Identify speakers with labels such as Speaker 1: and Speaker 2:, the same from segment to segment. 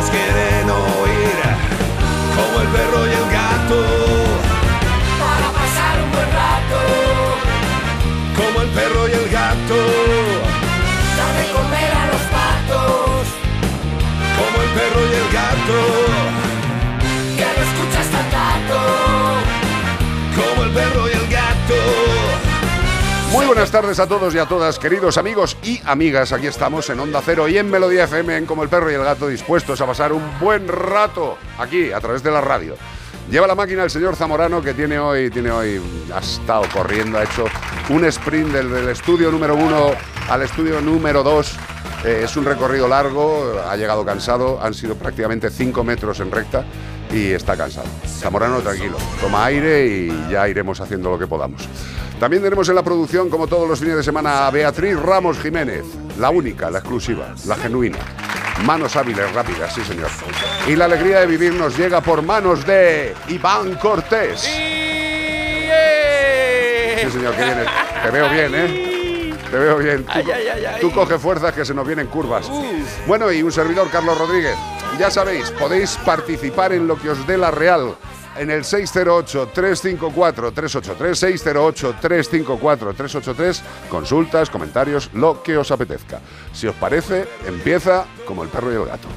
Speaker 1: Todos quieren oír como el perro y el gato.
Speaker 2: Para pasar un buen rato,
Speaker 1: Como el perro y el gato.
Speaker 2: de comer a los patos.
Speaker 1: Como el perro y el gato.
Speaker 2: Que no escuchas tan gato.
Speaker 1: Como el perro y el gato.
Speaker 3: Muy buenas tardes a todos y a todas, queridos amigos y amigas. Aquí estamos en Onda Cero y en Melodía FM, en Como el Perro y el Gato, dispuestos a pasar un buen rato aquí, a través de la radio. Lleva la máquina el señor Zamorano, que tiene hoy, tiene hoy, ha estado corriendo, ha hecho un sprint del, estudio número uno al estudio número dos. Eh, es un recorrido largo, ha llegado cansado, han sido prácticamente cinco metros en recta y está cansado. Zamorano, tranquilo, toma aire y ya iremos haciendo lo que podamos. También tenemos en la producción, como todos los fines de semana, a Beatriz Ramos Jiménez, la única, la exclusiva, la genuina. Manos hábiles, rápidas, sí señor. Y la alegría de vivir nos llega por manos de Iván Cortés. Sí señor, que viene. Te veo bien, ¿eh? Te veo bien. Tú,
Speaker 4: Ay, ay, ay, ay.
Speaker 3: tú coge fuerzas que se nos vienen curvas. Bueno, y un servidor, Carlos Rodríguez. Ya sabéis, podéis participar en lo que os dé la real. En el 608-354-383, 608-354-383, consultas, comentarios, lo que os apetezca. Si os parece, empieza como el perro y el gato.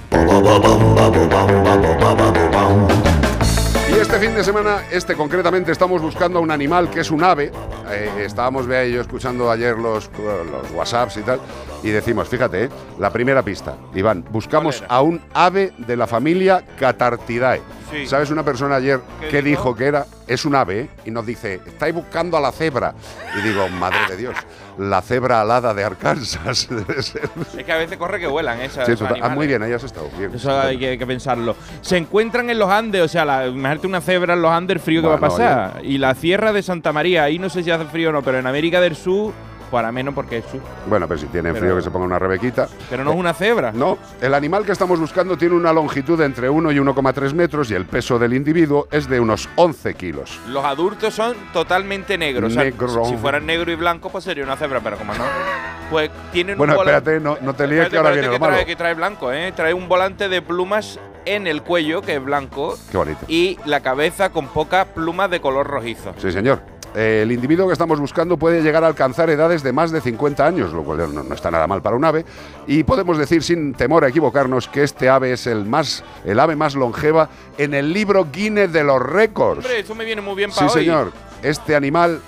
Speaker 3: Y este fin de semana, este concretamente, estamos buscando a un animal que es un ave. Eh, estábamos, Bea y yo, escuchando ayer los, los WhatsApps y tal, y decimos, fíjate, eh, la primera pista, Iván, buscamos a un ave de la familia Catartidae.
Speaker 4: Sí.
Speaker 3: ¿Sabes una persona ayer
Speaker 4: ¿Qué
Speaker 3: que
Speaker 4: dijo?
Speaker 3: dijo que era? Es un ave, eh, y nos dice, estáis buscando a la cebra. Y digo, madre de Dios, la cebra alada de Arkansas. debe ser.
Speaker 4: Es que a veces corre que vuelan esas.
Speaker 3: Sí,
Speaker 4: esos
Speaker 3: total. Ah,
Speaker 4: animales.
Speaker 3: muy bien, ahí has estado. Bien.
Speaker 4: Eso hay que, que pensarlo. Se encuentran en los Andes, o sea, la, imagínate una cebra en los Andes, el frío que va a pasar. Y la Sierra de Santa María, ahí no sé si hace frío o no, pero en América del Sur, para menos porque es sur.
Speaker 3: Bueno, pero si tienen frío que se ponga una rebequita.
Speaker 4: Pero no es una cebra.
Speaker 3: No, el animal que estamos buscando tiene una longitud de entre 1 y 1,3 metros y el peso del individuo es de unos 11 kilos.
Speaker 4: Los adultos son totalmente negros. O sea,
Speaker 3: Negro.
Speaker 4: si fueran negro y blanco, pues sería una cebra, pero como no, pues tienen
Speaker 3: Bueno,
Speaker 4: un
Speaker 3: espérate, no, no te líes que ahora viene lo
Speaker 4: trae,
Speaker 3: malo.
Speaker 4: que trae blanco, ¿eh? Trae un volante de plumas en el cuello, que es blanco,
Speaker 3: Qué bonito.
Speaker 4: y la cabeza con pocas plumas de color rojizo.
Speaker 3: Sí, señor. El individuo que estamos buscando puede llegar a alcanzar edades de más de 50 años, lo cual no, no está nada mal para un ave, y podemos decir sin temor a equivocarnos que este ave es el más el ave más longeva en el libro Guinness de los récords.
Speaker 4: Hombre, eso me viene muy bien
Speaker 3: Sí,
Speaker 4: para hoy.
Speaker 3: señor. Este animal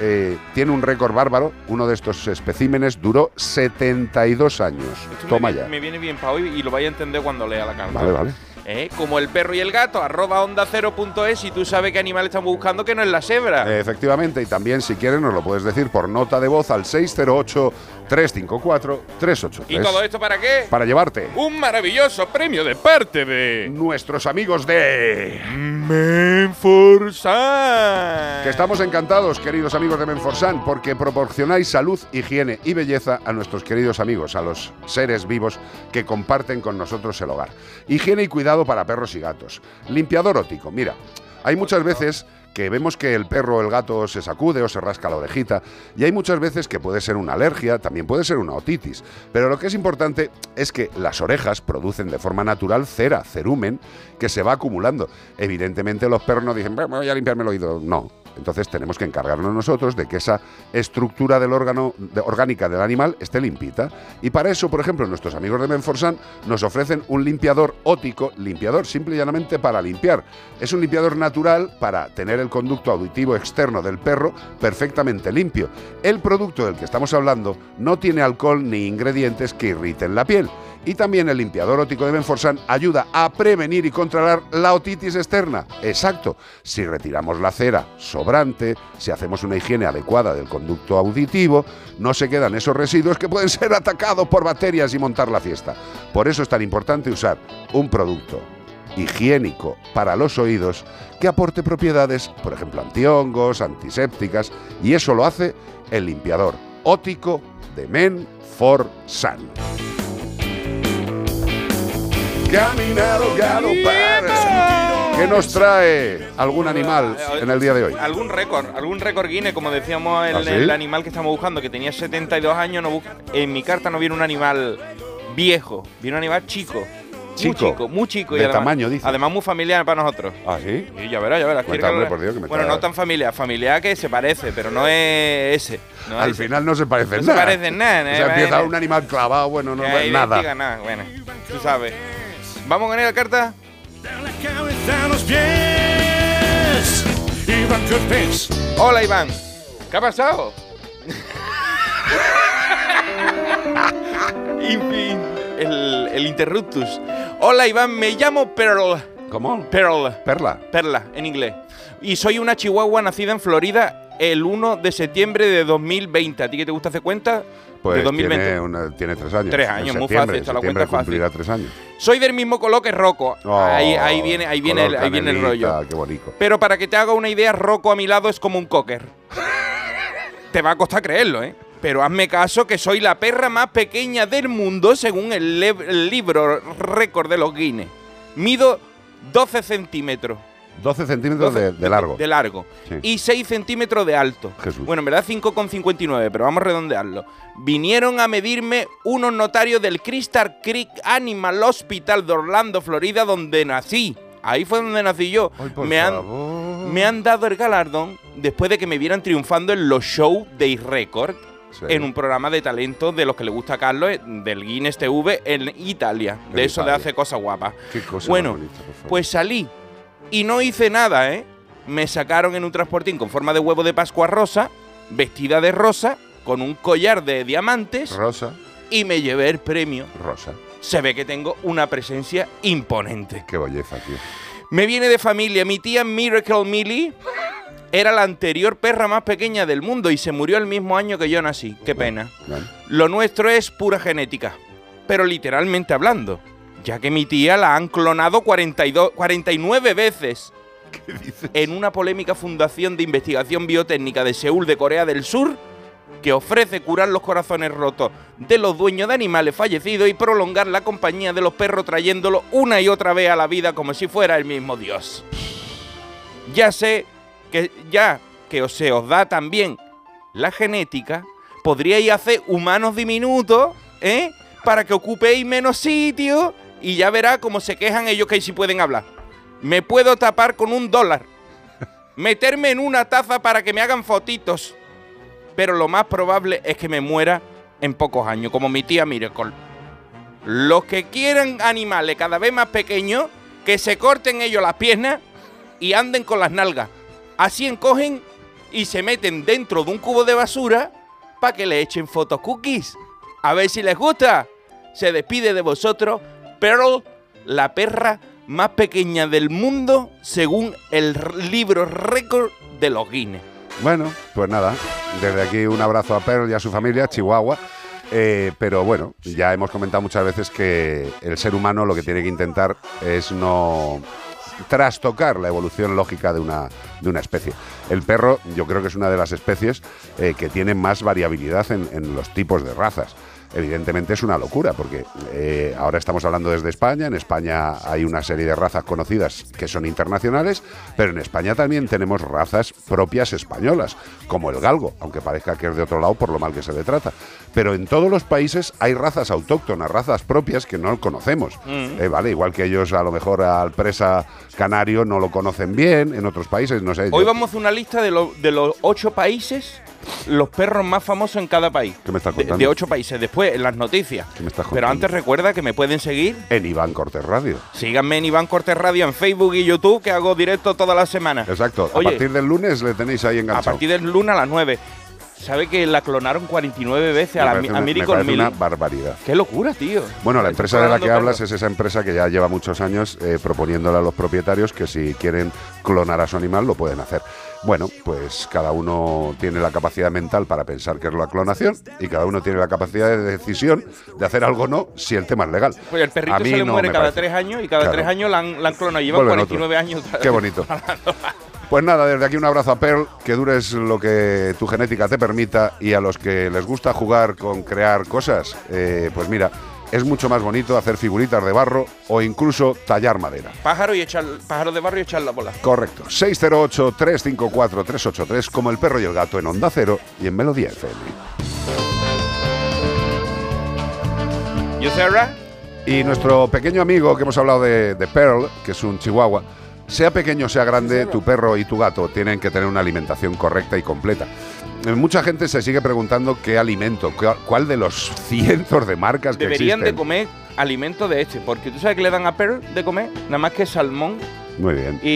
Speaker 3: eh, tiene un récord bárbaro. Uno de estos especímenes duró 72 años.
Speaker 4: Esto
Speaker 3: Toma
Speaker 4: me,
Speaker 3: ya.
Speaker 4: me viene bien para hoy y lo vaya a entender cuando lea la carta.
Speaker 3: Vale, vale.
Speaker 4: ¿Eh? Como el perro y el gato, arroba onda cero punto es y tú sabes qué animal estamos buscando que no es la cebra.
Speaker 3: Efectivamente, y también si quieres nos lo puedes decir por nota de voz al 608-354-383.
Speaker 4: ¿Y todo esto para qué?
Speaker 3: Para llevarte
Speaker 4: Un maravilloso premio de parte de
Speaker 3: nuestros amigos de...
Speaker 4: Menforsan.
Speaker 3: Que estamos encantados, queridos amigos de Menforsan, porque proporcionáis salud, higiene y belleza a nuestros queridos amigos, a los seres vivos que comparten con nosotros el hogar. Higiene y cuidado para perros y gatos. Limpiador óptico. Mira, hay muchas veces que vemos que el perro o el gato se sacude o se rasca la orejita y hay muchas veces que puede ser una alergia, también puede ser una otitis, pero lo que es importante es que las orejas producen de forma natural cera, cerumen, que se va acumulando. Evidentemente los perros no dicen, "Bueno, voy a limpiarme el oído, no. Entonces tenemos que encargarnos nosotros de que esa estructura del órgano orgánica del animal esté limpita. Y para eso, por ejemplo, nuestros amigos de Menforsan nos ofrecen un limpiador ótico, limpiador simple y llanamente para limpiar. Es un limpiador natural para tener el conducto auditivo externo del perro perfectamente limpio. El producto del que estamos hablando no tiene alcohol ni ingredientes que irriten la piel. Y también el limpiador óptico de Menforsan ayuda a prevenir y controlar la otitis externa. Exacto. Si retiramos la cera sobrante, si hacemos una higiene adecuada del conducto auditivo, no se quedan esos residuos que pueden ser atacados por bacterias y montar la fiesta. Por eso es tan importante usar un producto higiénico para los oídos que aporte propiedades, por ejemplo, antihongos, antisépticas, y eso lo hace el limpiador óptico de Menforsan. Caminar o galopar. ¿Qué nos trae algún animal en el día de hoy?
Speaker 4: Algún récord, algún récord Guinness, como decíamos, el,
Speaker 3: ¿Ah, sí?
Speaker 4: el animal que estamos buscando, que tenía 72 años, no en mi carta no viene un animal viejo, viene un animal chico.
Speaker 3: Chico.
Speaker 4: Muy chico, muy chico.
Speaker 3: De
Speaker 4: y además,
Speaker 3: tamaño, dice.
Speaker 4: Además muy familiar para nosotros.
Speaker 3: ¿Ah, sí?
Speaker 4: Y ya verás, ya verás.
Speaker 3: Cuenta,
Speaker 4: ¿Quieres que
Speaker 3: hombre,
Speaker 4: lo-
Speaker 3: por Dios, que me
Speaker 4: bueno, no tan familiar, familiar que se parece, pero no es ese. No
Speaker 3: Al
Speaker 4: es ese.
Speaker 3: final no se parecen
Speaker 4: No se
Speaker 3: nada.
Speaker 4: parecen nada,
Speaker 3: O
Speaker 4: ¿no?
Speaker 3: sea, empieza
Speaker 4: Bueno.
Speaker 3: un animal clavado, bueno, no nada.
Speaker 4: investiga nada. Bueno, tú sabes. ¿Vamos la carta?
Speaker 1: La a pies. Iván Cortés.
Speaker 4: Hola, Iván. ¿Qué ha pasado? fin, el, el interruptus. Hola, Iván, me llamo Pearl.
Speaker 3: ¿Cómo?
Speaker 4: Pearl.
Speaker 3: Perla.
Speaker 4: Perla, en inglés. Y soy una chihuahua nacida en Florida el 1 de septiembre de 2020. ¿A ti qué te gusta hacer cuenta?
Speaker 3: Pues
Speaker 4: de 2020.
Speaker 3: Tiene, una- tiene tres años.
Speaker 4: Tres años, muy fácil, esta la cuenta fácil.
Speaker 3: tres años.
Speaker 4: Soy del mismo color que Rocco.
Speaker 3: Oh,
Speaker 4: ahí, ahí viene, ahí viene, el, ahí viene el rollo.
Speaker 3: Qué bonito.
Speaker 4: Pero para que te haga una idea, Rocco a mi lado es como un cocker. te va a costar creerlo, ¿eh? Pero hazme caso que soy la perra más pequeña del mundo según el, el libro récord de los Guinness. Mido 12 centímetros
Speaker 3: 12 centímetros
Speaker 4: 12
Speaker 3: de, de largo.
Speaker 4: de largo
Speaker 3: Sí.
Speaker 4: y 6 centímetros de alto.
Speaker 3: Jesús.
Speaker 4: Bueno, en verdad 5,59, pero vamos a redondearlo. Vinieron a medirme unos notarios del Crystal Creek Animal Hospital de Orlando, Florida, donde nací. Ahí fue donde nací yo.
Speaker 3: Ay,
Speaker 4: me, han, me han dado el galardón después de que me vieran triunfando en los shows de Record.
Speaker 3: Sí.
Speaker 4: En un programa de talentos de los que le gusta a Carlos, eh, del Guinness TV en Italia.
Speaker 3: En
Speaker 4: de eso
Speaker 3: Italia.
Speaker 4: de hace cosas guapas.
Speaker 3: Qué cosa
Speaker 4: Bueno,
Speaker 3: bonita.
Speaker 4: Pues salí y no hice nada, ¿eh? Me sacaron en un transportín con forma de huevo de Pascua rosa, vestida de rosa, con un collar de diamantes
Speaker 3: Rosa,
Speaker 4: y me llevé el premio.
Speaker 3: rosa.
Speaker 4: Se ve que tengo una presencia imponente.
Speaker 3: Qué belleza, tío.
Speaker 4: Me viene de familia. Mi tía Miracle Millie era la anterior perra más pequeña del mundo y se murió el mismo año que yo nací. Qué pena. Lo nuestro es pura genética, pero literalmente hablando, ya que mi tía la han clonado 42, 49 veces. En una polémica fundación de investigación biotécnica de Seúl de Corea del Sur, que ofrece curar los corazones rotos de los dueños de animales fallecidos y prolongar la compañía de los perros trayéndolo una y otra vez a la vida como si fuera el mismo Dios. Ya sé que ya que os- se os da también la genética, podríais hacer humanos diminutos, ¿eh? Para que ocupéis menos sitio y ya verá cómo se quejan ellos que sí pueden hablar. Me puedo tapar con un dólar. Meterme en una taza para que me hagan fotitos. Pero lo más probable es que me muera en pocos años, como mi tía Miracle. Los que quieran animales cada vez más pequeños, que se corten ellos las piernas y anden con las nalgas. Así encogen y se meten dentro de un cubo de basura para que le echen fotos cookies. A ver si les gusta. Se despide de vosotros Pearl, la perra más pequeña del mundo según el libro récord de los Guinness.
Speaker 3: Bueno, pues nada, desde aquí un abrazo a Pearl y a su familia, Chihuahua. Eh, pero bueno, ya hemos comentado muchas veces que el ser humano lo que tiene que intentar es no trastocar la evolución lógica de una, de una especie. El perro yo creo que es una de las especies eh, que tiene más variabilidad en los tipos de razas. Evidentemente es una locura, porque eh, ahora estamos hablando desde España. En España hay una serie de razas conocidas que son internacionales, pero en España también tenemos razas propias españolas, como el galgo, aunque parezca que es de otro lado por lo mal que se le trata. Pero en todos los países hay razas autóctonas, razas propias que no conocemos.
Speaker 4: Mm.
Speaker 3: Eh, vale, igual que ellos a lo mejor al presa canario no lo conocen bien, en otros países, no sé.
Speaker 4: Hoy
Speaker 3: yo-
Speaker 4: vamos a una lista de, lo- de los ocho países, los perros más famosos en cada país.
Speaker 3: ¿Qué me estás contando?
Speaker 4: De, ocho países, después en las noticias.
Speaker 3: ¿Qué me estás
Speaker 4: Pero
Speaker 3: contando?
Speaker 4: antes recuerda que me pueden seguir.
Speaker 3: En Iván Cortés Radio.
Speaker 4: Síganme en Iván Cortés Radio en Facebook y YouTube, que hago directo todas las semanas.
Speaker 3: Exacto.
Speaker 4: Oye,
Speaker 3: a partir del lunes le tenéis ahí
Speaker 4: a
Speaker 3: enganchado.
Speaker 4: partir del lunes a las 9. ¿Sabe que la clonaron 49 veces
Speaker 3: Me
Speaker 4: a, la, a
Speaker 3: una- me
Speaker 4: Miracle
Speaker 3: parece una barbaridad.
Speaker 4: Qué locura, tío.
Speaker 3: Bueno, la empresa de la que hablas es esa empresa que ya lleva muchos años eh, proponiéndole a los propietarios que si quieren clonar a su animal lo pueden hacer. Bueno, pues cada uno tiene la capacidad mental para pensar que es la clonación y cada uno tiene la capacidad de decisión de hacer algo o no si el tema es legal.
Speaker 4: Pues el perrito
Speaker 3: A mí
Speaker 4: se le
Speaker 3: no
Speaker 4: muere cada
Speaker 3: parece.
Speaker 4: tres años y cada
Speaker 3: Claro.
Speaker 4: tres años la han, la han clonado.
Speaker 3: Vuelven
Speaker 4: 49 años.
Speaker 3: Qué bonito. Pues nada, desde aquí un abrazo a Pearl, que dures lo que tu genética te permita y a los que les gusta jugar con crear cosas, eh, pues mira, es mucho más bonito hacer figuritas de barro o incluso tallar madera.
Speaker 4: Pájaro, y echar, pájaro de barrio y echar la bola.
Speaker 3: Correcto. 608-354-383 como el perro y el gato en Onda Cero y en Melodía FM.
Speaker 4: ¿Yo Sarah?
Speaker 3: Y nuestro pequeño amigo que hemos hablado de, de Pearl, que es un chihuahua, sea pequeño sea grande, tu perro y tu gato tienen que tener una alimentación correcta y completa. Eh, Mucha gente se sigue preguntando qué alimento, cuál, de los cientos de marcas que
Speaker 4: Deberían de comer alimento de este, porque tú sabes que le dan a Pearl de comer nada más que salmón
Speaker 3: Muy bien.
Speaker 4: y,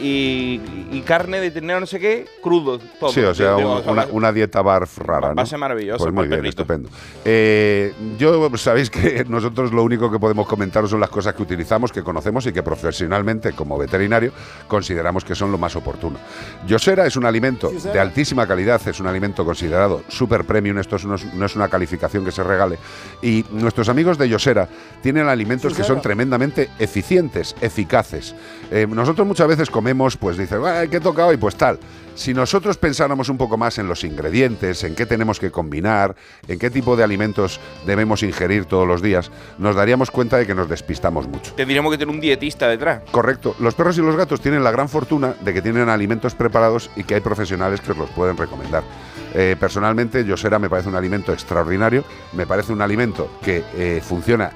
Speaker 4: y- y carne de ternero no sé qué, crudo. Todo,
Speaker 3: Sí, o sea,
Speaker 4: De- de-
Speaker 3: un- una, una dieta barf rara,
Speaker 4: Va
Speaker 3: ¿no?
Speaker 4: a ser maravilloso
Speaker 3: Pues muy bien,
Speaker 4: perrito.
Speaker 3: estupendo. Eh, yo, sabéis que nosotros lo único que podemos comentaros son las cosas que utilizamos, que conocemos y que profesionalmente, como veterinario, consideramos que son lo más oportuno. Yosera es un alimento de altísima calidad, es un alimento considerado super premium, esto es- no es, no es una calificación que se regale. Y nuestros amigos de Yosera tienen alimentos que son tremendamente eficientes, eficaces. Eh, nosotros muchas veces comemos, pues dices, "Ay, ¿qué toca hoy? Pues tal. Si nosotros pensáramos un poco más en los ingredientes, en qué tenemos que combinar, en qué tipo de alimentos debemos ingerir todos los días, nos daríamos cuenta de que nos despistamos mucho.
Speaker 4: Tendríamos que tener un dietista detrás.
Speaker 3: Correcto. Los perros y los gatos tienen la gran fortuna de que tienen alimentos preparados y que hay profesionales que os los pueden recomendar. Eh, personalmente, Yosera me parece un alimento extraordinario, me parece un alimento que eh, funciona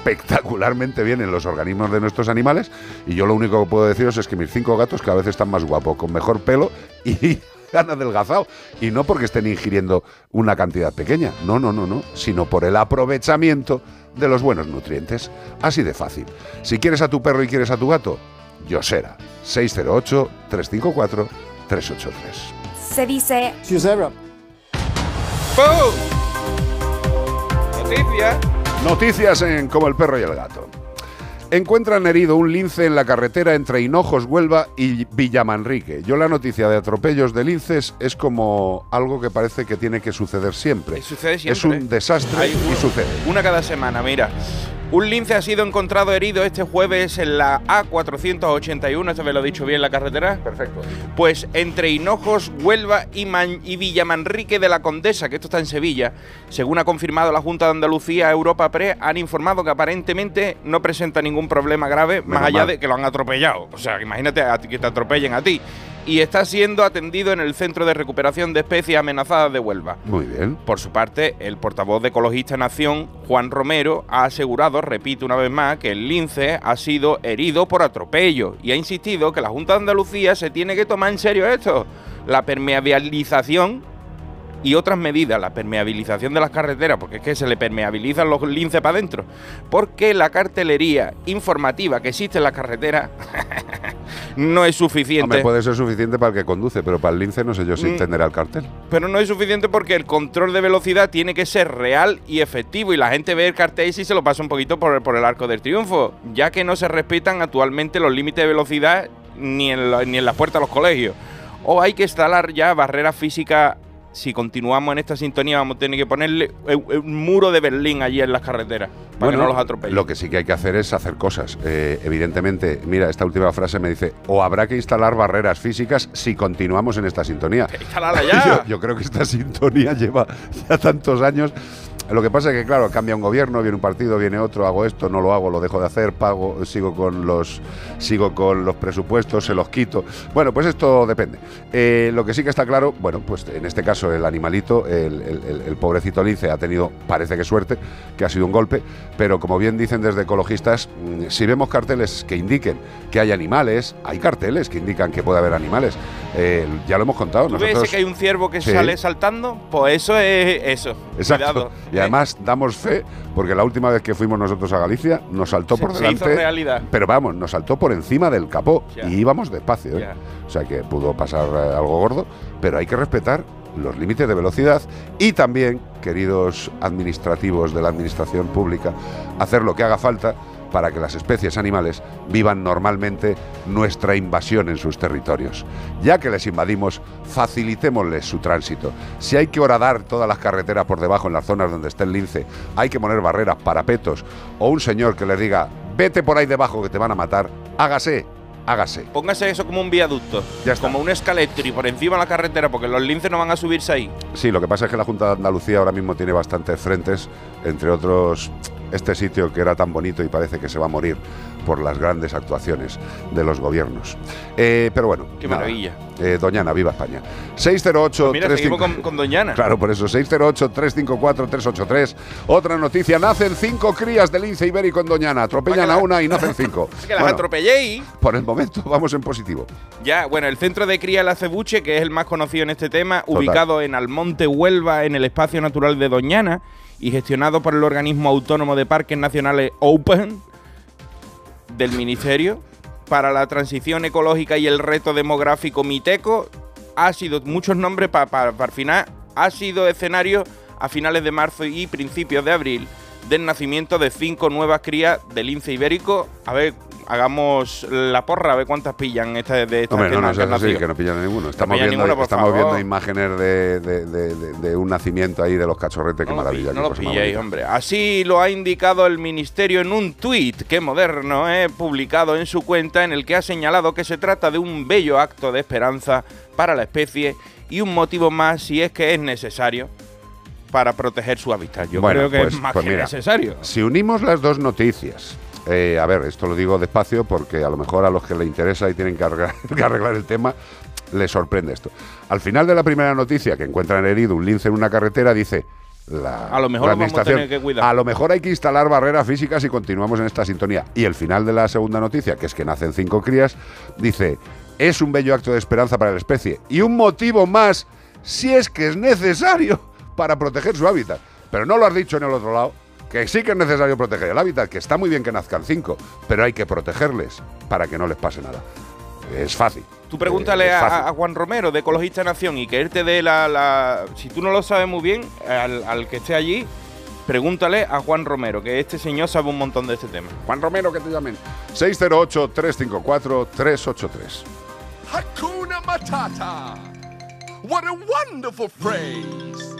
Speaker 3: espectacularmente bien en los organismos de nuestros animales y yo lo único que puedo deciros es que mis cinco gatos cada vez están más guapos, con mejor pelo y han adelgazado. Y no porque estén ingiriendo una cantidad pequeña, no, no, no, no, sino por el aprovechamiento de los buenos nutrientes. Así de fácil. Si quieres a tu perro y quieres a tu gato, Yosera, 608-354-383.
Speaker 5: Se dice
Speaker 4: ¡Pum! Noticias.
Speaker 3: Noticias en Como el perro y el gato. Encuentran herido un lince en la carretera entre Hinojos, Huelva y Villamanrique. Yo la noticia de atropellos de linces es como algo que parece que tiene que suceder siempre.
Speaker 4: Sucede
Speaker 3: Es
Speaker 4: siempre.
Speaker 3: un desastre
Speaker 4: Hay
Speaker 3: y
Speaker 4: uno-
Speaker 3: sucede.
Speaker 4: Una cada semana, mira. Un lince ha sido encontrado herido este jueves en la A481, esto me lo he dicho bien, la carretera.
Speaker 3: Perfecto.
Speaker 4: Pues entre Hinojos, Huelva y, Man- y Villamanrique de la Condesa, que esto está en Sevilla, según ha confirmado la Junta de Andalucía, Europa Pre, han informado que aparentemente no presenta ningún problema grave, más allá
Speaker 3: mal.
Speaker 4: de que lo han atropellado. O sea, imagínate a que te atropellen a ti. Y está siendo atendido en el Centro de Recuperación de Especies Amenazadas de Huelva.
Speaker 3: Muy bien.
Speaker 4: Por su parte, el portavoz de Ecologista Nación, Juan Romero, ha asegurado, repito una vez más, que el lince ha sido herido por atropello y ha insistido que la Junta de Andalucía se tiene que tomar en serio esto, la permeabilización y otras medidas, la permeabilización de las carreteras, porque es que se le permeabilizan los linces para adentro, porque la cartelería informativa que existe en las carreteras no es suficiente.
Speaker 3: Hombre, puede ser suficiente para el que conduce, pero para el lince no sé yo si
Speaker 4: Mm.
Speaker 3: entenderá el cartel.
Speaker 4: Pero no es suficiente porque el control de velocidad tiene que ser real y efectivo y la gente ve el cartel y se lo pasa un poquito por, por el arco del triunfo, ya que no se respetan actualmente los límites de velocidad ni en, la- ni en las puertas de los colegios. O hay que instalar ya barreras físicas. Si continuamos en esta sintonía vamos a tener que ponerle un, un muro de Berlín allí en las carreteras para que no los atropellen.
Speaker 3: Lo que sí que hay que hacer es hacer cosas. Eh, evidentemente, mira, esta última frase me dice, o habrá que instalar barreras físicas si continuamos en esta sintonía.
Speaker 4: ¡Instálala ya!
Speaker 3: Yo, yo creo que esta sintonía lleva ya tantos años. Lo que pasa es que, claro, cambia un gobierno, viene un partido, viene otro, hago esto, no lo hago, lo dejo de hacer, pago, sigo con los, sigo con los presupuestos, se los quito. Bueno, pues esto depende. Eh, lo que sí que está claro, bueno, pues en este caso el animalito, el, el- el- el pobrecito lince ha tenido, parece que suerte, que ha sido un golpe, pero como bien dicen desde ecologistas, mm, si vemos carteles que indiquen que hay animales, hay carteles que indican que puede haber animales. Eh, ya lo hemos contado.
Speaker 4: ¿Tú ves
Speaker 3: nosotros-
Speaker 4: ese que hay un ciervo que
Speaker 3: Sí.
Speaker 4: sale saltando? Pues eso es eso.
Speaker 3: Exacto.
Speaker 4: Cuidado.
Speaker 3: Y además damos fe, porque la última vez que fuimos nosotros a Galicia nos saltó
Speaker 4: Se-
Speaker 3: por
Speaker 4: se
Speaker 3: delante.
Speaker 4: hizo realidad.
Speaker 3: Pero vamos, nos saltó por encima del capó y íbamos despacio. ¿eh? O sea que pudo pasar eh, algo gordo, pero hay que respetar los límites de velocidad y también, queridos administrativos de la administración pública, hacer lo que haga falta para que las especies animales vivan normalmente nuestra invasión en sus territorios. Ya que les invadimos, facilitémosles su tránsito. Si hay que horadar todas las carreteras por debajo en las zonas donde esté el lince, hay que poner barreras, parapetos o un señor que les diga, vete por ahí debajo que te van a matar, hágase, hágase.
Speaker 4: Póngase eso como un viaducto,
Speaker 3: Ya está.
Speaker 4: como un escaletro y por encima de la carretera, porque los linces no van a subirse ahí.
Speaker 3: Sí, lo que pasa es que la Junta de Andalucía ahora mismo tiene bastantes frentes, entre otros este sitio que era tan bonito y parece que se va a morir por las grandes actuaciones de los gobiernos. Eh, pero bueno,
Speaker 4: Qué
Speaker 3: nada.
Speaker 4: maravilla.
Speaker 3: Eh, Doñana, viva España. 608
Speaker 4: Pues mira, con, con Doñana.
Speaker 3: Claro, por eso, 608-354-383. Otra noticia, nacen cinco crías de lince ibérico en Doñana. Atropellan a una y nacen cinco.
Speaker 4: Que las
Speaker 3: Bueno,
Speaker 4: atropelléis.
Speaker 3: por el momento vamos en positivo.
Speaker 4: Ya, bueno, el centro de cría La Cebuche, que es el más conocido en este tema,
Speaker 3: Total.
Speaker 4: ubicado en Almonte, Huelva, en el espacio natural de Doñana y gestionado por el organismo autónomo de parques nacionales Open del Ministerio para la transición ecológica y el reto demográfico Miteco, ha sido muchos nombres para al final, ha sido escenario a finales de marzo y principios de abril del nacimiento de cinco nuevas crías del lince ibérico. A ver, hagamos la porra, a ver cuántas pillan esta, de estas
Speaker 3: Hombre,
Speaker 4: que
Speaker 3: no, no seas
Speaker 4: que
Speaker 3: así, no pillan a ninguno. Estamos,
Speaker 4: pillan
Speaker 3: viendo,
Speaker 4: ninguno,
Speaker 3: estamos viendo imágenes de, de- de- de- de un nacimiento ahí de los cachorretes. Qué
Speaker 4: No
Speaker 3: maravilla. qué
Speaker 4: No lo pilléis, hombre. Así lo ha indicado el ministerio en un tuit, que moderno, eh, publicado en su cuenta, en el que ha señalado que se trata de un bello acto de esperanza para la especie y un motivo más si es que es necesario para proteger su hábitat. Yo
Speaker 3: Bueno,
Speaker 4: creo que
Speaker 3: pues-
Speaker 4: es más
Speaker 3: pues
Speaker 4: que
Speaker 3: mira,
Speaker 4: necesario.
Speaker 3: Si unimos las dos noticias, eh, a ver, esto lo digo despacio porque a lo mejor a los que le interesa y tienen que arreglar, que arreglar el tema, les sorprende esto. Al final de la primera noticia, que encuentran herido un lince en una carretera, dice... La,
Speaker 4: A lo mejor
Speaker 3: la
Speaker 4: lo vamos a
Speaker 3: administración,
Speaker 4: tener que cuidar.
Speaker 3: A lo mejor hay que instalar barreras físicas y continuamos en esta sintonía. Y el final de la segunda noticia, que es que nacen cinco crías, dice, es un bello acto de esperanza para la especie y un motivo más si es que es necesario para proteger su hábitat. Pero no lo has dicho en el otro lado, que sí que es necesario proteger el hábitat, que está muy bien que nazcan cinco, pero hay que protegerles para que no les pase nada. Es fácil.
Speaker 4: Tú pregúntale
Speaker 3: Eh,
Speaker 4: a, Juan Romero de Ecologista Nación y que él te dé la, la- Si tú no lo sabes muy bien, al, al que esté allí, pregúntale a Juan Romero, que este señor sabe un montón de este tema.
Speaker 3: Juan Romero, que te llamen. 608-354-383.
Speaker 1: Hakuna Matata. What a wonderful phrase.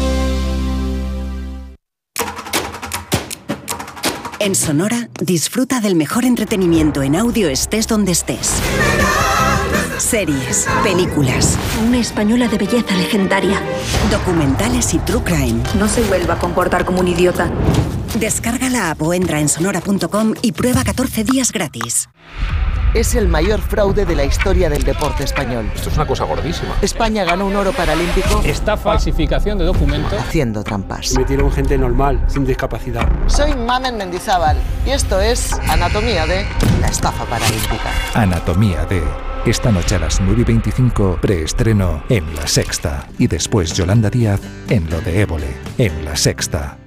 Speaker 6: En Sonora, disfruta del mejor entretenimiento en audio estés donde estés. Series, películas,
Speaker 7: Una española de belleza legendaria.
Speaker 6: documentales y true crime.
Speaker 7: No se vuelva a comportar como un idiota.
Speaker 6: Descarga la app o entra en sonora.com y prueba 14 días gratis.
Speaker 8: Es el mayor fraude de la historia del deporte español.
Speaker 9: Esto es una cosa gordísima.
Speaker 8: España ganó un oro paralímpico
Speaker 9: Esta falsificación de documentos.
Speaker 8: haciendo trampas.
Speaker 9: Metieron gente normal, sin discapacidad.
Speaker 8: Soy Mamen Mendizábal y esto es Anatomía de la estafa paralímpica.
Speaker 10: Anatomía de. Esta noche a las 9 y 25, preestreno en La Sexta. Y después Yolanda Díaz en Lo de Évole, en La Sexta.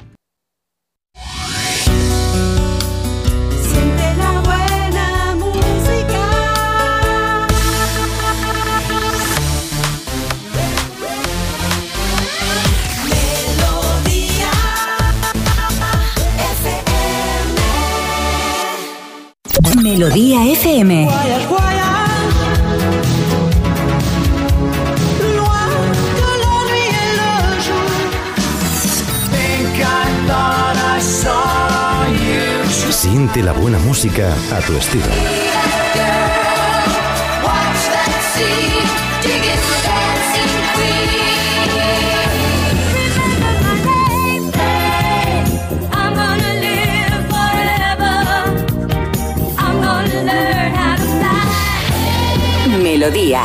Speaker 2: Le jour.
Speaker 11: Siente la buena música a tu estilo.
Speaker 2: End.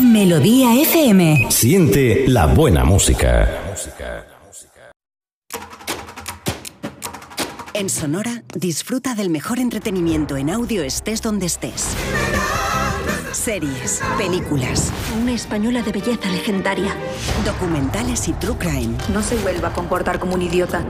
Speaker 6: Melodía FM.
Speaker 11: Siente la buena música.
Speaker 6: En Sonora, disfruta del mejor entretenimiento en audio estés donde estés. Series, películas,
Speaker 7: Una española de belleza legendaria.
Speaker 6: documentales y true crime.
Speaker 7: No se vuelva a comportar como un idiota.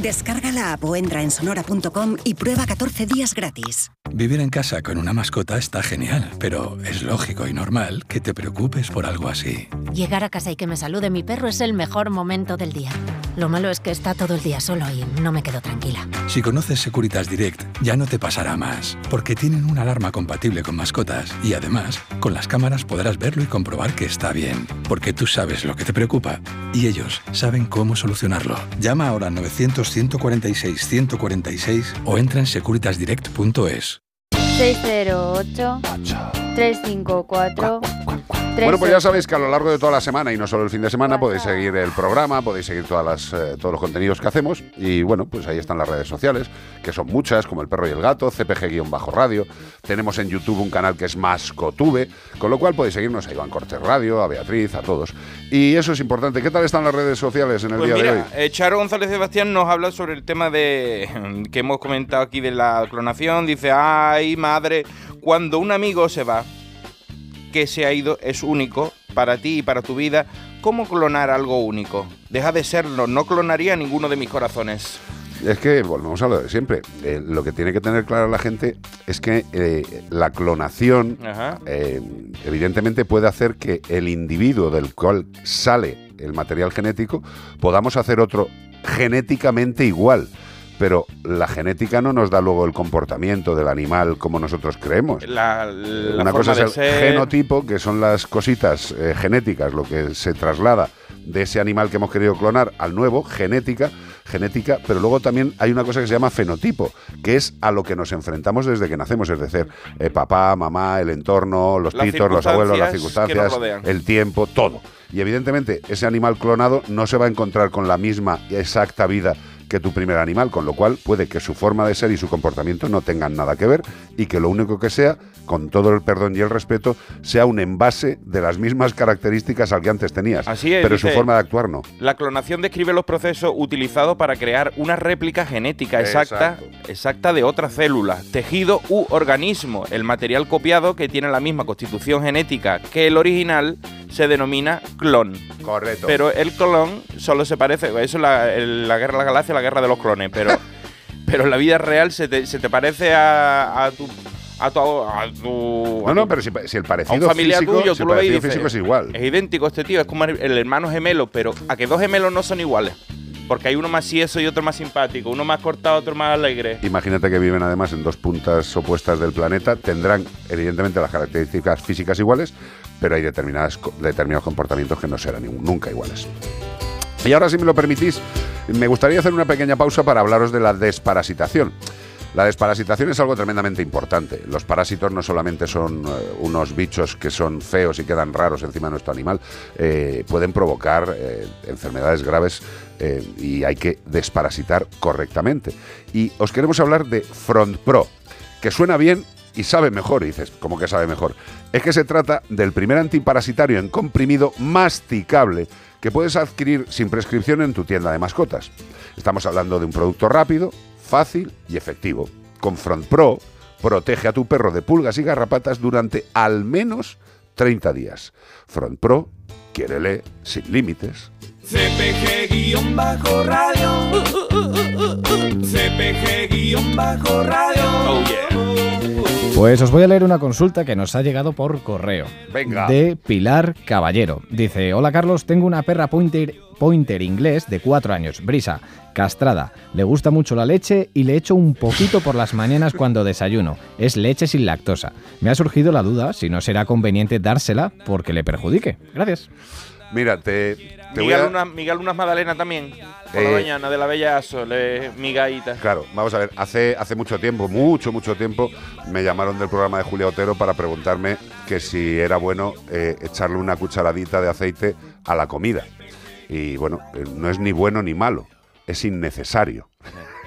Speaker 6: Descarga la app o entra en sonora.com y prueba 14 días gratis.
Speaker 12: Vivir en casa con una mascota está genial, pero es lógico y normal que te preocupes por algo así.
Speaker 13: Llegar a casa y que me salude mi perro es el mejor momento del día. Lo malo es que está todo el día solo y no me quedo tranquila.
Speaker 12: Si conoces Securitas Direct, ya no te pasará más, porque tienen una alarma compatible con mascotas y además, con las cámaras podrás verlo y comprobar que está bien, porque tú sabes lo que te preocupa y ellos saben cómo solucionarlo. Llama ahora al 900-146-146 o entra en securitasdirect.es.
Speaker 14: 608-354.
Speaker 3: Bueno, pues ya sabéis que a lo largo de toda la semana y no solo el fin de semana podéis seguir el programa, podéis seguir todas las, eh, todos los contenidos que hacemos y bueno, pues ahí están las redes sociales, que son muchas, como El Perro y el Gato, CPG-Radio, tenemos en YouTube un canal que es Mascotube, con lo cual podéis seguirnos a Iván Cortés Radio, a Beatriz, a todos. Y eso es importante. ¿Qué tal están las redes sociales en el
Speaker 4: Pues
Speaker 3: día de hoy?
Speaker 4: eh, Charo González Sebastián nos habla sobre el tema de que hemos comentado aquí de la clonación. Dice, ay madre, cuando un amigo se va, que se ha ido, es único para ti y para tu vida. ¿Cómo clonar algo único? Deja de serlo, no clonaría ninguno de mis corazones.
Speaker 3: Es que volvemos a lo de siempre. Eh, lo que tiene que tener clara la gente es que eh, la clonación eh, evidentemente puede hacer que el individuo del cual sale el material genético podamos hacer otro genéticamente igual. Pero la genética no nos da luego el comportamiento del animal como nosotros creemos.
Speaker 4: La, la
Speaker 3: Una cosa es el
Speaker 4: ser.
Speaker 3: genotipo, que son las cositas eh, genéticas, lo que se traslada de ese animal que hemos querido clonar al nuevo, genética, genética, pero luego también hay una cosa que se llama fenotipo, que es a lo que nos enfrentamos desde que nacemos, es decir, eh, papá, mamá, el entorno, los titos, los abuelos, las
Speaker 4: circunstancias
Speaker 3: el tiempo, todo. Y evidentemente ese animal clonado no se va a encontrar con la misma exacta vida que tu primer animal, con lo cual puede que su forma de ser y su comportamiento no tengan nada que ver y que lo único que sea, con todo el perdón y el respeto, sea un envase de las mismas características al que antes tenías.
Speaker 4: Así es,
Speaker 3: pero su forma de actuar no.
Speaker 4: La clonación describe los procesos utilizados para crear una réplica genética exacta, exacta de otra célula, tejido u organismo. El material copiado, que tiene la misma constitución genética que el original, se denomina clon.
Speaker 3: Correcto.
Speaker 4: Pero el clon solo se parece, eso es la, el- la guerra de la galaxia, la guerra de los clones, pero, pero en la vida real se te, se te parece a, a tu... A tu, a tu-
Speaker 3: No, no, pero si, si el
Speaker 4: a un
Speaker 3: parecido
Speaker 4: familiar
Speaker 3: físico,
Speaker 4: tuyo,
Speaker 3: si
Speaker 4: tú
Speaker 3: el
Speaker 4: lo ves y dices,
Speaker 3: físico es igual.
Speaker 4: Es idéntico este tío, es como el hermano gemelo, pero a que dos gemelos no son iguales. Porque hay uno más sieso y otro más simpático, uno más cortado, otro más alegre.
Speaker 3: Imagínate que viven además en dos puntas opuestas del planeta, tendrán evidentemente las características físicas iguales, pero hay determinadas, determinados comportamientos que no serán nunca iguales. Y ahora, si me lo permitís, me gustaría hacer una pequeña pausa para hablaros de la desparasitación. La desparasitación es algo tremendamente importante. Los parásitos no solamente son eh, unos bichos que son feos y quedan raros encima de nuestro animal, eh, pueden provocar eh, enfermedades graves y hay que desparasitar correctamente. Y os queremos hablar de Front Pro, que suena bien y sabe mejor. Y dices, ¿cómo que sabe mejor? Es que se trata del primer antiparasitario en comprimido masticable que puedes adquirir sin prescripción en tu tienda de mascotas. Estamos hablando de un producto rápido, fácil y efectivo. Con Front Pro, protege a tu perro de pulgas y garrapatas durante al menos 30 días. Front Pro, quiérele sin límites.
Speaker 2: CPG-radio. CPG-radio. Oh yeah.
Speaker 15: Pues os voy a leer una consulta que nos ha llegado por correo.
Speaker 3: Venga.
Speaker 15: De Pilar Caballero. Dice, hola Carlos, tengo una perra pointer, pointer inglés de 4 años, Brisa, castrada. Le gusta mucho la leche y le echo un poquito por las mañanas cuando desayuno. Es leche sin lactosa. Me ha surgido la duda si no será conveniente dársela porque le perjudique. Gracias.
Speaker 3: Mira, te, te
Speaker 4: Miguel,
Speaker 3: a...
Speaker 4: Luna, Miguel Lunas Madalena también. Por la
Speaker 3: Eh,
Speaker 4: mañana de la Bellazo, le migaíta.
Speaker 3: Claro, vamos a ver, hace, hace mucho tiempo, mucho, mucho tiempo, me llamaron del programa de Julia Otero para preguntarme que si era bueno eh, echarle una cucharadita de aceite a la comida. Y bueno, eh, no es ni bueno ni malo, es innecesario.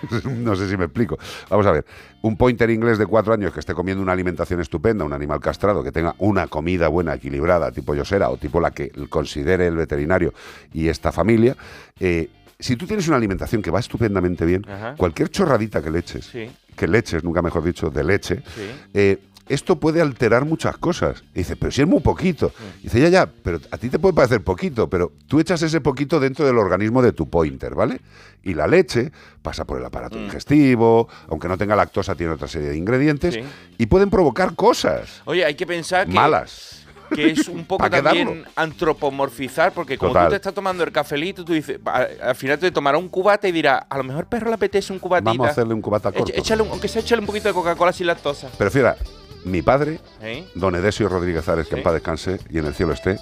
Speaker 3: no sé si me explico. Vamos a ver, un pointer inglés de cuatro años que esté comiendo una alimentación estupenda, un animal castrado, que tenga una comida buena, equilibrada, tipo Yosera o tipo la que considere el veterinario y esta familia, eh, si tú tienes una alimentación que va estupendamente bien,
Speaker 4: Ajá.
Speaker 3: cualquier chorradita que le eches,
Speaker 4: Sí.
Speaker 3: que le eches, nunca mejor dicho, de leche,
Speaker 4: Sí.
Speaker 3: eh, esto puede alterar muchas cosas. Y dice, pero si es muy poquito. Y dice, ya, ya, pero a ti te puede parecer poquito, pero tú echas ese poquito dentro del organismo de tu pointer, ¿vale? Y la leche pasa por el aparato
Speaker 4: Mm.
Speaker 3: digestivo, aunque no tenga lactosa, tiene otra serie de ingredientes,
Speaker 4: Sí.
Speaker 3: y pueden provocar cosas
Speaker 4: Oye, hay que pensar que,
Speaker 3: malas.
Speaker 4: que es un poco
Speaker 3: ¿Pa' qué
Speaker 4: también
Speaker 3: darlo?
Speaker 4: antropomorfizar, porque como
Speaker 3: Total.
Speaker 4: tú te estás tomando el cafelito, tú dices, al final te tomará un cubata y dirá, a lo mejor perro le apetece un cubatita.
Speaker 3: Vamos a hacerle un cubata corto.
Speaker 4: échale un- aunque sea échale un poquito de Coca-Cola sin lactosa.
Speaker 3: Pero fíjate, mi padre,
Speaker 4: ¿Eh?
Speaker 3: don Edesio Rodríguez Ares, que en paz descanse y en el cielo esté,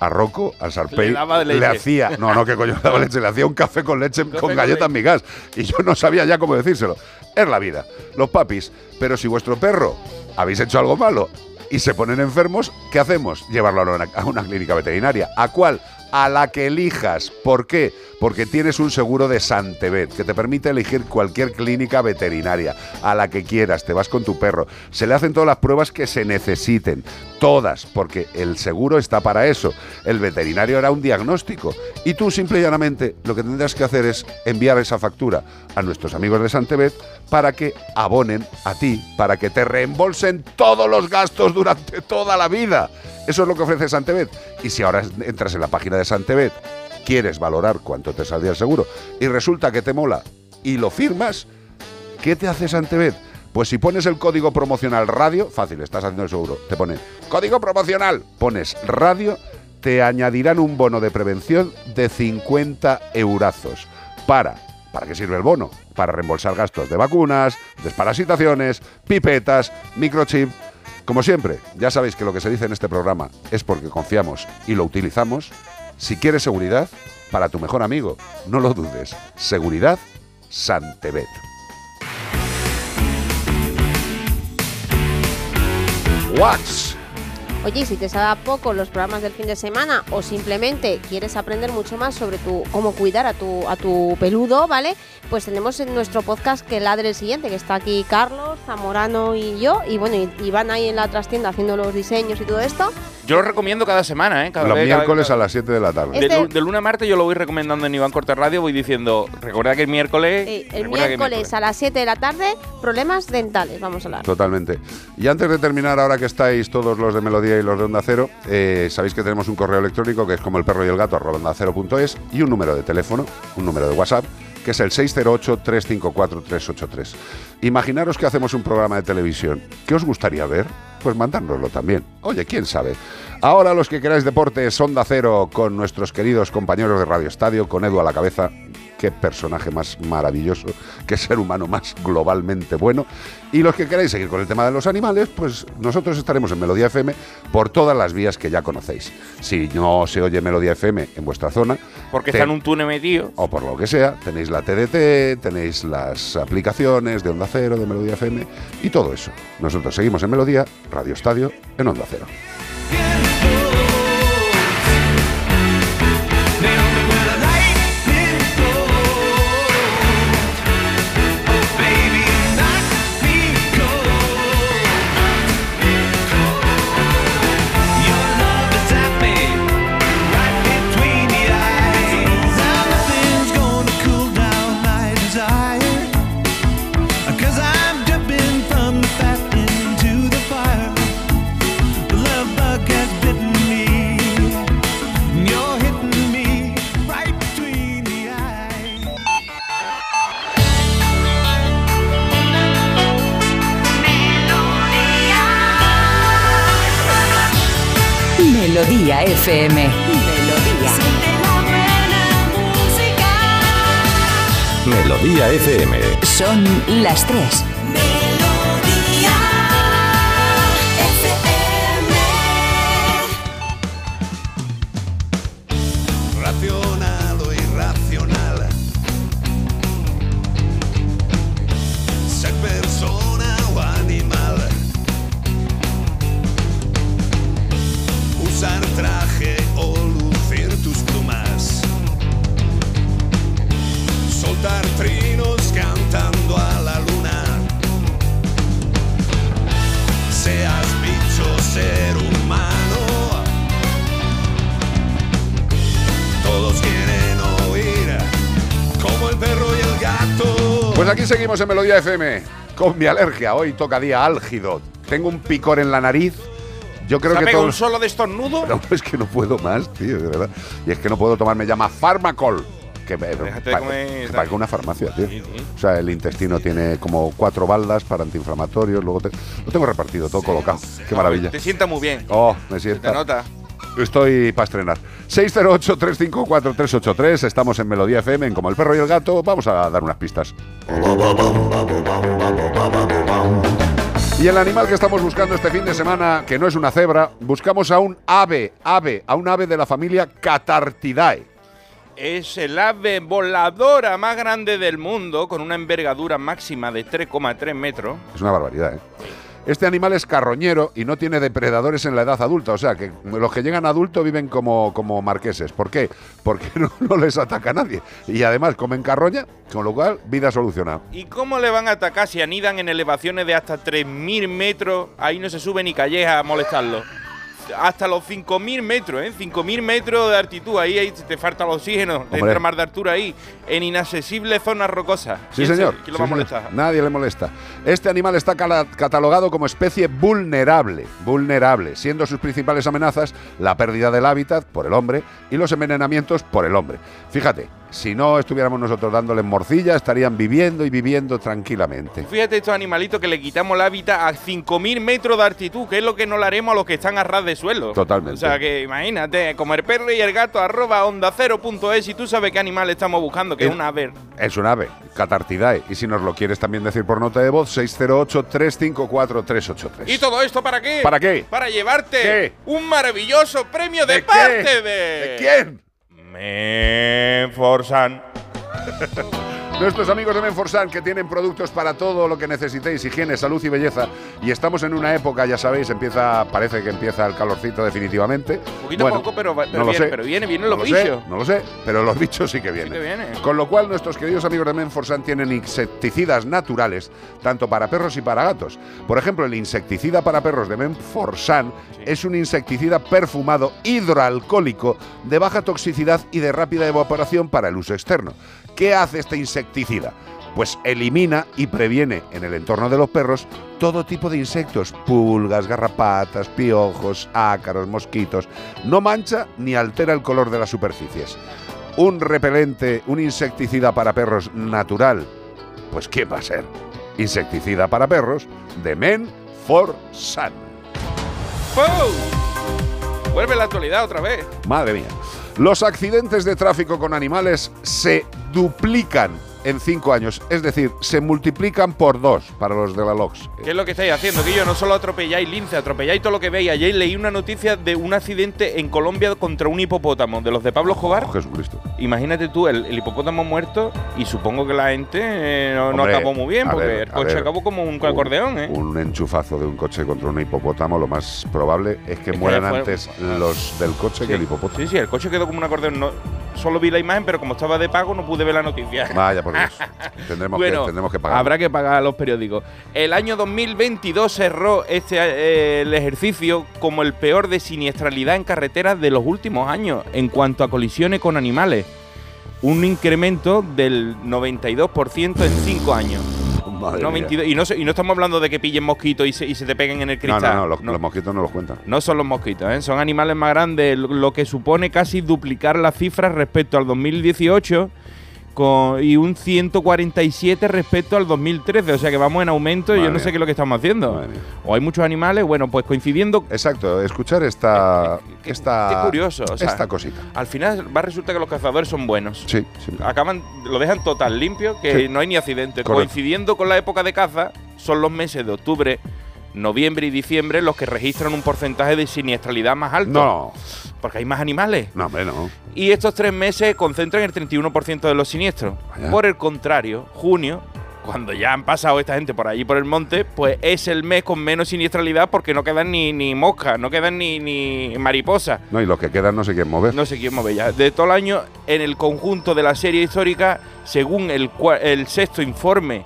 Speaker 3: a Rocco, al Sarpey,
Speaker 4: Le leche.
Speaker 3: hacía, no, no, que coño le daba leche, le hacía un café con leche,
Speaker 4: café
Speaker 3: con
Speaker 4: con
Speaker 3: galletas
Speaker 4: leche.
Speaker 3: migas. Y yo no sabía ya cómo decírselo. Es la vida, los papis. Pero si vuestro perro habéis hecho algo malo y se ponen enfermos, ¿qué hacemos? Llevarlo a una, a una clínica veterinaria. ¿A cuál? A la que elijas. ¿Por qué? Porque tienes un seguro de Santebet que te permite elegir cualquier clínica veterinaria, a la que quieras, te vas con tu perro. Se le hacen todas las pruebas que se necesiten, todas, porque el seguro está para eso. El veterinario hará un diagnóstico y tú simple y llanamente lo que tendrás que hacer es enviar esa factura a nuestros amigos de Santebet para que abonen a ti, para que te reembolsen todos los gastos durante toda la vida. Eso es lo que ofrece Santebet. Y si ahora entras en la página de Santebet, quieres valorar cuánto te saldría el seguro y resulta que te mola y lo firmas, ¿qué te hace Santebet? Pues si pones el código promocional radio, fácil, estás haciendo el seguro, te pone código promocional, pones radio, te añadirán un bono de prevención de 50 eurazos. ¿Para? ¿Para qué sirve el bono? Para reembolsar gastos de vacunas, desparasitaciones, pipetas, microchip. Como siempre, ya sabéis que lo que se dice en este programa es porque confiamos y lo utilizamos. Si quieres seguridad, para tu mejor amigo, no lo dudes. Seguridad Santebet. Watts.
Speaker 16: Oye, y si te sabe poco los programas del fin de semana o simplemente quieres aprender mucho más sobre tu cómo cuidar a tu a tu peludo, ¿vale? Pues tenemos en nuestro podcast que ladre el siguiente, que está aquí Carlos, Zamorano y yo, y bueno, y, y van ahí en la trastienda haciendo los diseños y todo esto.
Speaker 4: Yo lo recomiendo cada semana, ¿eh? Cada
Speaker 3: Los
Speaker 4: vez- cada-
Speaker 3: miércoles a las 7 de la tarde.
Speaker 4: De,
Speaker 16: Este-
Speaker 4: de lunes a martes yo lo voy recomendando en Iván Corte Radio, voy diciendo, recuerda que el miércoles...
Speaker 16: Eh, el
Speaker 4: que
Speaker 16: miércoles a las 7 de la tarde, problemas dentales, vamos a hablar.
Speaker 3: Totalmente. Y antes de terminar, ahora que estáis todos los de Melodía y los de Onda Cero, eh, sabéis que tenemos un correo electrónico que es como el perro y el gato, arroba onda y un número de teléfono, un número de WhatsApp, que es el 608-354-383. Imaginaros que hacemos un programa de televisión. ¿Qué os gustaría ver? Pues mandárnoslo también. Oye, quién sabe. Ahora los que queráis deportes, Onda Cero, con nuestros queridos compañeros de Radio Estadio, con Edu a la cabeza. Qué personaje más maravilloso, qué ser humano más globalmente bueno. Y los que queráis seguir con el tema de los animales, pues nosotros estaremos en Melodía FM por todas las vías que ya conocéis. Si no se oye Melodía FM en vuestra zona,
Speaker 4: Porque
Speaker 3: te-
Speaker 4: está en un túnel metido.
Speaker 3: o por lo que sea, tenéis la TDT, tenéis las aplicaciones de Onda Cero, de Melodía FM y todo eso. Nosotros seguimos en Melodía, Radio Estadio, en Onda Cero.
Speaker 17: Melodía FM. Melodía.
Speaker 11: Melodía FM.
Speaker 17: Son las
Speaker 1: 3. Soltar trinos cantando a la luna. Seas bicho, ser humano. Todos quieren oír como el perro y el gato.
Speaker 3: Pues aquí seguimos en Melodía FM con mi alergia. Hoy toca día álgido. Tengo un picor en la nariz. Yo creo
Speaker 4: ¿Se ha
Speaker 3: que todo...
Speaker 4: un solo de estornudo?
Speaker 3: No, es que no puedo más, tío, de verdad. Y es que no puedo tomarme llama Farmacol. Que me,
Speaker 4: Déjate de
Speaker 3: pa-
Speaker 4: comer-
Speaker 3: que parece una farmacia, tío. O sea, el intestino tiene como cuatro baldas para antiinflamatorios. Luego te- lo tengo repartido, todo colocado. Qué maravilla.
Speaker 4: Te sienta muy bien.
Speaker 3: Oh, me sienta.
Speaker 4: te nota.
Speaker 3: Estoy para estrenar. 608-354-383. Estamos en Melodía FM, en Como el Perro y el Gato. Vamos a dar unas pistas. Y el animal que estamos buscando este fin de semana, que no es una cebra, buscamos a un ave, ave, a un ave de la familia Catartidae.
Speaker 4: Es el ave voladora más grande del mundo, con una envergadura máxima de 3,3 metros.
Speaker 3: Es una barbaridad, ¿eh? Este animal es carroñero y no tiene depredadores en la edad adulta, o sea que los que llegan a adulto viven como, como marqueses. ¿Por qué? Porque no, no les ataca nadie. Y además comen carroña, con lo cual, vida solucionada.
Speaker 4: ¿Y cómo le van a atacar si anidan en elevaciones de hasta 3.000 metros? Ahí no se sube ni calleja a molestarlo. Hasta los 5.000 metros, ¿eh? 5.000 metros de altitud, ahí, ahí te falta el oxígeno, te entra más de altura ahí, en inaccesibles zonas rocosas.
Speaker 3: Sí,
Speaker 4: ¿Quién se-
Speaker 3: señor.
Speaker 4: ¿Quién lo
Speaker 3: Sí,
Speaker 4: va a
Speaker 3: señor.
Speaker 4: molestar?
Speaker 3: Nadie le molesta. Este animal está catalogado como especie vulnerable, vulnerable, siendo sus principales amenazas la pérdida del hábitat por el hombre y los envenenamientos por el hombre. Fíjate, si no estuviéramos nosotros dándoles morcilla, estarían viviendo y viviendo tranquilamente.
Speaker 4: Fíjate estos animalitos que le quitamos el hábitat a 5.000 metros de altitud, que es lo que no le haremos a los que están a ras de suelo.
Speaker 3: Totalmente.
Speaker 4: O sea que imagínate, como el perro y el gato, arroba onda cero punto es, y tú sabes qué animal estamos buscando, que es
Speaker 3: Es-
Speaker 4: un ave.
Speaker 3: Es un ave, Catartidae. Y si nos lo quieres también decir por nota de voz, 608-354-383.
Speaker 4: ¿Y todo esto para qué?
Speaker 3: ¿Para qué?
Speaker 4: Para llevarte
Speaker 3: ¿Qué?
Speaker 4: un maravilloso premio de,
Speaker 3: ¿De qué?
Speaker 4: parte de...
Speaker 3: ¿De quién?
Speaker 4: Menforsan.
Speaker 3: Nuestros amigos de Menforsan que tienen productos para todo lo que necesitéis, higiene, salud y belleza. Y estamos en una época, ya sabéis, empieza, parece que empieza el calorcito definitivamente.
Speaker 4: Poquito a poco, pero, pero
Speaker 3: no lo
Speaker 4: viene,
Speaker 3: sé.
Speaker 4: pero viene, vienen
Speaker 3: No
Speaker 4: los
Speaker 3: lo sé,
Speaker 4: bichos.
Speaker 3: no lo sé, pero los bichos sí que vienen.
Speaker 4: que.
Speaker 3: Con lo cual, nuestros queridos amigos de Menforsan tienen insecticidas naturales, tanto para perros y para gatos. Por ejemplo, el insecticida para perros de Menforsan es un insecticida perfumado hidroalcohólico de baja toxicidad y de rápida evaporación para el uso externo. ¿Qué hace este insecticida? Pues elimina y previene en el entorno de los perros todo tipo de insectos, pulgas, garrapatas, piojos, ácaros, mosquitos. No mancha ni altera el color de las superficies. Un repelente, un insecticida para perros natural. Pues ¿qué va a ser? Insecticida para perros de Men for Sun.
Speaker 4: ¡Pum! Vuelve la actualidad otra vez.
Speaker 3: Madre mía. Los accidentes de tráfico con animales se duplican en cinco años, es decir, se multiplican por dos para los de la LOX.
Speaker 4: ¿Qué es lo que estáis haciendo? Yo no solo atropelláis lince, atropelláis todo lo que veis. Ayer leí una noticia de un accidente en Colombia contra un hipopótamo, de los de Pablo Escobar.
Speaker 3: Oh, Jesucristo.
Speaker 4: Imagínate tú, el, el hipopótamo muerto, y supongo que la gente eh, no, acabó muy bien, porque
Speaker 3: ver,
Speaker 4: el coche
Speaker 3: ver,
Speaker 4: acabó como un acordeón, ¿eh?
Speaker 3: Un enchufazo de un coche contra un hipopótamo, lo más probable es que
Speaker 4: Es que
Speaker 3: mueran
Speaker 4: fue-
Speaker 3: antes los del coche que el hipopótamo.
Speaker 4: Sí, sí, el coche quedó como un acordeón. No, solo vi la imagen, pero como estaba de pago, no pude ver la noticia.
Speaker 3: Vaya por Dios. Tendremos,
Speaker 4: Bueno,
Speaker 3: que, tendremos que pagar.
Speaker 4: Habrá que pagar a los periódicos. El año 2022 cerró este, eh, el ejercicio como el peor de siniestralidad en carreteras de los últimos años en cuanto a colisiones con animales. Un incremento del 92% en 5 años.
Speaker 3: Madre
Speaker 4: No,
Speaker 3: mía.
Speaker 4: 22 y, no, y no estamos hablando de que pillen mosquitos y se, y se te peguen en el cristal.
Speaker 3: no, no, los, los mosquitos no los cuentan.
Speaker 4: No son los mosquitos, ¿eh? son animales más grandes, lo que supone casi duplicar las cifras respecto al 2018 con- y un 147 respecto al 2013. O sea que vamos en aumento y yo no sé qué es lo que estamos haciendo. O hay muchos animales, bueno, pues coincidiendo.
Speaker 3: Exacto, escuchar esta. esta
Speaker 4: Qué curioso. o sea,
Speaker 3: esta cosita.
Speaker 4: Al final va a resultar que los cazadores son buenos.
Speaker 3: Sí, sí.
Speaker 4: Acaban, lo dejan total limpio, que
Speaker 3: Sí.
Speaker 4: no hay ni accidentes.
Speaker 3: Correcto.
Speaker 4: Coincidiendo con la época de caza, son los meses de octubre, noviembre y diciembre los que registran un porcentaje de siniestralidad más alto.
Speaker 3: No.
Speaker 4: Porque hay más animales.
Speaker 3: No, hombre, no.
Speaker 4: Y estos tres meses concentran el 31% de los siniestros.
Speaker 3: Vaya.
Speaker 4: Por el contrario, junio, cuando ya han pasado esta gente por allí por el monte, pues es el mes con menos siniestralidad porque no quedan ni, ni moscas, no quedan ni, ni mariposas.
Speaker 3: No, y los que quedan no se quieren mover.
Speaker 4: No sé quién mover ya. De todo el año, en el conjunto de la serie histórica, según el, el sexto informe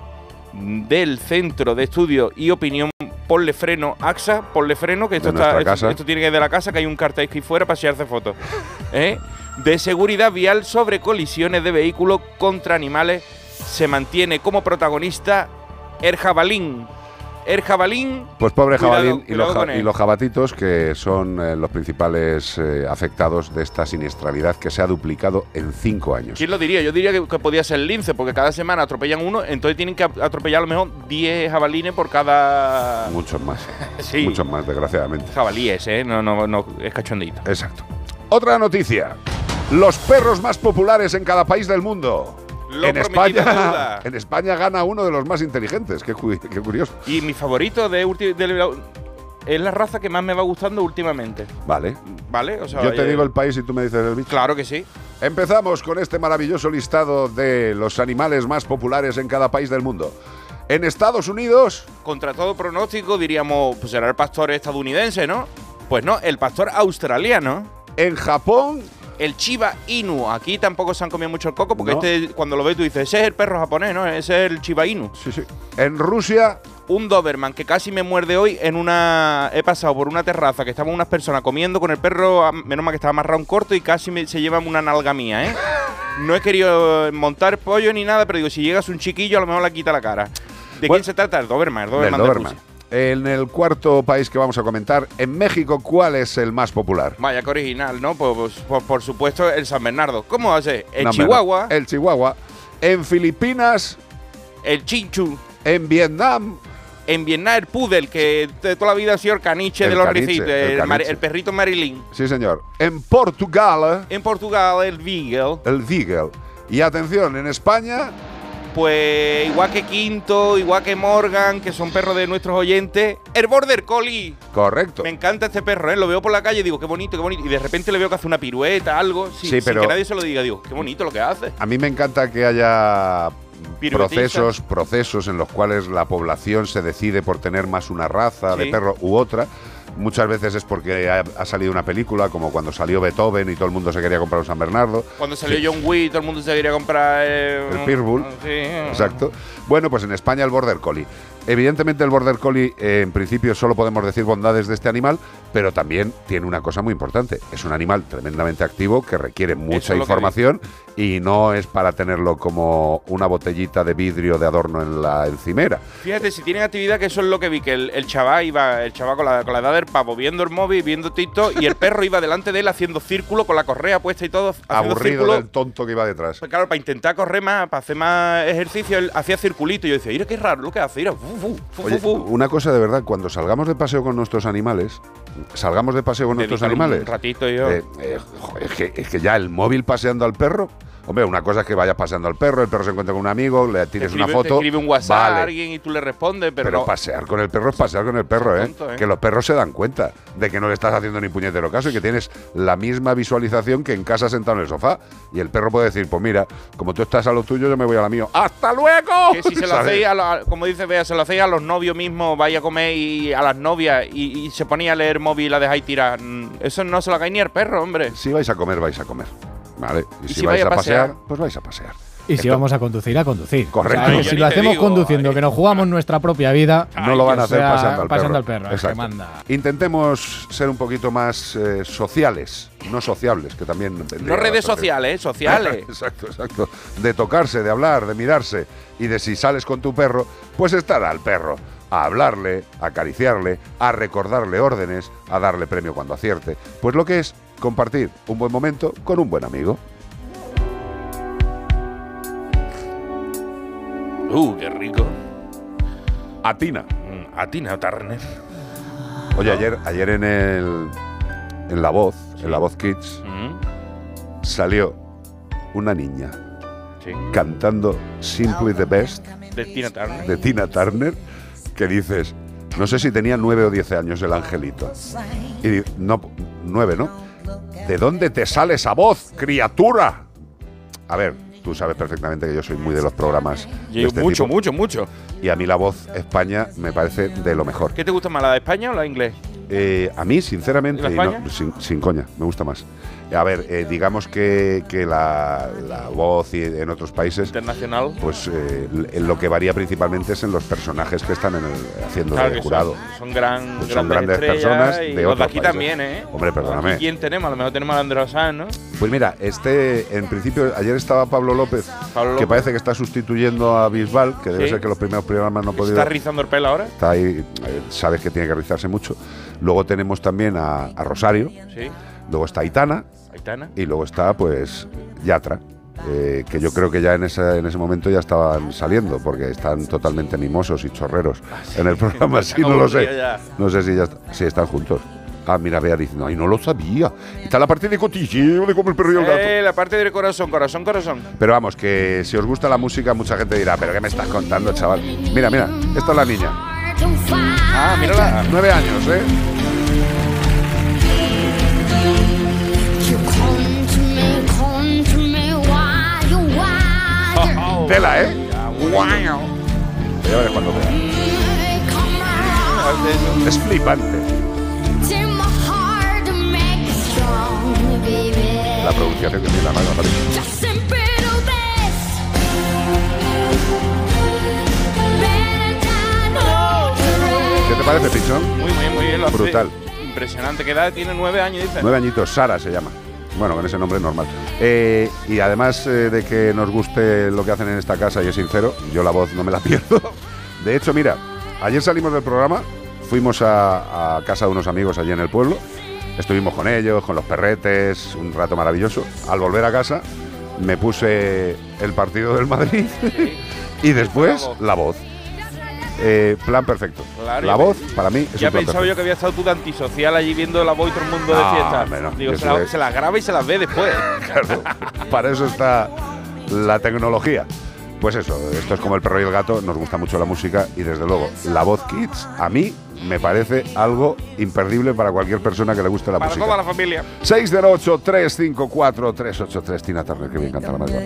Speaker 4: del Centro de Estudio y Opinión Ponle Freno AXA, Ponle Freno, que esto, está, esto, esto tiene que ir de la casa, que hay un cartel aquí fuera para hacerse fotos. ¿eh? De seguridad vial sobre colisiones de vehículos contra animales, se mantiene como protagonista el jabalín. El jabalín
Speaker 3: Pues pobre
Speaker 4: Cuidado,
Speaker 3: jabalín y, los, ja-
Speaker 4: con él.
Speaker 3: y los jabatitos que son eh, los principales eh, afectados de esta siniestralidad que se ha duplicado en cinco años.
Speaker 4: ¿Quién lo diría? Yo diría que, que podía ser el lince, porque cada semana atropellan uno, entonces tienen que atropellar a lo mejor 10 jabalines por cada
Speaker 3: Muchos más.
Speaker 4: Sí.
Speaker 3: Muchos más, desgraciadamente.
Speaker 4: jabalíes, ¿eh? No, no, no, es cachondito.
Speaker 3: Exacto. Otra noticia. Los perros más populares en cada país del mundo.
Speaker 4: Lo
Speaker 3: en España, en España gana uno de los más inteligentes. Qué, cu- qué curioso.
Speaker 4: Y mi favorito de, de es la raza que más me va gustando últimamente.
Speaker 3: Vale.
Speaker 4: ¿Vale? O sea,
Speaker 3: Yo te
Speaker 4: oye,
Speaker 3: digo el país y tú me dices el bicho.
Speaker 4: Claro que sí.
Speaker 3: Empezamos con este maravilloso listado de los animales más populares en cada país del mundo. En Estados Unidos,
Speaker 4: Contra todo pronóstico diríamos, pues será el pastor estadounidense, ¿no? Pues no, el pastor australiano.
Speaker 3: En Japón.
Speaker 4: El Chiba Inu. Aquí tampoco se han comido mucho el coco porque
Speaker 3: No.
Speaker 4: este, cuando lo ves tú dices, ese es el perro japonés, ¿no? Ese es el Chiba Inu.
Speaker 3: Sí, sí. En Rusia.
Speaker 4: Un Doberman que casi me muerde hoy en una... He pasado por una terraza que estaban unas personas comiendo con el perro, a- menos mal que estaba amarrado un corto y casi me- se llevan una nalga mía, ¿eh? No he querido montar pollo ni nada, pero digo, si llegas un chiquillo a lo mejor le quita la cara. ¿De
Speaker 3: Bueno,
Speaker 4: quién se trata? El Doberman, el
Speaker 3: del
Speaker 4: Doberman. de.
Speaker 3: En el cuarto país que vamos a comentar, en México, ¿cuál es el más popular?
Speaker 4: Vaya, que original, ¿no? Pues, pues, por, por supuesto, el San Bernardo. ¿Cómo ser? El
Speaker 3: No.
Speaker 4: Chihuahua,
Speaker 3: El Chihuahua. En Filipinas,
Speaker 4: el Chinchu.
Speaker 3: en Vietnam,
Speaker 4: En Vietnam, el Pudel, que de toda la vida ha sido el caniche
Speaker 3: El
Speaker 4: de los
Speaker 3: caniche,
Speaker 4: ricitos,
Speaker 3: el
Speaker 4: el, mari-
Speaker 3: caniche.
Speaker 4: el perrito Marilyn.
Speaker 3: sí señor. En Portugal,
Speaker 4: En Portugal, el Beagle.
Speaker 3: el Beagle. Y atención, en España,
Speaker 4: Pues igual que Quinto, igual que Morgan, que son perros de nuestros oyentes, el Border Collie.
Speaker 3: correcto.
Speaker 4: Me encanta este perro, ¿eh? Lo veo por la calle y digo, qué bonito, qué bonito. Y de repente le veo que hace una pirueta, algo, sin,
Speaker 3: Sí,
Speaker 4: sin
Speaker 3: pero-
Speaker 4: que nadie se lo diga. Digo, qué bonito lo que hace.
Speaker 3: A mí me encanta que haya procesos, procesos en los cuales la población se decide por tener más una raza de perro u otra. Muchas veces es porque ha, ha salido una película, como cuando salió Beethoven y todo el mundo se quería comprar un San Bernardo.
Speaker 4: Cuando salió John Wick, todo el mundo se quería comprar eh,
Speaker 3: El Pitbull.
Speaker 4: Sí.
Speaker 3: Exacto. Bueno, pues en España el Border Collie. Evidentemente el Border Collie, eh, en principio solo podemos decir bondades de este animal, pero también tiene una cosa muy importante. Es un animal tremendamente activo que requiere mucha información y no es para tenerlo como una botellita de vidrio de adorno en la encimera.
Speaker 4: Fíjate, si tienen actividad, que eso es lo que vi, que el, el chaval iba, el chaval con la, con la edad del pavo, viendo el móvil, viendo TikTok, y el perro iba delante de él haciendo círculo con la correa puesta y todo,
Speaker 3: Aburrido
Speaker 4: círculo.
Speaker 3: del tonto que iba detrás.
Speaker 4: Pues claro, para intentar correr más, para hacer más ejercicio, él hacía circulito. Y yo decía, mira qué raro lo que hace, mira, fu, fu, fu,
Speaker 3: Oye,
Speaker 4: fu, fu".
Speaker 3: una cosa de verdad, cuando salgamos de paseo con nuestros animales, salgamos de paseo con nuestros
Speaker 4: Dedicar un
Speaker 3: animales.
Speaker 4: ratito yo.
Speaker 3: Eh, eh, joder, es, que, es que ya el móvil paseando al perro. Hombre, una cosa es que vayas paseando al perro, el perro se encuentra con un amigo, le tires
Speaker 4: Escribe-
Speaker 3: una
Speaker 4: te
Speaker 3: foto.
Speaker 4: escribe un WhatsApp
Speaker 3: vale,
Speaker 4: a alguien y tú le respondes, pero,
Speaker 3: pero
Speaker 4: no.
Speaker 3: pasear con el perro es pasear con el perro, ¿eh?
Speaker 4: tonto, ¿eh?
Speaker 3: Que los perros se dan cuenta de que no le estás haciendo ni puñetero caso y que tienes la misma visualización que en casa sentado en el sofá. Y el perro puede decir, pues mira, como tú estás a lo tuyo, yo me voy a la mío. ¡Hasta luego!
Speaker 4: Que si se lo hacéis, a lo- como dice Bea, se lo hacéis a los novios mismos, vaya a comer y a las novias y, y se ponía a leer móvil y la dejáis tirar. Mm, Eso no se lo hagáis ni al perro, hombre.
Speaker 3: Si vais a comer, vais a comer. ¿Vale? Y,
Speaker 4: Y
Speaker 3: si,
Speaker 4: si
Speaker 3: vais a pasear,
Speaker 4: pasear,
Speaker 3: pues vais a pasear.
Speaker 15: Y si vamos a conducir, a conducir.
Speaker 3: Correcto.
Speaker 15: O sea, si lo hacemos
Speaker 3: digo,
Speaker 15: conduciendo, que nos jugamos nuestra propia vida,
Speaker 3: no lo van a hacer
Speaker 15: sea
Speaker 3: paseando al
Speaker 15: pasando
Speaker 3: perro.
Speaker 15: al perro, el que manda.
Speaker 3: Intentemos ser un poquito más eh, sociales, no sociables, que también
Speaker 4: No redes sociales, ¿eh? Sociales.
Speaker 3: exacto, exacto. De tocarse, de hablar, de mirarse y de si sales con tu perro, pues estar al perro. A hablarle, a acariciarle, a recordarle órdenes, a darle premio cuando acierte. Pues lo que es compartir un buen momento con un buen amigo.
Speaker 4: Uh, qué rico.
Speaker 3: Atina.
Speaker 4: Mm, Atina Turner.
Speaker 3: Oye, ayer, ayer en el en La Voz, en La Voz Kids,
Speaker 4: Mm,
Speaker 3: salió una niña
Speaker 4: sí.
Speaker 3: cantando Simply the Best
Speaker 4: De Tina Turner.
Speaker 3: de Tina Turner, que dices, no sé si tenía nueve o diez años el angelito. Y no, nueve, ¿no? ¿De dónde te sale esa voz, criatura? A ver, tú sabes perfectamente que yo soy muy de los programas de
Speaker 4: Yo
Speaker 3: este
Speaker 4: mucho,
Speaker 3: tipo,
Speaker 4: mucho, mucho.
Speaker 3: Y a mí la voz España me parece de lo mejor.
Speaker 4: ¿Qué te gusta más, la de España o la de inglés?
Speaker 3: Eh, a mí, sinceramente, sin, sin coña, me gusta más. A ver, eh, digamos que, que la, la voz y en otros países,
Speaker 4: Internacional.
Speaker 3: pues eh, lo que varía principalmente es en los personajes que están en el- haciendo
Speaker 4: Claro
Speaker 3: de
Speaker 4: que
Speaker 3: jurado.
Speaker 4: Son, son gran,
Speaker 3: Pues son
Speaker 4: grandes,
Speaker 3: personas
Speaker 4: y
Speaker 3: de otros
Speaker 4: aquí
Speaker 3: países.
Speaker 4: también, ¿eh?
Speaker 3: Hombre, perdóname.
Speaker 4: ¿Y quién tenemos? A lo mejor tenemos a Andrés Sanz, ¿no?
Speaker 3: Pues mira, este, en principio, ayer estaba Pablo López,
Speaker 4: Pablo
Speaker 3: que
Speaker 4: López.
Speaker 3: parece que está sustituyendo a Bisbal, que debe
Speaker 4: Sí.
Speaker 3: ser que los primeros programas no ha
Speaker 4: ¿Se
Speaker 3: podido.
Speaker 4: está rizando el pelo ahora?
Speaker 3: Está ahí, eh, sabes que tiene que rizarse mucho. Luego tenemos también a, a Rosario,
Speaker 4: Sí.
Speaker 3: Luego está Aitana,
Speaker 4: Aitana.
Speaker 3: y luego está pues Yatra. eh, que yo creo que ya en ese, en ese momento ya estaban saliendo porque están totalmente mimosos y chorreros en el programa, sí, no lo sé.
Speaker 4: ya.
Speaker 3: No sé si ya están juntos. Ah, mira, Bea diciendo, ay, no lo sabía. Está la parte de cotilleo de como el perro y el gato.
Speaker 4: Eh, la parte del corazón, corazón, corazón.
Speaker 3: Pero vamos, que si os gusta la música, mucha gente dirá, pero ¿qué me estás contando, chaval? Mira, mira, esta es la niña.
Speaker 4: Ah, mírala.
Speaker 3: Nueve años, ¿eh? Tela, ¿eh? Ya verás cuando vea. Es flipante. La pronunciación que tiene la mano. ¿Qué te parece, Pichón?
Speaker 4: Muy bien, muy bien. Lo hace. Impresionante. ¿Qué edad tiene? Nueve años, dice.
Speaker 3: Nueve añitos, Sara se llama. Bueno, con ese nombre normal. Eh, y además eh, de que nos guste lo que hacen en esta casa y es sincero, yo la voz no me la pierdo. De hecho, mira, ayer salimos del programa, fuimos a, a casa de unos amigos allí en el pueblo, estuvimos con ellos, con los perretes, un rato maravilloso. Al volver a casa me puse el partido del Madrid y después la voz. Eh, plan perfecto.
Speaker 4: Claro,
Speaker 3: la voz,
Speaker 4: me-
Speaker 3: para mí, es
Speaker 4: Ya
Speaker 3: un plan
Speaker 4: pensaba
Speaker 3: perfecto.
Speaker 4: yo que había estado tú de antisocial allí viendo la voz y todo el mundo de
Speaker 3: No,
Speaker 4: fiesta.
Speaker 3: no.
Speaker 4: Digo, se, la- se las graba y se las ve después.
Speaker 3: Claro, para eso está la tecnología. Pues eso, esto es como el perro y el gato, nos gusta mucho la música y desde luego la voz Kids a mí me parece algo imperdible para cualquier persona que le guste la
Speaker 4: Para
Speaker 3: música.
Speaker 4: toda la familia.
Speaker 3: 608 354 383 Tina Turner, que bien canta la madre.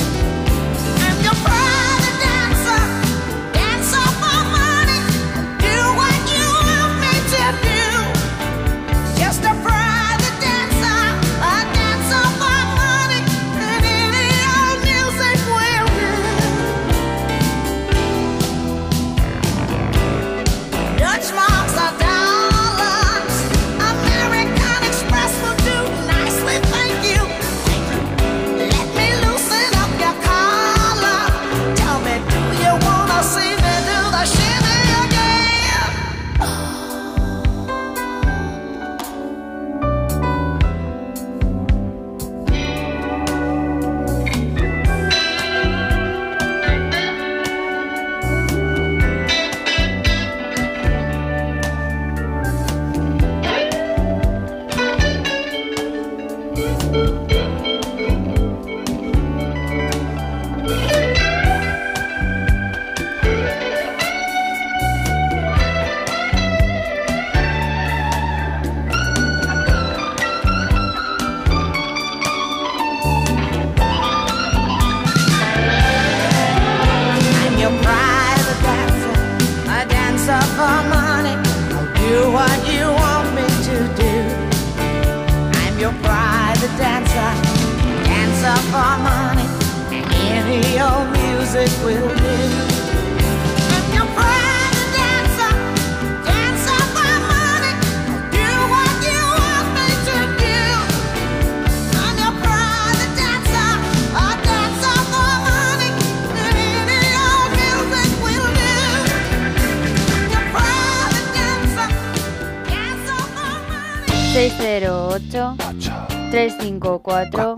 Speaker 14: 354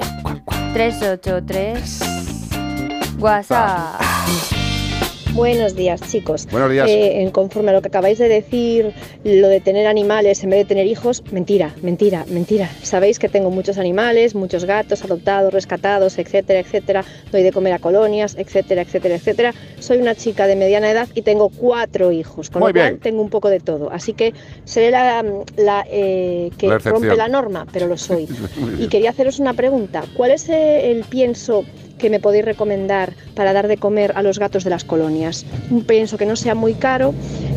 Speaker 14: 383 WhatsApp.
Speaker 18: Buenos días, chicos.
Speaker 3: Buenos días.
Speaker 18: Eh, en conforme a lo que acabáis de decir, lo de tener animales en vez de tener hijos, mentira, mentira, mentira. Sabéis que tengo muchos animales, muchos gatos adoptados, rescatados, etcétera, etcétera. Doy de comer a colonias, etcétera, etcétera, etcétera. Soy una chica de mediana edad y tengo cuatro hijos, con
Speaker 3: Muy
Speaker 18: lo cual tengo un poco de todo. Así que seré la, la, eh, que
Speaker 3: La
Speaker 18: rompe la norma, pero lo soy. Y quería haceros una pregunta. ¿Cuál es eh, el pienso que me podéis recomendar para dar de comer a los gatos de las colonias? Un pienso que no sea muy caro,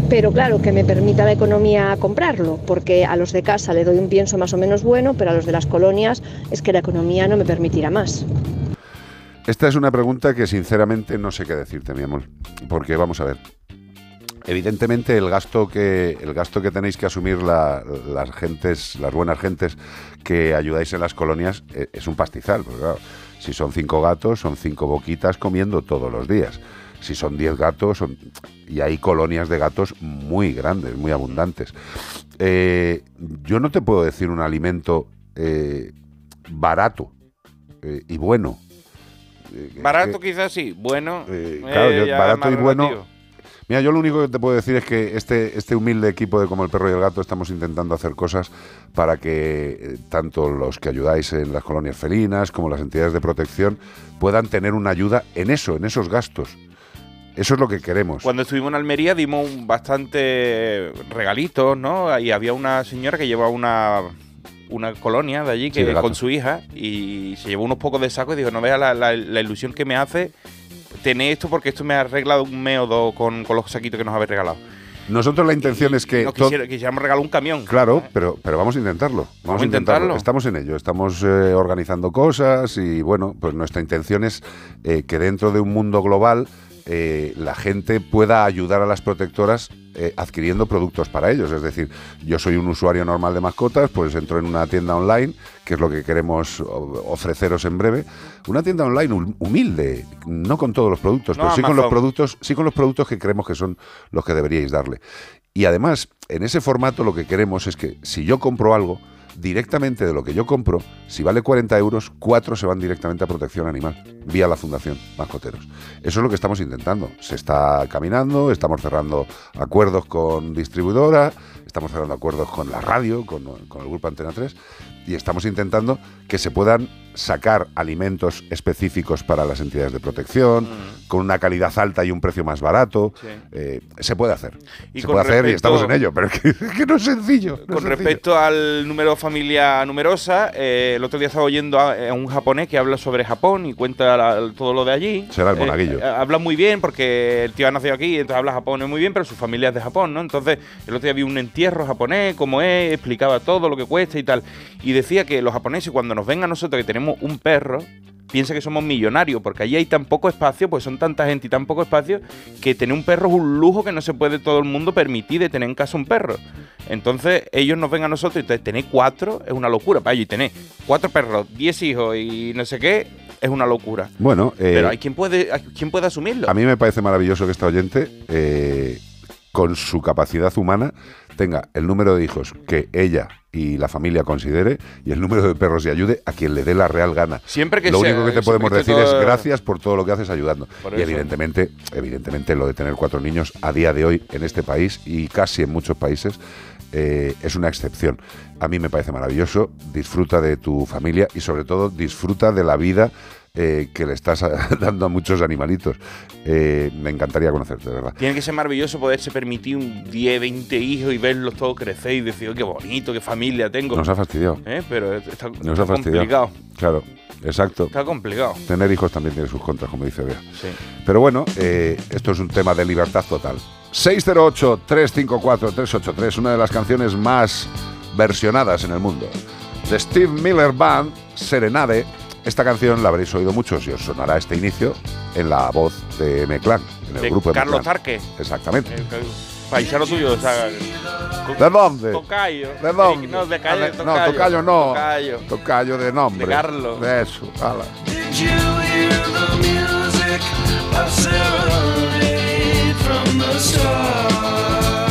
Speaker 18: pero claro, que me permita la economía comprarlo, porque a los de casa le doy un pienso más o menos bueno, pero a los de las colonias es que la economía no me permitirá más.
Speaker 3: Esta es una pregunta que sinceramente no sé qué decirte, mi amor. Porque vamos a ver. Evidentemente el gasto que el gasto que tenéis que asumir la- las gentes, las buenas gentes que ayudáis en las colonias eh, es un pastizal, porque claro, si son cinco gatos, son cinco boquitas comiendo todos los días. Si son diez gatos, son, y hay colonias de gatos muy grandes, muy abundantes. Eh, yo no te puedo decir un alimento eh, barato eh, y bueno.
Speaker 4: Barato quizás sí, bueno.
Speaker 3: Claro, yo- barato y bueno.
Speaker 4: relativo.
Speaker 3: Mira, yo lo único que te puedo decir es que este, este humilde equipo de Como el Perro y el Gato estamos intentando hacer cosas para que eh, tanto los que ayudáis en las colonias felinas como las entidades de protección puedan tener una ayuda en eso, en esos gastos. Eso es lo que queremos.
Speaker 4: Cuando estuvimos en Almería dimos bastante regalitos, ¿no? Y había una señora que llevaba una, una colonia de allí que con su hija y se llevó unos pocos de saco y dijo, no veas la, la- la ilusión que me hace tener esto porque esto me ha arreglado un mes o dos con, con los saquitos que nos habéis regalado.
Speaker 3: Nosotros la intención es que... To-
Speaker 4: quisiera- quisiéramos regalar un camión.
Speaker 3: Claro, pero, pero vamos a intentarlo. Vamos,
Speaker 4: a
Speaker 3: a intentarlo.
Speaker 4: intentarlo.
Speaker 3: Estamos en ello. Estamos eh, organizando cosas y bueno, pues nuestra intención es eh, que dentro de un mundo global eh, la gente pueda ayudar a las protectoras eh, adquiriendo productos para ellos. Es decir, yo soy un usuario normal de mascotas, pues entro en una tienda online, que es lo que queremos ofreceros en breve. Una tienda online hum- humilde, no con todos los productos,
Speaker 4: No
Speaker 3: pero sí con los productos, sí con los productos que creemos que son los que deberíais darle. Y además, en ese formato lo que queremos es que si yo compro algo, directamente de lo que yo compro, si vale 40 euros, 4 se van directamente a protección animal, vía la Fundación Mascoteros. Eso es lo que estamos intentando. Se está caminando, estamos cerrando acuerdos con distribuidora, estamos cerrando acuerdos con la radio, con, con el grupo Antena 3, y estamos intentando que se puedan sacar alimentos específicos para las entidades de protección, con una calidad alta y un precio más barato.
Speaker 4: Sí.
Speaker 3: Eh, se puede hacer.
Speaker 4: Y
Speaker 3: se puede hacer y
Speaker 4: respecto-
Speaker 3: estamos en ello, pero es que, es que no es sencillo. no es
Speaker 4: Con
Speaker 3: sencillo.
Speaker 4: respecto al número familia numerosa, eh, el otro día estaba oyendo a, a un japonés que habla sobre Japón y cuenta la- todo lo de allí.
Speaker 3: Será el
Speaker 4: Eh,
Speaker 3: monaguillo.
Speaker 4: eh, habla muy bien porque el tío ha nacido aquí, entonces habla japonés muy bien, pero su familia es de Japón, ¿no? Entonces, el otro día vi un entierro japonés, cómo es, explicaba todo lo que cuesta y tal. Y decía que los japoneses, cuando nos ven a nosotros que tenemos un perro, piensa que somos millonarios, porque allí hay tan poco espacio, pues son tanta gente y tan poco espacio, que tener un perro es un lujo que no se puede todo el mundo permitir de tener en casa un perro. Entonces ellos nos ven a nosotros y entonces tener cuatro es una locura para ellos. Y tener cuatro perros, diez hijos y no sé qué es una locura.
Speaker 3: Bueno, eh,
Speaker 4: Pero hay quien puede, hay quien puede asumirlo.
Speaker 3: A mí me parece maravilloso que esta oyente, eh, con su capacidad humana, tenga el número de hijos que ella y la familia considere y el número de perros y ayude a quien le dé la real gana.
Speaker 4: Siempre que
Speaker 3: lo
Speaker 4: sea-
Speaker 3: único que te podemos decir es gracias por todo lo que haces ayudando. Y evidentemente, evidentemente lo de tener cuatro niños a día de hoy en este país y casi en muchos países eh, es una excepción. A mí me parece maravilloso. Disfruta de tu familia y sobre todo disfruta de la vida eh, que le estás dando a muchos animalitos. Eh, me encantaría conocerte, de verdad.
Speaker 4: Tiene que ser maravilloso poderse permitir un 10, 20 hijos y verlos todos crecer y decir, "Oh, qué bonito, qué familia tengo.
Speaker 3: Nos ha fastidiado.
Speaker 4: ¿Eh? Pero está,
Speaker 3: Nos
Speaker 4: está
Speaker 3: ha
Speaker 4: complicado.
Speaker 3: Claro, exacto.
Speaker 4: Está complicado.
Speaker 3: Tener hijos también tiene sus contras, como dice Bea.
Speaker 4: Sí.
Speaker 3: Pero bueno, esto es un tema de libertad total. 608-354-383, una de las canciones más versionadas en el mundo. De Steve Miller Band, Serenade. Esta canción la habréis oído muchos y os sonará este inicio en la voz de M-Clan, en el
Speaker 4: De
Speaker 3: grupo
Speaker 4: Carlos. Tarque.
Speaker 3: Exactamente.
Speaker 4: El paisano tuyo, o sea.
Speaker 3: ¿De dónde?
Speaker 4: Tocayo.
Speaker 3: ¿De dónde?
Speaker 4: No, de calle, tocayo.
Speaker 3: No, tocayo no.
Speaker 4: Tocayo.
Speaker 3: Tocayo de nombre.
Speaker 4: De Carlos.
Speaker 3: De eso, ala.
Speaker 2: Did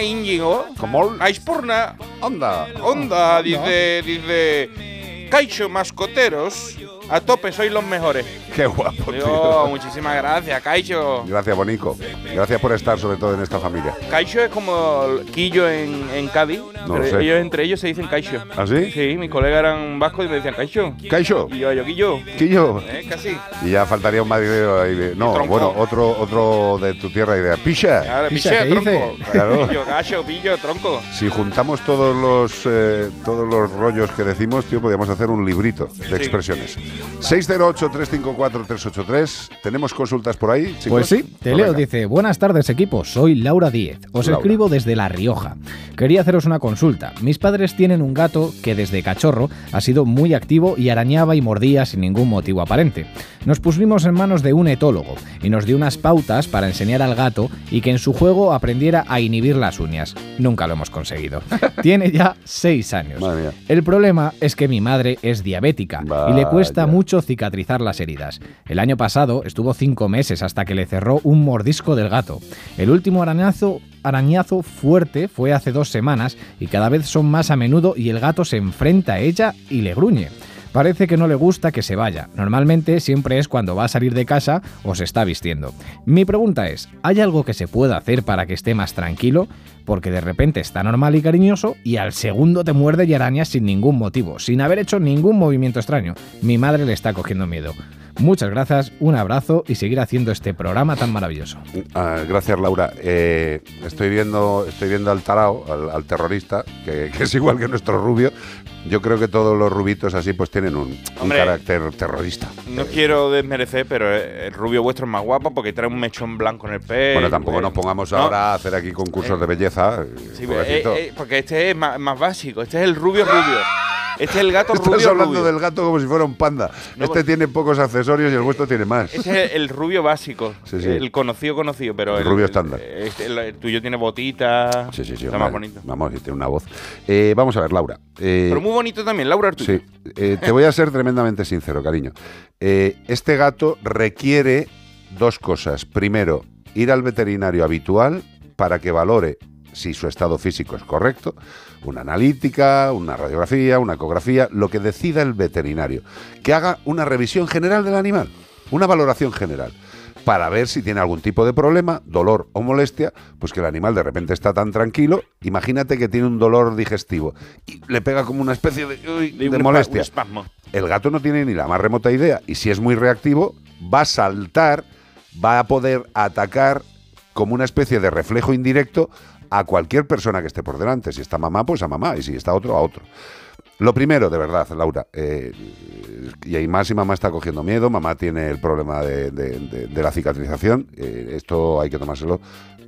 Speaker 4: Aispurna Íñigo.
Speaker 3: ¿Cómo?
Speaker 4: Aispurna.
Speaker 3: Onda.
Speaker 4: Onda, dice, dice. Caixo Mascoteros. A tope, sois los mejores.
Speaker 3: Qué guapo,
Speaker 4: Digo,
Speaker 3: tío.
Speaker 4: muchísimas gracias, Caixo.
Speaker 3: Gracias, Bonico. Gracias por estar, sobre todo, en esta familia.
Speaker 4: Caixo es como el Quillo en, en Cádiz.
Speaker 3: No lo
Speaker 4: Pero
Speaker 3: sé.
Speaker 4: Ellos entre ellos se dicen Caixo.
Speaker 3: ¿Ah, sí?
Speaker 4: Sí, mis colegas eran vascos y me decían Caixo.
Speaker 3: ¿Caixo?
Speaker 4: Y yo, yo Quillo.
Speaker 3: Quillo.
Speaker 4: Eh, casi.
Speaker 3: Y ya faltaría un madridero ahí de. No, bueno, otro, otro de tu tierra y de Picha.
Speaker 4: Tronco.
Speaker 3: Claro.
Speaker 4: Pillo, gacho, pillo, tronco.
Speaker 3: Si juntamos todos los eh, todos los rollos que decimos, tío, podríamos hacer un librito de expresiones. 608-354-383. ¿Tenemos consultas por ahí, chicos?
Speaker 15: Pues sí, te leo, dice, buenas tardes equipo, soy Laura Díez, os
Speaker 3: Laura.
Speaker 15: escribo desde La Rioja. Quería haceros una consulta. Mis padres tienen un gato que desde cachorro ha sido muy activo y arañaba y mordía sin ningún motivo aparente. Nos pusimos en manos de un etólogo y nos dio unas pautas para enseñar al gato y que en su juego aprendiera a inhibir las uñas. Nunca lo hemos conseguido. Tiene ya seis años. El problema es que mi madre es diabética y le cuesta mucho cicatrizar las heridas. El año pasado estuvo cinco meses hasta que le cerró un mordisco del gato. El último arañazo, arañazo fuerte fue hace dos semanas y cada vez son más a menudo y el gato se enfrenta a ella y le gruñe. Parece que no le gusta que se vaya. Normalmente siempre es cuando va a salir de casa o se está vistiendo. Mi pregunta es, ¿hay algo que se pueda hacer para que esté más tranquilo? Porque de repente está normal y cariñoso y al segundo te muerde y araña sin ningún motivo, sin haber hecho ningún movimiento extraño. Mi madre le está cogiendo miedo. Muchas gracias, un abrazo y seguir haciendo este programa tan maravilloso.
Speaker 3: Ah, gracias, Laura. Eh, estoy viendo estoy viendo al tarao, al, terrorista, que es igual que nuestro rubio. Yo creo que todos los rubitos así pues tienen un, carácter terrorista.
Speaker 4: No quiero desmerecer, pero el rubio vuestro es más guapo porque trae un mechón blanco en el pelo.
Speaker 3: Bueno, tampoco nos pongamos ahora a hacer aquí concursos de belleza.
Speaker 4: Sí,
Speaker 3: pobrecito.
Speaker 4: eh, eh, porque este es más, más básico. Este es el rubio rubio. Este es el gato
Speaker 3: Estás
Speaker 4: rubio
Speaker 3: hablando
Speaker 4: rubio.
Speaker 3: del gato como si fuera un panda. este tiene pocos accesorios y el vuestro tiene más.
Speaker 4: Este es el rubio básico.
Speaker 3: Sí, sí.
Speaker 4: El conocido, conocido, pero
Speaker 3: El rubio estándar.
Speaker 4: este- el, el tuyo tiene botitas.
Speaker 3: Sí, sí, sí.
Speaker 4: Está más bonito.
Speaker 3: Vamos, y tiene una voz. Eh, vamos a ver, Laura. Eh,
Speaker 4: Pero muy bonito también, Laura el tuyo.
Speaker 3: Sí, eh, te voy a ser tremendamente sincero, cariño. Este gato requiere dos cosas. Primero, ir al veterinario habitual para que valore si su estado físico es correcto, una analítica, una radiografía, una ecografía, lo que decida el veterinario. Que haga una revisión general del animal, una valoración general para ver si tiene algún tipo de problema, dolor o molestia, pues que el animal de repente está tan tranquilo, imagínate que tiene un dolor digestivo y le pega como una especie de, uy, de
Speaker 4: un
Speaker 3: molestia.
Speaker 4: espasmo.
Speaker 3: El gato no tiene ni la más remota idea y si es muy reactivo, va a saltar, va a poder atacar como una especie de reflejo indirecto a cualquier persona que esté por delante. Si está mamá, pues a mamá y si está otro, a otro. Lo primero, de verdad, Laura, eh, y ahí más y mamá está cogiendo miedo, mamá tiene el problema de, de- de- la cicatrización, eh, esto hay que tomárselo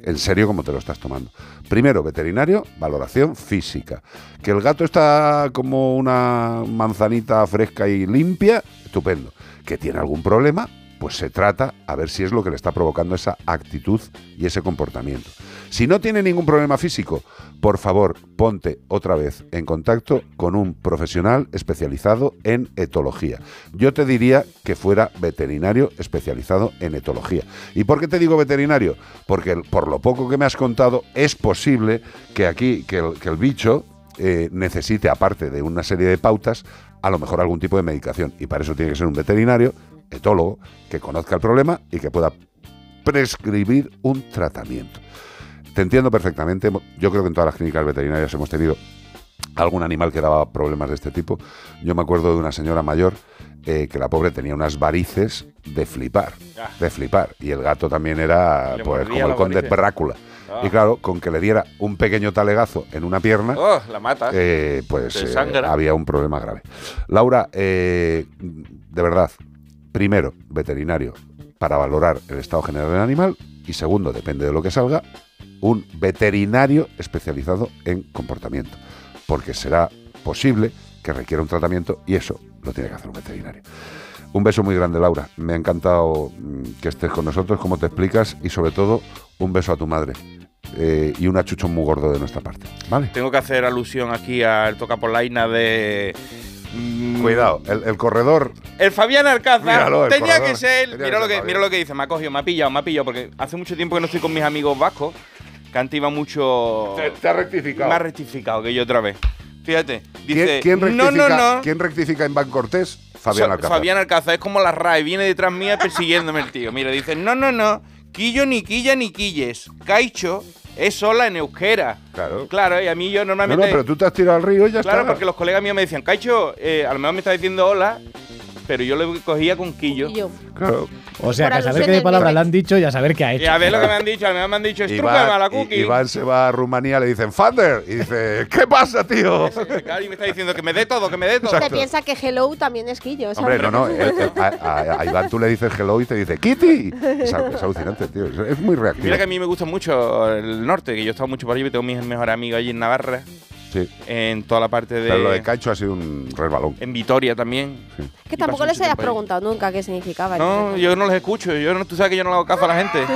Speaker 3: en serio como te lo estás tomando. Primero, veterinario, valoración física. Que el gato está como una manzanita fresca y limpia, estupendo. Que tiene algún problema, pues se trata a ver si es lo que le está provocando esa actitud y ese comportamiento. Si no tiene ningún problema físico, por favor, ponte otra vez en contacto con un profesional especializado en etología. Yo te diría que fuera veterinario especializado en etología. ¿Y por qué te digo veterinario? Porque por lo poco que me has contado, es posible que aquí, que el, que el bicho eh, necesite, aparte de una serie de pautas, a lo mejor algún tipo de medicación. Y para eso tiene que ser un veterinario, etólogo, que conozca el problema y que pueda prescribir un tratamiento. Te entiendo perfectamente. Yo creo que en todas las clínicas veterinarias hemos tenido algún animal que daba problemas de este tipo. Yo me acuerdo de una señora mayor eh, que la pobre tenía unas varices de flipar, de flipar. Y el gato también era pues, como el conde. Drácula.
Speaker 4: Ah.
Speaker 3: Y claro, con que le diera un pequeño talegazo en una pierna,
Speaker 4: Oh, la mata.
Speaker 3: eh, pues eh, había un problema grave. Laura, de verdad, primero, veterinario para valorar el estado general del animal y segundo, depende de lo que salga, un veterinario especializado en comportamiento, porque será posible que requiera un tratamiento y eso lo tiene que hacer un veterinario. Un beso muy grande, Laura. Me ha encantado mm, que estés con nosotros, como te explicas, y sobre todo un beso a tu madre. Eh, y un achuchón muy gordo de nuestra parte. ¿Vale?
Speaker 4: Tengo que hacer alusión aquí al tocapolaina de
Speaker 3: Cuidado, el, el corredor.
Speaker 4: El Fabián Alcázar
Speaker 3: Míralo, el
Speaker 4: tenía
Speaker 3: corredor.
Speaker 4: que ser.
Speaker 3: Tenía que
Speaker 4: Mira lo
Speaker 3: ser
Speaker 4: que, mira lo que dice, me ha cogido, me ha pillado, me ha pillado, porque hace mucho tiempo que no estoy con mis amigos vascos, que antes iba mucho.
Speaker 3: Te, te ha rectificado.
Speaker 4: Me ha rectificado que yo otra vez. Fíjate,
Speaker 3: ¿Quién,
Speaker 4: dice.
Speaker 3: quién
Speaker 4: no,
Speaker 3: rectifica,
Speaker 4: no, no.
Speaker 3: ¿Quién rectifica en Ban Cortés? Fabián Alcázar.
Speaker 4: Fabián Alcázar, es como la RAE, viene detrás mía persiguiéndome el tío. Mira, dice, no, no, no, quillo ni quilla ni quilles. Caicho es sola en euskera.
Speaker 3: Claro.
Speaker 4: Claro, y a mí yo
Speaker 3: No,
Speaker 4: normalmente...
Speaker 3: no, pero tú te has tirado al río y ya
Speaker 4: Claro,
Speaker 3: está.
Speaker 4: porque los colegas míos me decían, Caicho, eh, a lo mejor me está diciendo hola, pero yo le cogía con quillo.
Speaker 3: Claro.
Speaker 15: O sea, que a saber qué de palabra le han dicho y a saber qué ha hecho.
Speaker 4: Y a ver lo que me han dicho, a mí me han dicho, es truca
Speaker 3: Iván,
Speaker 4: mala
Speaker 3: I-
Speaker 4: cookie.
Speaker 3: Iván se va a Rumanía, le dicen Fander y dice, ¿qué pasa, tío?
Speaker 4: Y me está diciendo que me dé todo, que me dé todo.
Speaker 16: Te piensa que Hello también es Quillo.
Speaker 3: Hombre, no, no. el- el- a, a- a Iván tú le dices hello y te dice Kitty. Es, al- es alucinante, tío. Es, muy reactivo.
Speaker 4: Mira que a mí me gusta mucho el norte, que yo he estado mucho por allí, y tengo mis mejores amigos allí en Navarra,
Speaker 3: Sí.
Speaker 4: en toda la parte de...
Speaker 3: Pero lo de Cacho ha sido un resbalón.
Speaker 4: En Vitoria también.
Speaker 16: Que tampoco les hayas preguntado nunca qué significaba.
Speaker 4: No, yo no los escucho, yo no, tú sabes que yo no le hago caso a la gente.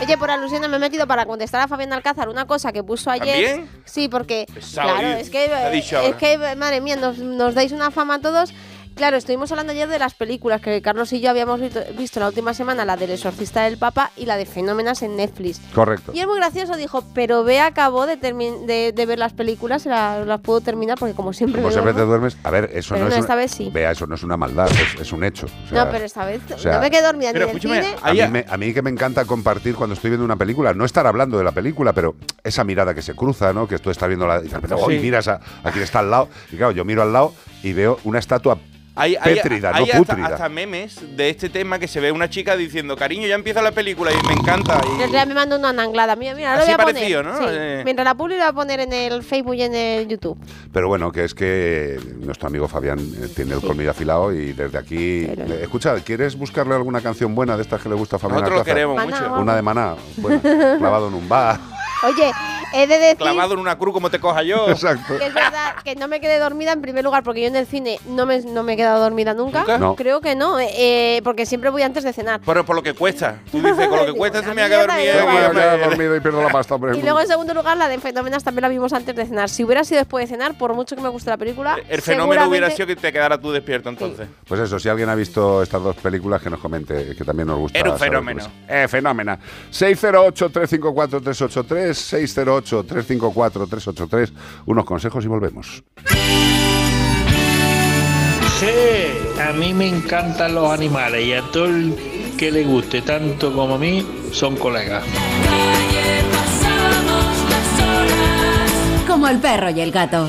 Speaker 16: Oye, por alusiones me he metido para contestar a Fabián Alcázar una cosa que puso ayer.
Speaker 4: ¿También?
Speaker 16: Sí, porque
Speaker 4: Pesado,
Speaker 16: claro,
Speaker 4: ¿qué-
Speaker 16: es que
Speaker 4: qué ha dicho
Speaker 16: es
Speaker 4: ahora?
Speaker 16: que madre mía, nos, nos dais una fama a todos. Claro, estuvimos hablando ayer de las películas que Carlos y yo habíamos visto, la última semana, la del exorcista del Papa y la de Fenómenas en Netflix.
Speaker 3: Correcto.
Speaker 16: Y es muy gracioso, dijo, pero ve acabó de, termi- de, de ver las películas y la- las puedo terminar porque como siempre
Speaker 3: Como siempre te duermes. A ver, eso
Speaker 16: Pero
Speaker 3: no
Speaker 16: no,
Speaker 3: es.
Speaker 16: esta
Speaker 3: una-
Speaker 16: vez sí.
Speaker 3: Vea, eso no es una maldad, es, es un hecho. O sea,
Speaker 16: no, pero esta vez
Speaker 3: o sea,
Speaker 16: no me quedé dormida
Speaker 4: pero
Speaker 16: ni en el
Speaker 4: escúchame,
Speaker 16: cine.
Speaker 3: A mí, me- a mí que me encanta compartir cuando estoy viendo una película, no estar hablando de la película, pero esa mirada que se cruza, ¿no? Que tú estás viendo la. Y de repente,
Speaker 4: Sí.
Speaker 3: "Uy, miras a, a quien está al lado. Y claro, yo miro al lado y veo una estatua
Speaker 4: Hay, hay-
Speaker 3: pétrida,
Speaker 4: hay
Speaker 3: no
Speaker 4: hasta,
Speaker 3: pútrida.
Speaker 4: hasta memes de este tema que se ve una chica diciendo, cariño, ya empieza la película y me encanta.
Speaker 16: El
Speaker 4: Y,
Speaker 16: día me mandó una anglada. Mira, mira, lo
Speaker 4: Así
Speaker 16: voy a poner.
Speaker 4: parecido, ¿no?
Speaker 16: Sí.
Speaker 4: Eh.
Speaker 16: Mientras la publi lo voy a poner en el Facebook y en el YouTube.
Speaker 3: Pero bueno, que es que nuestro amigo Fabián eh, tiene el colmillo afilado y desde aquí. Escucha, ¿quieres buscarle alguna canción buena de estas que le gusta a Fabián
Speaker 4: Nosotros lo queremos
Speaker 16: Maná, mucho.
Speaker 3: Una de maná, buena, clavado en un bar.
Speaker 16: Oye, he de decir.
Speaker 4: Clavado en una cruz como te coja yo.
Speaker 3: Exacto.
Speaker 16: Que es verdad que no me quedé dormida en primer lugar, porque yo en el cine no me, no me he quedado dormida nunca.
Speaker 4: ¿Nunca?
Speaker 3: No.
Speaker 16: Creo que no, eh, porque siempre voy antes de cenar.
Speaker 4: Pero por lo que cuesta. Tú dices, con lo que cuesta se me ha quedado
Speaker 16: dormida.
Speaker 4: y
Speaker 3: pierdo la pasta.
Speaker 16: Y luego en segundo lugar, la de Fenómenas también la vimos antes de cenar. Si hubiera sido después de cenar, por mucho que me guste la película.
Speaker 4: El fenómeno hubiera sido que te quedara tú despierto entonces.
Speaker 3: Pues eso, si alguien ha visto estas dos películas, que nos comente, que también nos gusta.
Speaker 4: Era un fenómeno.
Speaker 3: Eh, fenómena. 608 354 383 608-354-383. Unos consejos y volvemos.
Speaker 19: Sí, a mí me encantan los animales y a todo el que le guste tanto como a mí son colegas.
Speaker 17: Como el perro y el gato.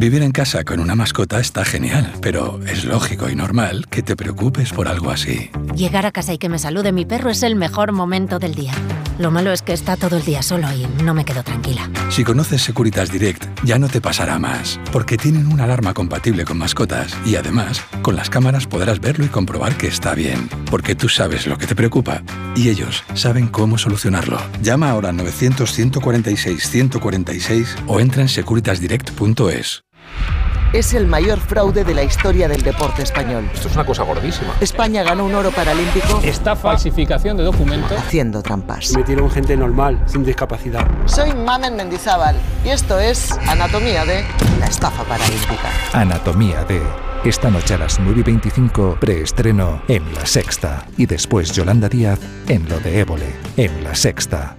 Speaker 12: Vivir en casa con una mascota está genial, pero es lógico y normal que te preocupes por algo así.
Speaker 13: Llegar a casa y que me salude mi perro es el mejor momento del día. Lo malo es que está todo el día solo y no me quedo tranquila.
Speaker 12: Si conoces Securitas Direct, ya no te pasará más, porque tienen una alarma compatible con mascotas y además, con las cámaras podrás verlo y comprobar que está bien, porque tú sabes lo que te preocupa y ellos saben cómo solucionarlo. Llama ahora al 900-146-146 o entra en securitasdirect.es.
Speaker 8: Es el mayor fraude de la historia del deporte español.
Speaker 9: Esto es una cosa gordísima.
Speaker 8: España ganó un oro paralímpico
Speaker 9: Estafa, falsificación de documentos.
Speaker 8: haciendo trampas.
Speaker 9: Metieron gente normal, sin discapacidad.
Speaker 8: Soy Mamen Mendizábal y esto es Anatomía de la estafa paralímpica.
Speaker 10: Anatomía de. Esta noche a las 9 y 25, preestreno en La Sexta. Y después Yolanda Díaz en Lo de Évole, en La Sexta.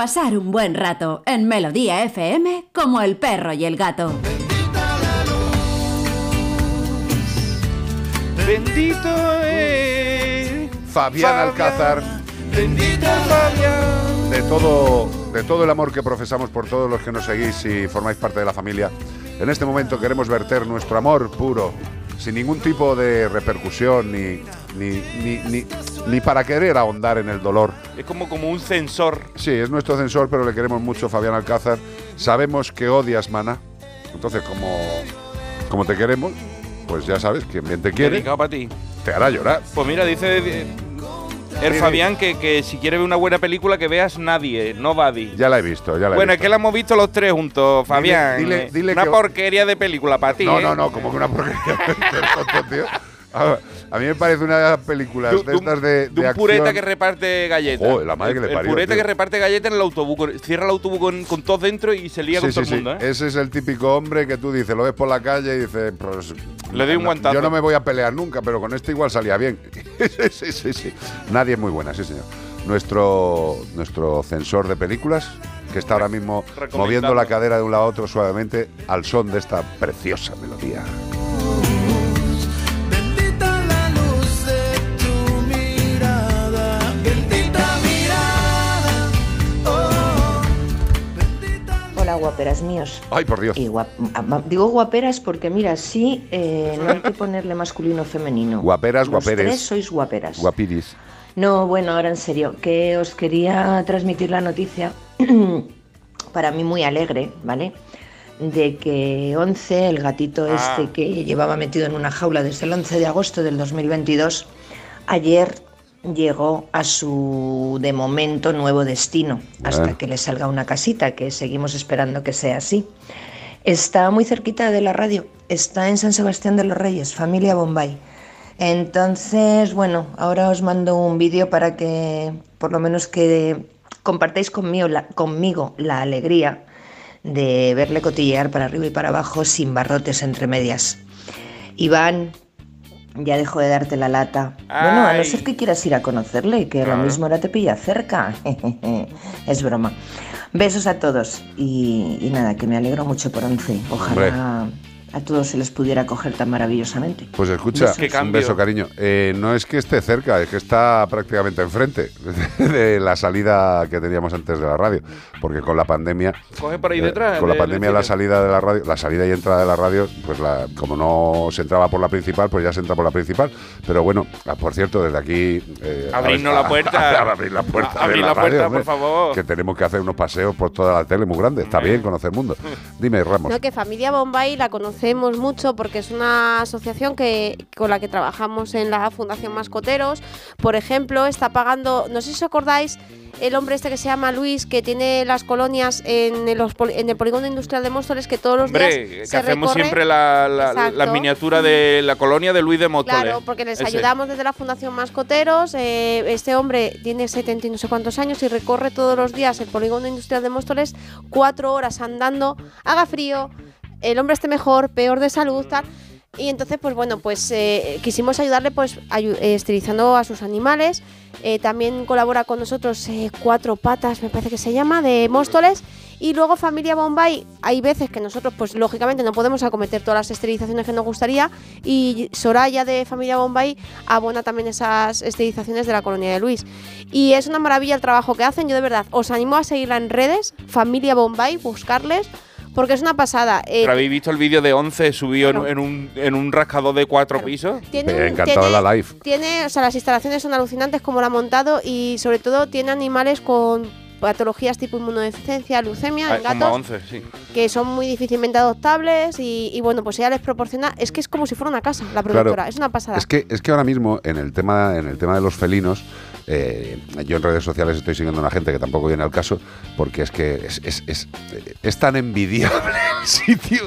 Speaker 13: Pasar un buen rato en Melodía FM como el perro y el gato.
Speaker 4: Bendito es.
Speaker 3: Fabián Alcázar.
Speaker 4: Bendito Fabián.
Speaker 3: de todo, de todo el amor que profesamos por todos los que nos seguís y formáis parte de la familia. En este momento queremos verter nuestro amor puro, sin ningún tipo de repercusión ni, ni, ni, ni, para querer ahondar en el dolor.
Speaker 4: Es como, como un censor.
Speaker 3: Sí, es nuestro censor, pero le queremos mucho, Fabián Alcázar. Sabemos que odias Mana, entonces como, como te queremos, pues ya sabes, quien bien te quiere,
Speaker 4: Dedicado para ti.
Speaker 3: te hará llorar.
Speaker 4: Pues mira, dice eh, el Fabián que, que si quiere ver una buena película que veas nadie, nobody.
Speaker 3: Ya la he visto, ya la he
Speaker 4: Bueno, es
Speaker 3: visto.
Speaker 4: que la hemos visto los tres juntos, Fabián.
Speaker 3: dile- dile
Speaker 4: una
Speaker 3: que-
Speaker 4: porquería de película para ti.
Speaker 3: No,
Speaker 4: ¿eh?
Speaker 3: no, no, como que una porquería. Tonto, tío. A, a mí me parece una
Speaker 4: De-
Speaker 3: de,
Speaker 4: de un-
Speaker 3: estas de,
Speaker 4: De un
Speaker 3: de
Speaker 4: pureta
Speaker 3: acción.
Speaker 4: que reparte galletas.
Speaker 3: Joder, la madre que
Speaker 4: El-
Speaker 3: le parió,
Speaker 4: El pureta
Speaker 3: tío.
Speaker 4: que reparte galletas en el autobús. Cierra el autobús con, con todos dentro y se lía
Speaker 3: Sí,
Speaker 4: con todo
Speaker 3: sí,
Speaker 4: el
Speaker 3: sí.
Speaker 4: mundo, ¿eh?
Speaker 3: Ese es el típico hombre que tú dices, lo ves por la calle y dices, pues,
Speaker 4: Le doy un guantazo.
Speaker 3: Yo no me voy a pelear nunca, pero con este igual salía bien. sí, sí, sí. Nadie es muy buena, sí, señor. Nuestro, nuestro censor de películas, que está ahora mismo moviendo la cadera de un lado a otro suavemente al son de esta preciosa melodía.
Speaker 20: Hola, guaperas míos.
Speaker 3: Ay, por Dios.
Speaker 20: Y guap- ah, digo guaperas porque, mira, sí, eh, no hay que ponerle masculino o femenino.
Speaker 3: Guaperas,
Speaker 20: Los
Speaker 3: guaperes.
Speaker 20: tres sois guaperas.
Speaker 3: Guapiris.
Speaker 20: No, bueno, ahora en serio, que os quería transmitir la noticia, para mí muy alegre, ¿vale? De que 11, el gatito
Speaker 21: Ah.
Speaker 20: este que llevaba metido en una jaula desde el 11 de agosto del 2022, ayer llegó a su, de momento, nuevo destino, hasta
Speaker 21: Ah.
Speaker 20: que le salga una casita, que seguimos esperando que sea así. Está muy cerquita de la radio, está en San Sebastián de los Reyes, familia Bombay. Entonces, bueno, ahora os mando un vídeo para que por lo menos que compartáis conmigo la, conmigo la alegría de verle cotillear para arriba y para abajo sin barrotes entre medias. Iván, ya dejo de darte la lata. Bueno, a no
Speaker 21: Ay.
Speaker 20: ser que quieras ir a conocerle, que lo
Speaker 21: Ah.
Speaker 20: mismo ahora te pilla cerca. es broma. Besos a todos y, y nada, que me alegro mucho por once. Ojalá a todos se les pudiera coger tan maravillosamente.
Speaker 3: Pues escucha.
Speaker 20: Qué
Speaker 3: un
Speaker 20: cambio.
Speaker 3: beso, cariño. Eh, no es que esté cerca, es que está prácticamente enfrente de la salida que teníamos antes de la radio. Porque con la pandemia.
Speaker 4: Coge por ahí
Speaker 3: eh,
Speaker 4: detrás.
Speaker 3: con la
Speaker 4: del
Speaker 3: pandemia, la salida de la radio, la salida y entrada de la radio, pues la, como no se entraba por la principal, pues ya se entra por la principal. Pero bueno, ah, por cierto, desde aquí. eh,
Speaker 4: Abrirnos la puerta.
Speaker 3: abrir la puerta.
Speaker 4: Abrir la
Speaker 3: radio,
Speaker 4: puerta,
Speaker 3: hombre,
Speaker 4: por favor.
Speaker 3: Que tenemos que hacer unos paseos por toda la tele muy grande. Está bien conocer mundo. Dime, Ramos.
Speaker 16: No, que Familia Bombay la conocemos mucho porque es una asociación que, con la que trabajamos en la Fundación Mascoteros. Por ejemplo, está pagando, no sé si os acordáis, el hombre este que se llama Luis, que tiene las colonias en, poli- en el polígono industrial de Móstoles, que todos los
Speaker 4: Hombre,
Speaker 16: días
Speaker 4: que
Speaker 16: se
Speaker 4: hacemos
Speaker 16: recorre-
Speaker 4: siempre la, la, la miniatura de la colonia de Luis de Móstoles.
Speaker 16: Claro, porque les
Speaker 4: Ese.
Speaker 16: ayudamos desde la Fundación Mascoteros. eh, este hombre tiene 70 y no sé cuántos años y recorre todos los días el polígono industrial de Móstoles cuatro horas andando, haga frío, el hombre esté mejor, peor de salud, tal. Y entonces, pues bueno, pues eh, quisimos ayudarle pues ayu- eh, esterilizando a sus animales. Eh, también colabora con nosotros eh, Cuatro Patas, me parece que se llama, de Móstoles. Y luego Familia Bombay, hay veces que nosotros, pues lógicamente no podemos acometer todas las esterilizaciones que nos gustaría. Y Soraya de Familia Bombay abona también esas esterilizaciones de la colonia de Luis. Y es una maravilla el trabajo que hacen. Yo de verdad os animo a seguirla en redes, Familia Bombay, buscarles, porque es una pasada. Eh,
Speaker 4: ¿Pero habéis visto el vídeo de 11 subido en-
Speaker 16: Claro.
Speaker 4: en, un, en un rascador de cuatro pisos?
Speaker 16: Tiene
Speaker 3: Eh,
Speaker 16: un-
Speaker 3: encantado
Speaker 16: tiene-
Speaker 3: la live.
Speaker 16: Tiene, o sea, las instalaciones son alucinantes como la ha montado y sobre todo tiene animales con patologías tipo inmunodeficiencia, leucemia
Speaker 4: Ah,
Speaker 16: en gatos
Speaker 4: 11, sí.
Speaker 16: que son muy difícilmente adoptables y, y bueno, pues ella les proporciona, es que es como si fuera una casa, la productora,
Speaker 3: Claro.
Speaker 16: es una pasada.
Speaker 3: Es que, es que ahora mismo en el tema, en el tema de los felinos, eh, yo en redes sociales estoy siguiendo a una gente que tampoco viene al caso, porque es que es, es- es- tan envidiable el sitio.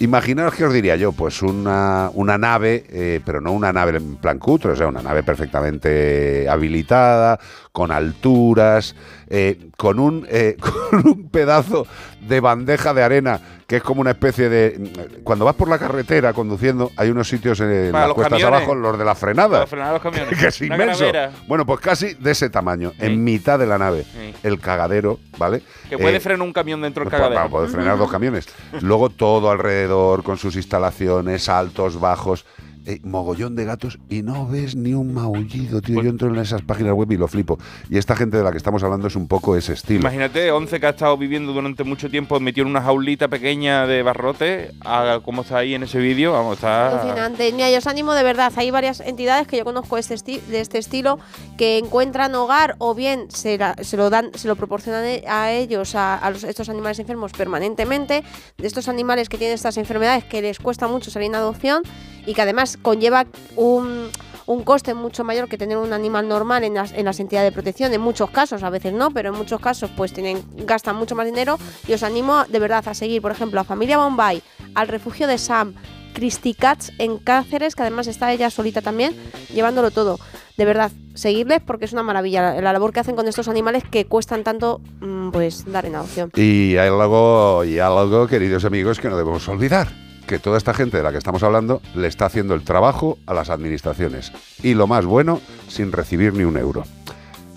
Speaker 3: Imaginaos que os diría yo, pues una, una nave, eh, pero no una nave en plan cutre, o sea, una nave perfectamente habilitada, con alturas, eh, con, un, eh, con un pedazo de bandeja de arena que es como una especie de... Cuando vas por la carretera conduciendo, hay unos sitios en
Speaker 4: Para
Speaker 3: las
Speaker 4: los
Speaker 3: cuestas
Speaker 4: camiones.
Speaker 3: abajo, los de la frenada.
Speaker 4: Para frenar los camiones.
Speaker 3: que es
Speaker 4: Una
Speaker 3: inmenso.
Speaker 4: calavera.
Speaker 3: Bueno, pues casi de ese tamaño, en mitad de la nave.
Speaker 4: Sí.
Speaker 3: El cagadero, ¿vale?
Speaker 4: Que puede
Speaker 3: Eh,
Speaker 4: frenar un camión dentro del
Speaker 3: pues,
Speaker 4: cagadero.
Speaker 3: para poder frenar dos camiones. Luego todo alrededor con sus instalaciones, altos, bajos. Eh, mogollón de gatos y no ves ni un maullido, tío.
Speaker 4: Pues
Speaker 3: Yo entro en esas páginas web y lo flipo. Y esta gente de la que estamos hablando es un poco ese estilo.
Speaker 4: Imagínate, 11 que ha estado viviendo durante mucho tiempo metido en una jaulita pequeña de barrote, a cómo está ahí en ese vídeo, vamos, está...
Speaker 16: Alucinante. Mira, yo os animo de verdad. Hay varias entidades que yo conozco de este, de este estilo que encuentran hogar o bien se, la- se lo dan, se lo proporcionan e- a ellos, a, a los- estos animales enfermos permanentemente. De estos animales que tienen estas enfermedades que les cuesta mucho salir en adopción y que además conlleva un un coste mucho mayor que tener un animal normal en las, en entidades de protección, en muchos casos, a veces no, pero en muchos casos pues tienen, gastan mucho más dinero y os animo de verdad a seguir, por ejemplo, a Familia Bombay, al refugio de Sam, Christy Cats en Cáceres, que además está ella solita también, llevándolo todo. De verdad, seguirles porque es una maravilla la, la labor que hacen con estos animales que cuestan tanto mm, pues dar en adopción.
Speaker 3: Y hay algo, y algo, queridos amigos, que no debemos olvidar. Que toda esta gente de la que estamos hablando le está haciendo el trabajo a las administraciones. Y lo más bueno, sin recibir ni un euro.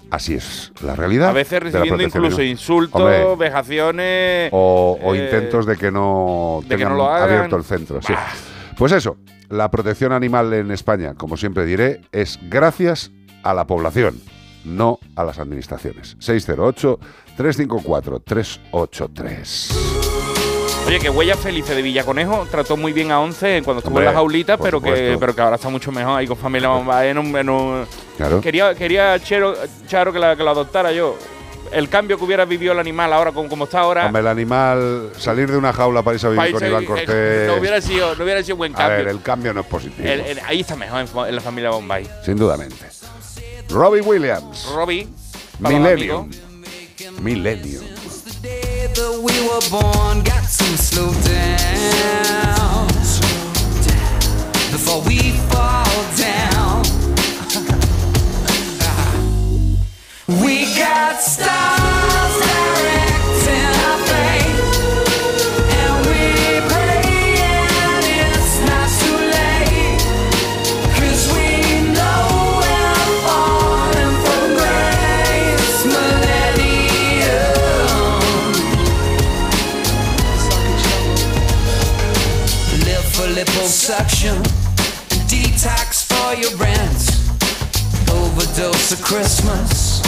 Speaker 3: Así es la realidad.
Speaker 4: A veces recibiendo incluso insultos,
Speaker 3: Hombre,
Speaker 4: vejaciones...
Speaker 3: o, o
Speaker 4: eh,
Speaker 3: intentos de que no
Speaker 4: de que
Speaker 3: tengan
Speaker 4: no lo hagan.
Speaker 3: abierto el centro. sí. Pues eso, la protección animal en España, como siempre diré, es gracias a la población, no a las administraciones. 608-354-383.
Speaker 4: Oye, que Huella Felice de Villaconejo trató muy bien a 11 cuando estuvo
Speaker 3: Hombre,
Speaker 4: en la jaulita,
Speaker 3: por
Speaker 4: pero que, pero que ahora está mucho mejor ahí con familia Bombay en un... en un-
Speaker 3: Claro.
Speaker 4: Quería, quería Chero, Charo que la, que la adoptara yo. El cambio que hubiera vivido el animal ahora, con como está ahora...
Speaker 3: Hombre, el animal, salir de una jaula para irse a vivir con Iván
Speaker 4: eh,
Speaker 3: Cortés.
Speaker 4: no, hubiera sido, no hubiera sido buen
Speaker 3: a
Speaker 4: cambio.
Speaker 3: ver, el cambio no es positivo.
Speaker 4: El- el- ahí está mejor en, la familia Bombay.
Speaker 3: Sin dudamente. Robbie Williams.
Speaker 4: Robbie. los
Speaker 3: Millennium.
Speaker 22: That we were born got to slow down before we fall down. we got stars liposuction, detox for your rent, overdose of Christmas,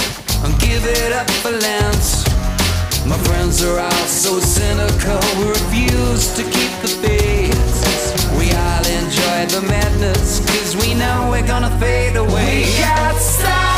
Speaker 22: and give it up for Lent. My friends are all so cynical, we refuse to keep the faith. We all enjoy the madness, cause we know we're gonna fade away. We got stars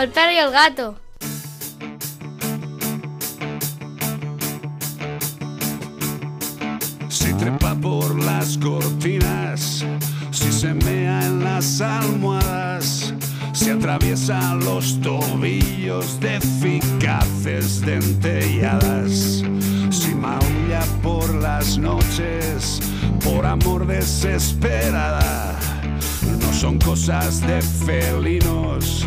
Speaker 23: el perro y el gato.
Speaker 24: Si trepa por las cortinas, si se mea en las almohadas, si atraviesa los tobillos de eficaces dentelladas, si maulla por las noches, por amor desesperada, no son cosas de felinos,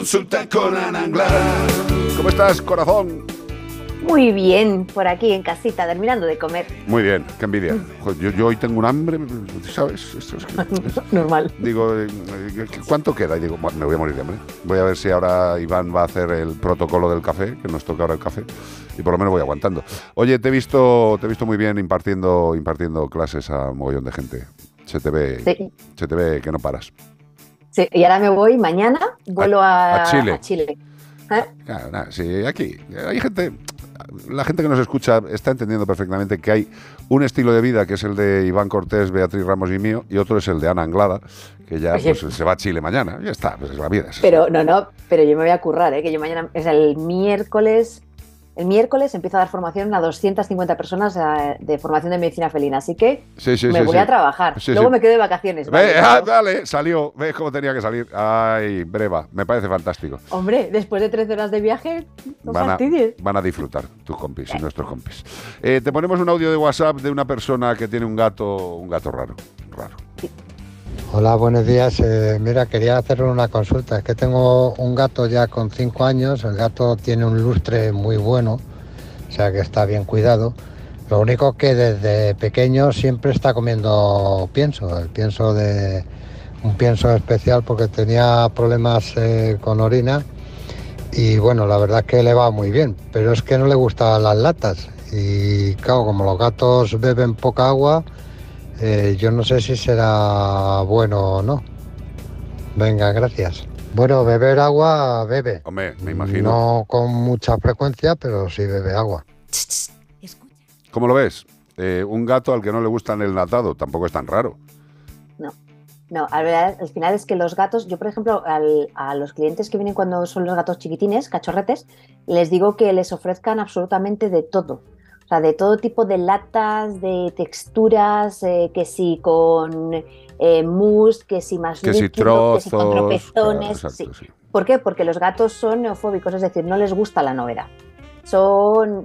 Speaker 24: Consulta con Ana Anglada.
Speaker 3: ¿Cómo estás, corazón?
Speaker 25: Muy bien, por aquí en casita, terminando de comer.
Speaker 3: Muy bien, qué envidia. Joder, yo, yo hoy tengo un hambre, ¿sabes? Esto es que-
Speaker 25: Normal.
Speaker 3: Digo, eh, ¿cuánto queda? Y digo, "Bueno, me voy a morir de hambre. Voy a ver si ahora Iván va a hacer el protocolo del café, que nos toca ahora el café, y por lo menos voy aguantando. Oye, te he visto, te he visto muy bien impartiendo, impartiendo clases a un mogollón de gente. Se te ve,
Speaker 25: Sí.
Speaker 3: se te ve que no paras.
Speaker 25: Sí, y ahora me voy mañana, vuelo a,
Speaker 3: a Chile.
Speaker 25: a Chile. ¿Eh?
Speaker 3: Claro, nada, sí, aquí hay gente, la gente que nos escucha está entendiendo perfectamente que hay un estilo de vida que es el de Iván Cortés, Beatriz Ramos y mío, y otro es el de Ana Anglada, que ya pues, se va a Chile mañana. Ya está, pues es la vida. es-
Speaker 25: Pero no, no, pero yo me voy a currar, ¿eh? que yo mañana es el miércoles. El miércoles empiezo a dar formación a 250 personas eh, de formación de medicina felina, así que
Speaker 3: Sí, sí,
Speaker 25: me
Speaker 3: sí,
Speaker 25: voy a trabajar. Luego me quedo de vacaciones.
Speaker 3: Ve,
Speaker 25: ¿vale?
Speaker 3: ah, vale, salió, ves cómo tenía que salir. Ay, breva, me parece fantástico.
Speaker 25: Hombre, después de 13 horas de viaje, no
Speaker 3: Van a,
Speaker 25: fastidies.
Speaker 3: van a disfrutar tus compis y nuestros compis. Eh, te ponemos un audio de WhatsApp de una persona que tiene un gato, un gato raro, raro.
Speaker 26: Hola, buenos días. Eh, mira, quería hacerle una consulta. Es que tengo un gato ya con 5 años. El gato tiene un lustre muy bueno, o sea que está bien cuidado. Lo único que desde pequeño siempre está comiendo pienso, el pienso de un pienso especial porque tenía problemas eh, con orina y bueno, la verdad es que le va muy bien, pero es que no le gustan las latas y claro, como los gatos beben poca agua, eh, yo no sé si será bueno o no. Venga, gracias. Bueno, beber agua, bebe.
Speaker 3: Hombre, me imagino.
Speaker 26: No con mucha frecuencia, pero sí bebe agua.
Speaker 3: ¿Cómo lo ves? Eh, un gato al que no le gustan el natado, tampoco es tan raro.
Speaker 25: No, no, al, verdad- al final es que los gatos, yo por ejemplo, al- a los clientes que vienen cuando son los gatos chiquitines, cachorretes, les digo que les ofrezcan absolutamente de todo. O sea, de todo tipo de latas, de texturas, eh, que si con eh, mousse, que si más
Speaker 3: Que si
Speaker 25: líquido, que si con
Speaker 3: trozos,
Speaker 25: tropezones.
Speaker 3: claro, exacto,
Speaker 25: sí. ¿Por qué? Porque los gatos son neofóbicos, es decir, no les gusta la novedad. Son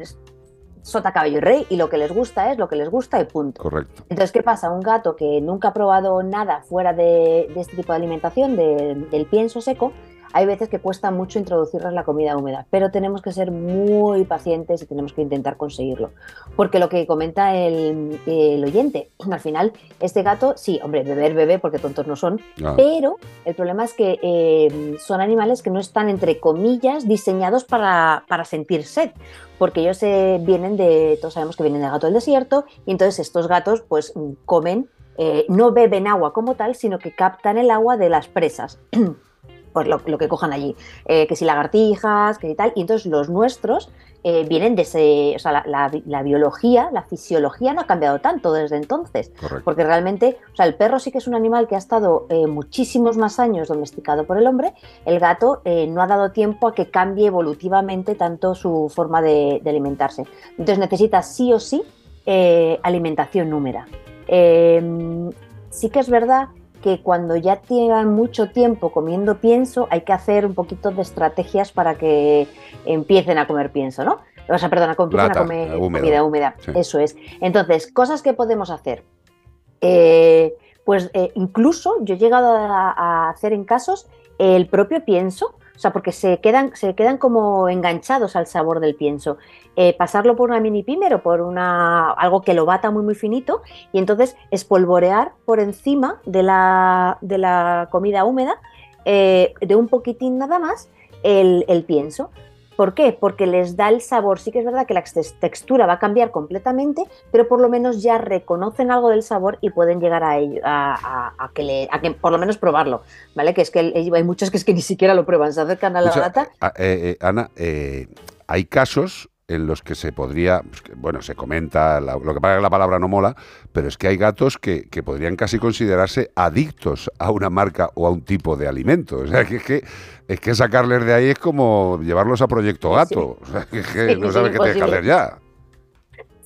Speaker 25: sota, caballo y rey y lo que les gusta es lo que les gusta y punto.
Speaker 3: Correcto.
Speaker 25: Entonces, ¿qué pasa? Un gato que nunca ha probado nada fuera de, de este tipo de alimentación, de- del pienso seco, hay veces que cuesta mucho introducirles la comida húmeda, pero tenemos que ser muy pacientes y tenemos que intentar conseguirlo. Porque lo que comenta el, el oyente, al final, este gato, sí, hombre, beber, bebe, porque tontos no son,
Speaker 27: Ah.
Speaker 25: pero el problema es que eh, son animales que no están, entre comillas, diseñados para, para sentir sed, porque ellos eh, vienen de, todos sabemos que vienen del gato del desierto, y entonces estos gatos pues mm, comen, eh, no beben agua como tal, sino que captan el agua de las presas. Pues lo, lo que cojan allí, eh, que si lagartijas, que si tal, y entonces los nuestros eh, vienen de ese, o sea, la, la bi- la biología, la fisiología no ha cambiado tanto desde entonces,
Speaker 3: Correcto.
Speaker 25: porque realmente, o sea, el perro sí que es un animal que ha estado eh, muchísimos más años domesticado por el hombre, el gato eh, no ha dado tiempo a que cambie evolutivamente tanto su forma de, de alimentarse. Entonces necesita sí o sí alimentación númera. Sí que es verdad que cuando ya llevan mucho tiempo comiendo pienso, hay que hacer un poquito de estrategias para que empiecen a comer pienso, ¿no? O sea, perdona, que empiecen a comer
Speaker 3: húmedo.
Speaker 25: comida húmeda.
Speaker 3: Sí.
Speaker 25: Eso es. Entonces, cosas que podemos hacer. Eh, pues eh, incluso yo he llegado a, a hacer en casos el propio pienso, o sea, porque se quedan, se quedan como enganchados al sabor del pienso. Eh, pasarlo por una mini pimer o por una, algo que lo bata muy muy finito y entonces espolvorear por encima de la, de la comida húmeda eh, de un poquitín nada más el, el pienso. ¿Por qué? Porque les da el sabor. Sí que es verdad que la tex- textura va a cambiar completamente, pero por lo menos ya reconocen algo del sabor y pueden llegar a, ello- a, a- a que, le, que por lo menos probarlo, ¿vale? Que es que hay muchos que es que ni siquiera lo prueban, se acercan a la
Speaker 3: a- eh, eh, Ana, eh, hay casos en los que se podría, pues, que, bueno, se comenta, la- lo que pasa es que la palabra no mola, pero es que hay gatos que, que podrían casi considerarse adictos a una marca o a un tipo de alimento. O sea, que es que, es que sacarles de ahí es como llevarlos a Proyecto Gato. O sea, que es que no sabes qué tienes que hacer ya.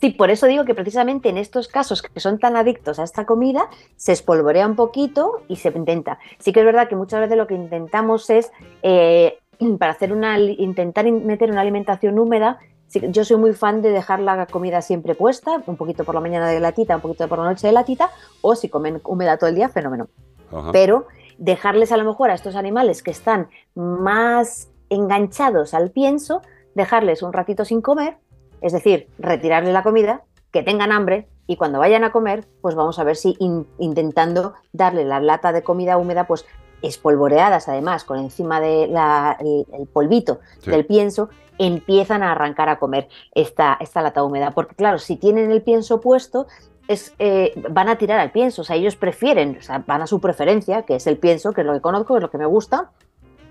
Speaker 25: Sí, por eso digo que precisamente en estos casos que son tan adictos a esta comida, se espolvorea un poquito y se intenta. Sí que es verdad que muchas veces lo que intentamos es, eh, para hacer una, intentar in- meter una alimentación húmeda, yo soy muy fan de dejar la comida siempre puesta, un poquito por la mañana de latita, un poquito por la noche de latita, o si comen húmeda todo el día, fenómeno.
Speaker 3: Ajá.
Speaker 25: Pero dejarles a lo mejor a estos animales que están más enganchados al pienso, dejarles un ratito sin comer, es decir, retirarle la comida, que tengan hambre y cuando vayan a comer, pues vamos a ver si in- intentando darle la lata de comida húmeda, pues espolvoreadas además, con encima del el polvito
Speaker 28: Sí.
Speaker 25: del pienso, empiezan a arrancar a comer esta, esta lata húmeda. Porque claro, si tienen el pienso puesto, es, eh, van a tirar al pienso, o sea, ellos prefieren, o sea, van a su preferencia, que es el pienso, que es lo que conozco, que es lo que me gusta,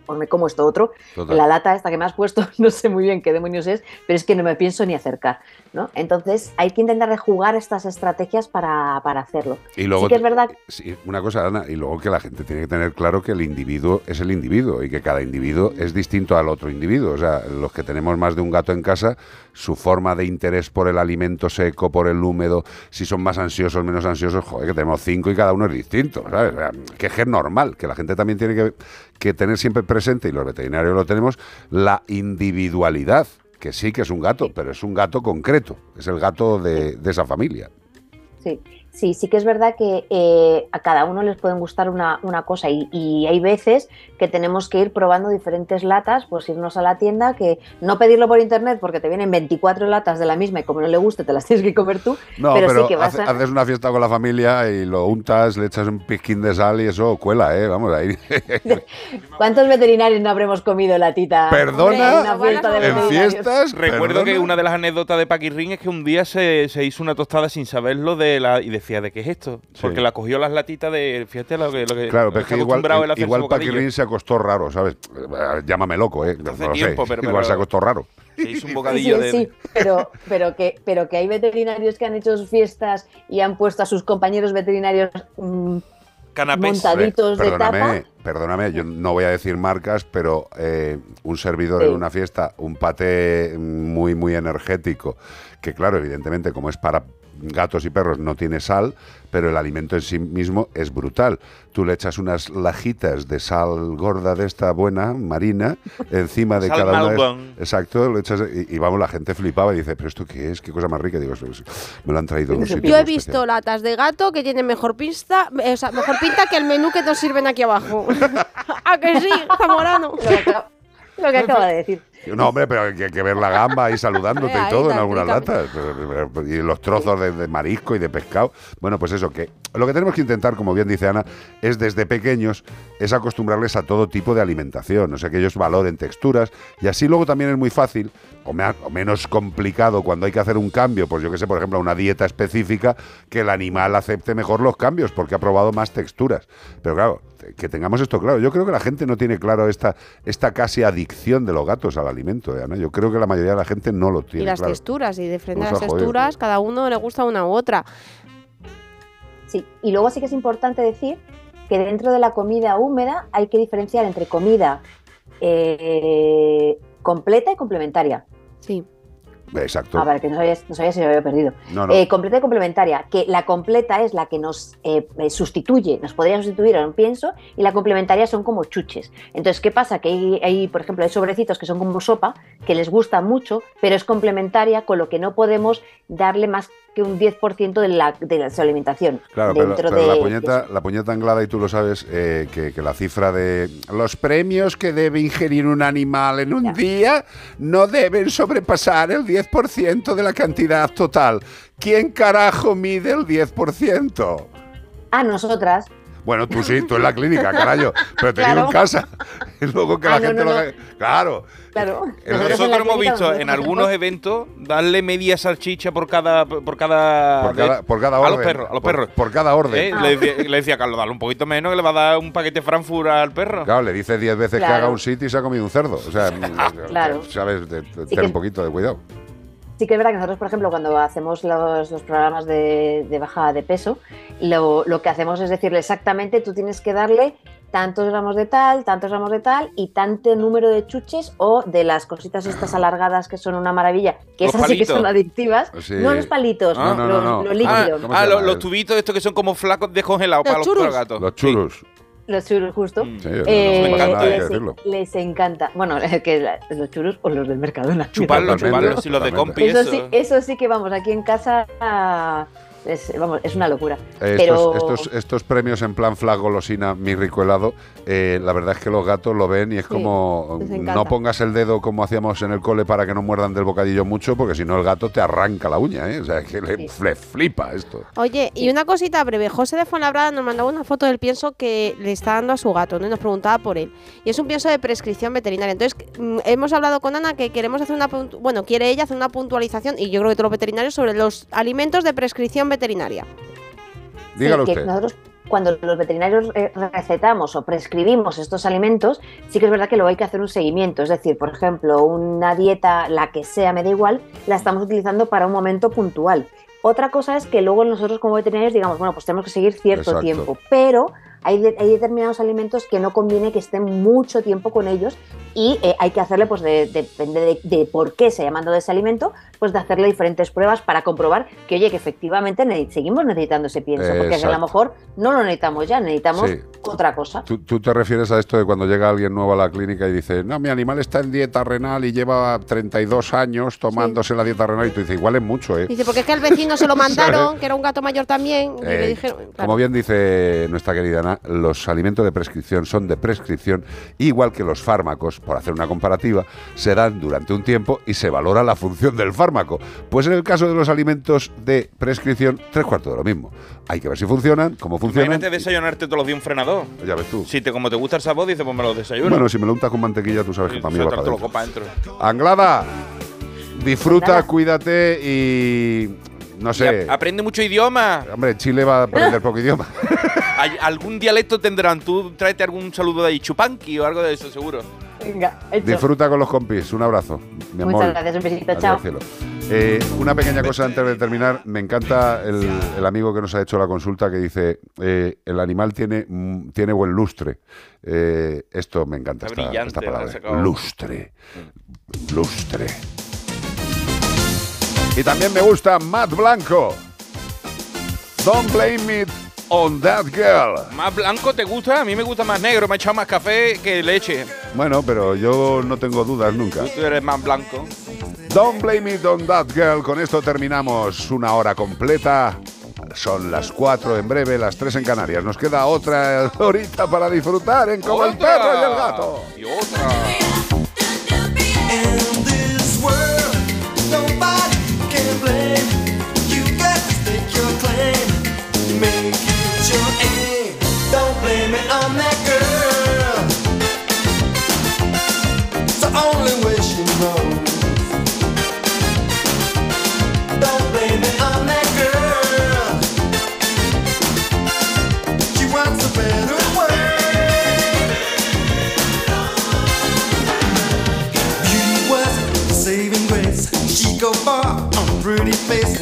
Speaker 25: me como esto otro.
Speaker 3: Total.
Speaker 25: La lata esta que me has puesto, no sé muy bien qué demonios es, pero es que no me pienso ni acercar, ¿no? Entonces hay que intentar de jugar estas estrategias para, para hacerlo.
Speaker 3: Y luego
Speaker 25: sí que es verdad
Speaker 3: Sí, una cosa, Ana, y luego que la gente tiene que tener claro que el individuo es el individuo y que cada individuo es distinto al otro individuo. O sea, los que tenemos más de un gato en casa, su forma de interés por el alimento seco, por el húmedo, si son más ansiosos, menos ansiosos, joder, que tenemos cinco y cada uno es distinto, ¿sabes? O sea, que es normal, que la gente también tiene que, que tener siempre presente, y los veterinarios lo tenemos, la individualidad, que sí que es un gato, pero es un gato concreto, es el gato de, esa familia.
Speaker 25: Sí, sí, sí que es verdad que eh, a cada uno les pueden gustar una, una cosa y, y hay veces que tenemos que ir probando diferentes latas, pues irnos a la tienda, que no pedirlo por internet porque te vienen 24 latas de la misma y como no le guste te las tienes que comer tú,
Speaker 3: No,
Speaker 25: pero,
Speaker 3: pero,
Speaker 25: sí que vas
Speaker 3: hace-
Speaker 25: a...
Speaker 3: haces una fiesta con la familia y lo untas, le echas un pizquín de sal y eso cuela, ¿eh? Vamos, ahí.
Speaker 25: ¿Cuántos veterinarios no habremos comido latita?
Speaker 3: Perdona,
Speaker 25: en una fiesta de
Speaker 3: en fiestas.
Speaker 4: Recuerdo
Speaker 3: perdona.
Speaker 4: que una de las anécdotas de Paquirrín es que un día se, se hizo una tostada sin saberlo de la y decía, ¿de qué es esto? Porque la cogió las latitas de, fíjate lo que, lo que
Speaker 3: Claro,
Speaker 4: lo
Speaker 3: pero es
Speaker 4: que
Speaker 3: igual, igual. Paquirrín se acostó raro, ¿sabes? Eh, Llámame loco, ¿eh? No lo
Speaker 4: tiempo,
Speaker 3: sé.
Speaker 4: pero-
Speaker 3: igual
Speaker 4: pero-
Speaker 3: se acostó raro.
Speaker 4: Se hizo un
Speaker 25: Sí,
Speaker 4: bocadillo
Speaker 25: sí,
Speaker 4: de...
Speaker 25: sí, pero, pero, que, pero que hay veterinarios que han hecho sus fiestas y han puesto a sus compañeros veterinarios mm,
Speaker 4: Canapés.
Speaker 25: montaditos de tapa.
Speaker 3: Perdóname, perdóname, yo no voy a decir marcas, pero eh, un servidor
Speaker 25: Sí.
Speaker 3: en una fiesta, un paté muy, muy energético, que claro, evidentemente como es para gatos y perros no tiene sal, pero el alimento en sí mismo es brutal. Tú le echas unas lajitas de sal gorda de esta buena, marina, encima de
Speaker 4: Sal
Speaker 3: cada una de. Exacto, lo echas y, y vamos, la gente flipaba y dice, pero esto qué es, qué cosa más rica. Digo, "Pues, me lo han traído un sitio
Speaker 16: Yo he visto latas de gato que tienen mejor pinta, eh, o sea, mejor pinta que el menú que nos sirven aquí abajo. ¿A que sí, Zamorano?
Speaker 25: Lo que acaba de decir.
Speaker 3: No, hombre, pero hay que, ver la gamba ahí saludándote y todo en algunas latas. Y los trozos de, de marisco y de pescado. Bueno, pues eso, que lo que tenemos que intentar, como bien dice Ana, es desde pequeños, es acostumbrarles a todo tipo de alimentación. O sea, que ellos valoren texturas. Y así luego también es muy fácil, o, o menos complicado cuando hay que hacer un cambio, pues yo que sé, por ejemplo, a una dieta específica, que el animal acepte mejor los cambios, porque ha probado más texturas. Pero claro, que tengamos esto claro. Yo creo que la gente no tiene claro esta, esta casi adicción de los gatos al alimento, ¿eh, Ana? Yo creo que la mayoría de la gente no lo
Speaker 16: Y
Speaker 3: tiene
Speaker 16: las
Speaker 3: claro.
Speaker 16: texturas, y diferentes
Speaker 3: Nos
Speaker 16: las
Speaker 3: ha jodido.
Speaker 16: texturas, cada uno le gusta una u otra.
Speaker 25: Sí, y luego sí que es importante decir que dentro de la comida húmeda hay que diferenciar entre comida eh, completa y complementaria.
Speaker 16: Sí.
Speaker 3: Exacto.
Speaker 25: Ah, vale, que no sabía, no sabía si lo había perdido.
Speaker 3: No, no.
Speaker 25: Eh, completa y complementaria, que la completa es la que nos eh, eh, sustituye, nos podría sustituir a un pienso, y la complementaria son como chuches. Entonces, ¿qué pasa? Que hay, hay, por ejemplo, hay sobrecitos que son como sopa, que les gusta mucho, pero es complementaria, con lo que no podemos darle más que un 10% de, la, de su alimentación.
Speaker 3: Claro, pero,
Speaker 25: de,
Speaker 3: la, puñeta, la puñeta anglada, y tú lo sabes, eh, que, que la cifra de los premios que debe ingerir un animal en un día no deben sobrepasar el 10% de la cantidad total. ¿Quién carajo mide el 10%?
Speaker 25: Ah, nosotras.
Speaker 3: Bueno, tú sí, tú en la clínica, carajo. Pero te digo
Speaker 25: Claro.
Speaker 3: en casa. Y luego que la
Speaker 25: Ah, no,
Speaker 3: gente
Speaker 25: no,
Speaker 3: lo haga- Claro.
Speaker 25: Claro.
Speaker 4: Nosotros hemos visto en algunos eventos darle media salchicha por cada por cada
Speaker 3: Por cada, por cada orden.
Speaker 4: a los perros, a los perros.
Speaker 3: Por, cada orden.
Speaker 4: ¿Eh? Le, decía, le decía Carlos, dale un poquito menos que le va a dar un paquete Frankfurt al perro.
Speaker 3: Claro, le dice 10 veces que haga un sitio y se ha comido un cerdo. O sea,
Speaker 25: Claro.
Speaker 3: sabes,
Speaker 25: Sí
Speaker 3: ten
Speaker 25: que-
Speaker 3: un poquito de cuidado.
Speaker 25: Sí que es verdad que nosotros, por ejemplo, cuando hacemos los, los programas de, de bajada de peso, lo, lo que hacemos es decirle exactamente, tú tienes que darle tantos gramos de tal, tantos gramos de tal y tanto número de chuches o de las cositas estas alargadas que son una maravilla, que
Speaker 4: Los
Speaker 25: esas sí que
Speaker 4: palitos.
Speaker 25: son adictivas.
Speaker 4: Sí.
Speaker 25: No los palitos,
Speaker 4: Ah,
Speaker 25: no, los, los
Speaker 4: Ah,
Speaker 25: líquidos.
Speaker 4: ah, los, los tubitos estos que son como flacos descongelados
Speaker 25: Los
Speaker 4: para los, para los gatos.
Speaker 3: Los churros.
Speaker 25: Los churros, justo.
Speaker 3: Sí,
Speaker 25: Eh,
Speaker 3: no que
Speaker 25: les, encanta. Bueno, que la- los churros o los del Mercadona.
Speaker 4: Chuparlos, chuparlos, y los de compi,
Speaker 25: Eso
Speaker 4: eso.
Speaker 25: sí, eso sí que vamos, aquí en casa es, vamos, es una locura.
Speaker 3: Eh,
Speaker 25: Pero
Speaker 3: Estos, estos, estos premios en plan flag golosina, mi rico helado, eh, la verdad es que los gatos lo ven y es
Speaker 25: Sí,
Speaker 3: como
Speaker 25: encanta.
Speaker 3: no pongas el dedo como hacíamos en el cole para que no muerdan del bocadillo mucho, porque si no el gato te arranca la uña, ¿eh? O sea, que le, le flipa esto.
Speaker 16: Oye, y una cosita breve. José de Fuenlabrada nos mandaba una foto del pienso que le está dando a su gato, ¿no? Y nos preguntaba por él. Y es un pienso de prescripción veterinaria. Entonces, mm, hemos hablado con Ana que queremos hacer una... Bueno, quiere ella hacer una puntualización, y yo creo que todos los veterinarios, sobre los alimentos de prescripción veterinaria.
Speaker 3: Dígalo
Speaker 25: Sí, que
Speaker 3: usted.
Speaker 25: nosotros cuando los veterinarios eh, recetamos o prescribimos estos alimentos, sí que es verdad que luego hay que hacer un seguimiento. Es decir, por ejemplo, una dieta, la que sea, me da igual, la estamos utilizando para un momento puntual. Otra cosa es que luego nosotros como veterinarios digamos, bueno, pues tenemos que seguir cierto
Speaker 3: Exacto.
Speaker 25: tiempo, pero hay, de- hay determinados alimentos que no conviene que estén mucho tiempo con ellos y eh, hay que hacerle, pues de- depende de, de por qué se ha llamado de ese alimento, pues de hacerle diferentes pruebas para comprobar que, oye, que efectivamente ne- seguimos necesitando ese pienso, porque a lo mejor no lo necesitamos ya, necesitamos
Speaker 3: Sí.
Speaker 25: otra cosa.
Speaker 3: ¿Tú, tú te refieres a esto de cuando llega alguien nuevo a la clínica y dice, no, mi animal está en dieta renal y lleva 32 años tomándose la dieta renal y tú dices, igual es mucho, ¿eh?
Speaker 16: Dice, porque es que al vecino se lo mandaron, que era un gato mayor también, y le
Speaker 3: Eh,
Speaker 16: dijeron... claro.
Speaker 3: Como bien dice nuestra querida Ana, los alimentos de prescripción son de prescripción, igual que los fármacos, por hacer una comparativa, se dan durante un tiempo y se valora la función del fármaco. Pues en el caso de los alimentos de prescripción, tres cuartos de lo mismo. Hay que ver si funcionan, cómo funcionan.
Speaker 4: Imagínate desayunarte todos los días un frenador.
Speaker 3: Ya ves tú.
Speaker 4: Si te, como te gusta el sabor, dices, pues me lo desayuno.
Speaker 3: Bueno, si me lo untas con mantequilla, tú sabes que para mí va para. Anglada, disfruta, cuídate y no sé.
Speaker 4: Aprende mucho idioma.
Speaker 3: Hombre, en Chile va a aprender poco idioma.
Speaker 4: Hay- algún dialecto tendrán. Tú tráete algún saludo de ahí, chupanqui o algo de eso, seguro.
Speaker 25: Venga, hecho.
Speaker 3: Disfruta con los compis. Un abrazo. Mi amor.
Speaker 25: Muchas gracias, un besito,
Speaker 3: Adiós,
Speaker 25: chao.
Speaker 3: cielo. Eh, una pequeña cosa antes de terminar. Me encanta el, el amigo que nos ha hecho la consulta que dice: eh, el animal tiene, mm, tiene buen lustre. Eh, esto me encanta,
Speaker 4: Está
Speaker 3: esta,
Speaker 4: brillante,
Speaker 3: esta palabra. Lustre. Lustre. Y también me gusta Matt Blanco. Don't blame it on that girl.
Speaker 4: ¿Más blanco te gusta? A mí me gusta más negro. Me ha echado más café que leche.
Speaker 3: Bueno, pero yo no tengo dudas nunca.
Speaker 4: Tú eres más blanco.
Speaker 3: Don't blame it on that girl. Con esto terminamos una hora completa. Son las 4 en breve, las 3 en Canarias. Nos queda otra horita para disfrutar en Como el perro y el gato.
Speaker 4: Y otra.
Speaker 29: On that girl. It's the only way she knows. Don't blame that girl. She wants a better world. Beauty was saving grace. She go far on pretty face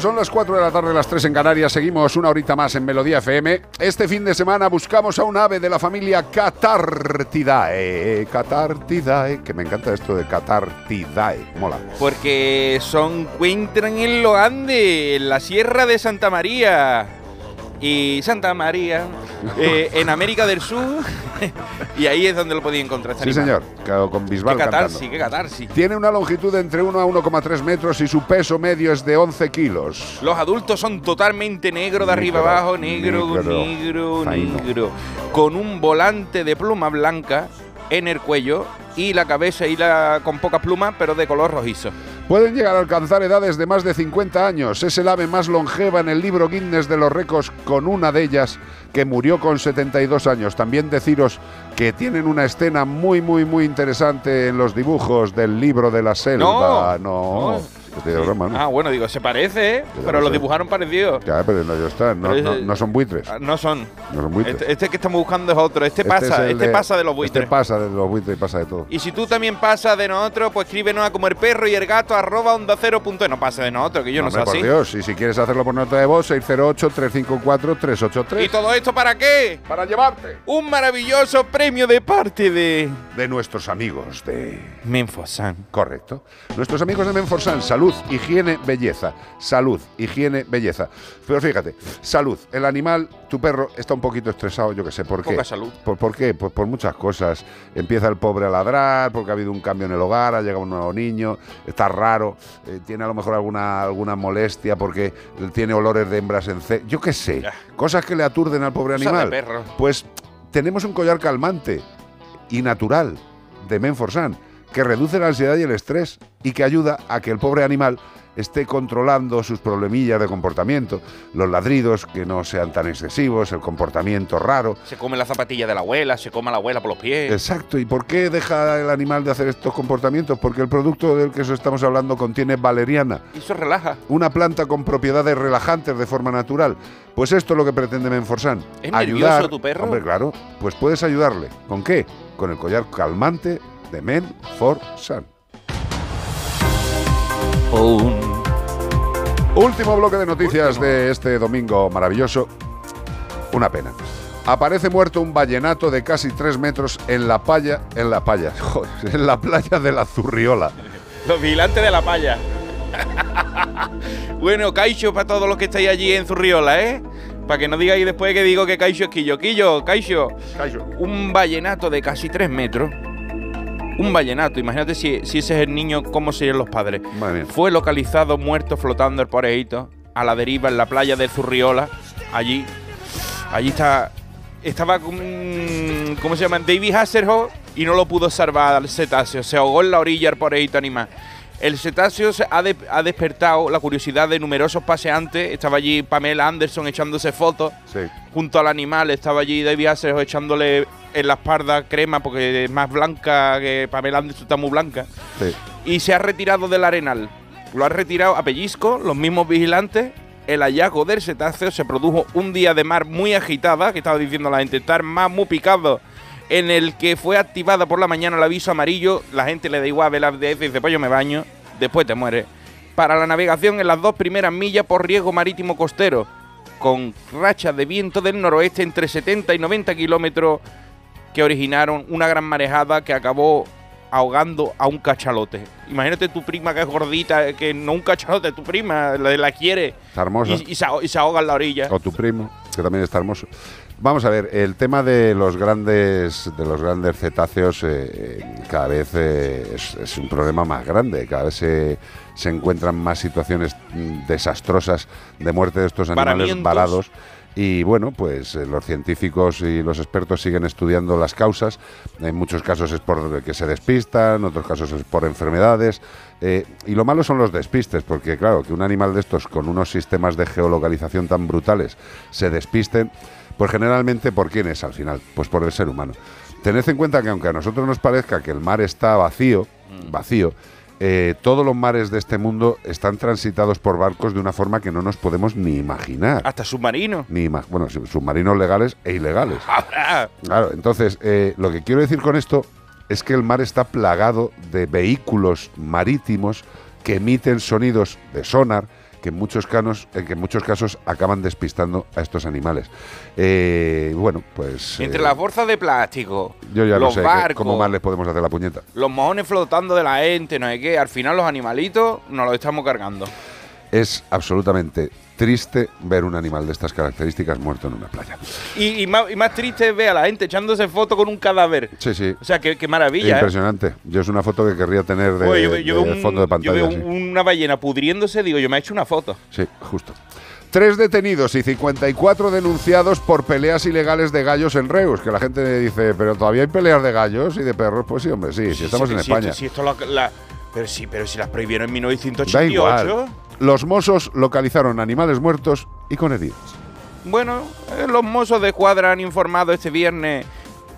Speaker 28: son las 4
Speaker 3: de la tarde, las 3 en Canarias, seguimos una horita más en Melodía FM. Este fin de semana buscamos a un ave de la familia Catartidae. Catartidae, que me encanta esto de Catartidae, mola.
Speaker 4: Porque son encuentran en los Andes, en la Sierra de Santa María. Y Santa María, eh, en América del Sur. y ahí es donde lo podía encontrar.
Speaker 3: Sí,
Speaker 4: animal.
Speaker 3: señor, con Bisbal
Speaker 4: Qué catarsis,
Speaker 3: cantando.
Speaker 4: qué catarsis.
Speaker 3: Tiene una longitud de entre 1 a 1,3 metros y su peso medio es de 11 kilos.
Speaker 4: Los adultos son totalmente negro de arriba
Speaker 3: Negro,
Speaker 4: abajo, negro,
Speaker 3: negro,
Speaker 4: negro, negro. Con un volante de pluma blanca en el cuello y la cabeza y la con poca pluma, pero de color rojizo.
Speaker 3: Pueden llegar a alcanzar edades de más de 50 años. Es el ave más longeva en el libro Guinness de los récords, con una de ellas que murió con 72 años. También deciros que tienen una escena muy, muy, muy interesante en los dibujos del libro de la selva. No, de broma, ¿no?
Speaker 4: Ah, bueno, digo, se parece, ¿eh? Pero
Speaker 3: lo
Speaker 4: lo
Speaker 3: sé.
Speaker 4: dibujaron parecido.
Speaker 3: Ya, pero no, ya está. No, no- no son buitres.
Speaker 4: Ah, No son.
Speaker 3: No son buitres.
Speaker 4: Este, este que estamos buscando es otro. Este,
Speaker 3: Este
Speaker 4: pasa,
Speaker 3: es
Speaker 4: este pasa de los buitres.
Speaker 3: Este pasa de los buitres y pasa de todo.
Speaker 4: Y si tú también pasas de nosotros, pues escríbenos a como el perro y el gato arroba onda cero punto e. No pasa de nosotros, que yo no, soy
Speaker 3: por
Speaker 4: así.
Speaker 3: Dios, y si quieres hacerlo por nota de voz, 608-354-383.
Speaker 4: ¿Y todo esto para qué?
Speaker 3: Para llevarte.
Speaker 4: Un maravilloso premio de parte de...
Speaker 3: De nuestros amigos de...
Speaker 4: Menfosan.
Speaker 3: Correcto. Nuestros amigos de Menforsan, salud, higiene, belleza. Salud, higiene, belleza. Pero fíjate, salud. El animal, tu perro, está un poquito estresado, yo que sé, ¿por qué?
Speaker 4: Salud.
Speaker 3: ¿Por, por qué? Pues por muchas cosas. Empieza el pobre a ladrar, porque ha habido un cambio en el hogar, ha llegado un nuevo niño, está raro, eh, tiene a lo mejor alguna, alguna molestia porque tiene olores de hembras en ce... Yo qué sé. Cosas que le aturden al pobre
Speaker 4: de
Speaker 3: animal.
Speaker 4: perro.
Speaker 3: Pues tenemos un collar calmante y natural de Menforsan que reduce la ansiedad y el estrés y que ayuda a que el pobre animal esté controlando sus problemillas de comportamiento, los ladridos que no sean tan excesivos, el comportamiento raro.
Speaker 4: Se come la zapatilla de la abuela, se come a la abuela por los pies.
Speaker 3: Exacto, ¿y por qué deja el animal de hacer estos comportamientos? Porque el producto del que estamos hablando contiene valeriana,
Speaker 4: Y eso relaja.
Speaker 3: una planta con propiedades relajantes de forma natural. Pues esto es lo que pretende Menforsan.
Speaker 4: ¿Es
Speaker 3: ayudar.
Speaker 4: nervioso tu perro?
Speaker 3: Hombre, claro. Pues puedes ayudarle. ¿Con qué? Con el collar calmante de Menforsan. Último bloque de noticias de este domingo maravilloso. Una pena. Aparece muerto un vallenato de casi tres metros en la playa, en la playa, en la playa de la Zurriola.
Speaker 4: Los vigilantes de la palla. bueno, Caixo para todos los que estáis allí en Zurriola, ¿eh? Para que no digáis después que digo que Caixo es Quillo. Quillo, Caixo. Un vallenato de casi tres metros. Un vallenato, imagínate si, si ese es el niño, ¿cómo serían los padres? Fue localizado muerto flotando el porejito a la deriva en la playa de Zurriola. Allí, allí está, estaba, ¿cómo se llama? David Hasselhoff y no lo pudo salvar al cetáceo. Se ahogó en la orilla el porejito animal. El cetáceo ha, de- ha despertado la curiosidad de numerosos paseantes. Estaba allí Pamela Anderson echándose fotos junto al animal. Estaba allí David Hasselhoff echándole en la espalda crema porque es más blanca que Pamela Anderson está muy blanca y se ha retirado del arenal. Lo ha retirado a pellizco, los mismos vigilantes. El hallazgo del cetáceo se produjo un día de mar muy agitada, que estaba diciendo la gente, estar más muy picado, en el que fue activada por la mañana el aviso amarillo. La gente le da igual ver la ADF y dice, pues yo me baño, después te mueres. Para la navegación en las dos primeras millas por riesgo marítimo costero, con rachas de viento del noroeste entre 70 y 90 kilómetros que originaron una gran marejada que acabó ahogando a un cachalote. Imagínate tu prima que es gordita, que no un cachalote, tu prima la, la quiere
Speaker 3: Está hermosa.
Speaker 4: y, y se, aho- y se ahoga en la orilla.
Speaker 3: O tu primo, que también está hermoso. Vamos a ver, el tema de los grandes, de los grandes cetáceos eh, cada vez eh, es, es un problema más grande. Cada vez se, se encuentran más situaciones mm, desastrosas de muerte de estos animales varados. Y bueno, pues eh, los científicos y los expertos siguen estudiando las causas. En muchos casos es por que se despistan, en otros casos es por enfermedades. Eh, y lo malo son los despistes, porque claro, que un animal de estos con unos sistemas de geolocalización tan brutales se despisten, Pues generalmente, ¿por quién es al final? Pues por el ser humano. Tened en cuenta que aunque a nosotros nos parezca que el mar está vacío, vacío, eh, todos los mares de este mundo están transitados por barcos de una forma que no nos podemos ni imaginar.
Speaker 4: Hasta submarino.
Speaker 3: Ni ima- bueno, sub- submarinos legales e ilegales. Claro, entonces, eh, lo que quiero decir con esto es que el mar está plagado de vehículos marítimos que emiten sonidos de sonar que en muchos, canos, eh, que en muchos casos acaban despistando a estos animales. Eh, bueno, pues...
Speaker 4: Entre
Speaker 3: eh,
Speaker 4: las bolsas de plástico,
Speaker 3: yo ya
Speaker 4: los
Speaker 3: no sé
Speaker 4: barcos,
Speaker 3: cómo más les podemos hacer la puñeta.
Speaker 4: los mojones flotando de la gente, no sé qué, al final los animalitos nos los estamos cargando.
Speaker 3: Es absolutamente triste ver un animal de estas características muerto en una playa.
Speaker 4: Y, y más, y más triste es ver a la gente echándose foto con un cadáver.
Speaker 3: Sí, sí.
Speaker 4: O sea, qué, qué maravilla, ¿eh?
Speaker 3: Impresionante. Yo es una foto que querría tener de,
Speaker 4: Oye, yo veo- yo
Speaker 3: de
Speaker 4: veo un-
Speaker 3: fondo de
Speaker 4: yo
Speaker 3: pantalla.
Speaker 4: veo
Speaker 3: sí.
Speaker 4: una ballena pudriéndose, digo, yo me he hecho una foto.
Speaker 3: Sí, justo. Tres detenidos y 54 denunciados por peleas ilegales de gallos en Reus. Que la gente dice, pero todavía hay peleas de gallos y de perros. Pues sí, hombre, sí, sí, estamos
Speaker 4: Sí,
Speaker 3: en España.
Speaker 4: esto- sí, esto la- la- pero sí, pero si las prohibieron en
Speaker 3: Da
Speaker 4: 1988.
Speaker 3: igual. Los mozos localizaron animales muertos y con heridos.
Speaker 4: Bueno, eh, los mozos de cuadra han informado este viernes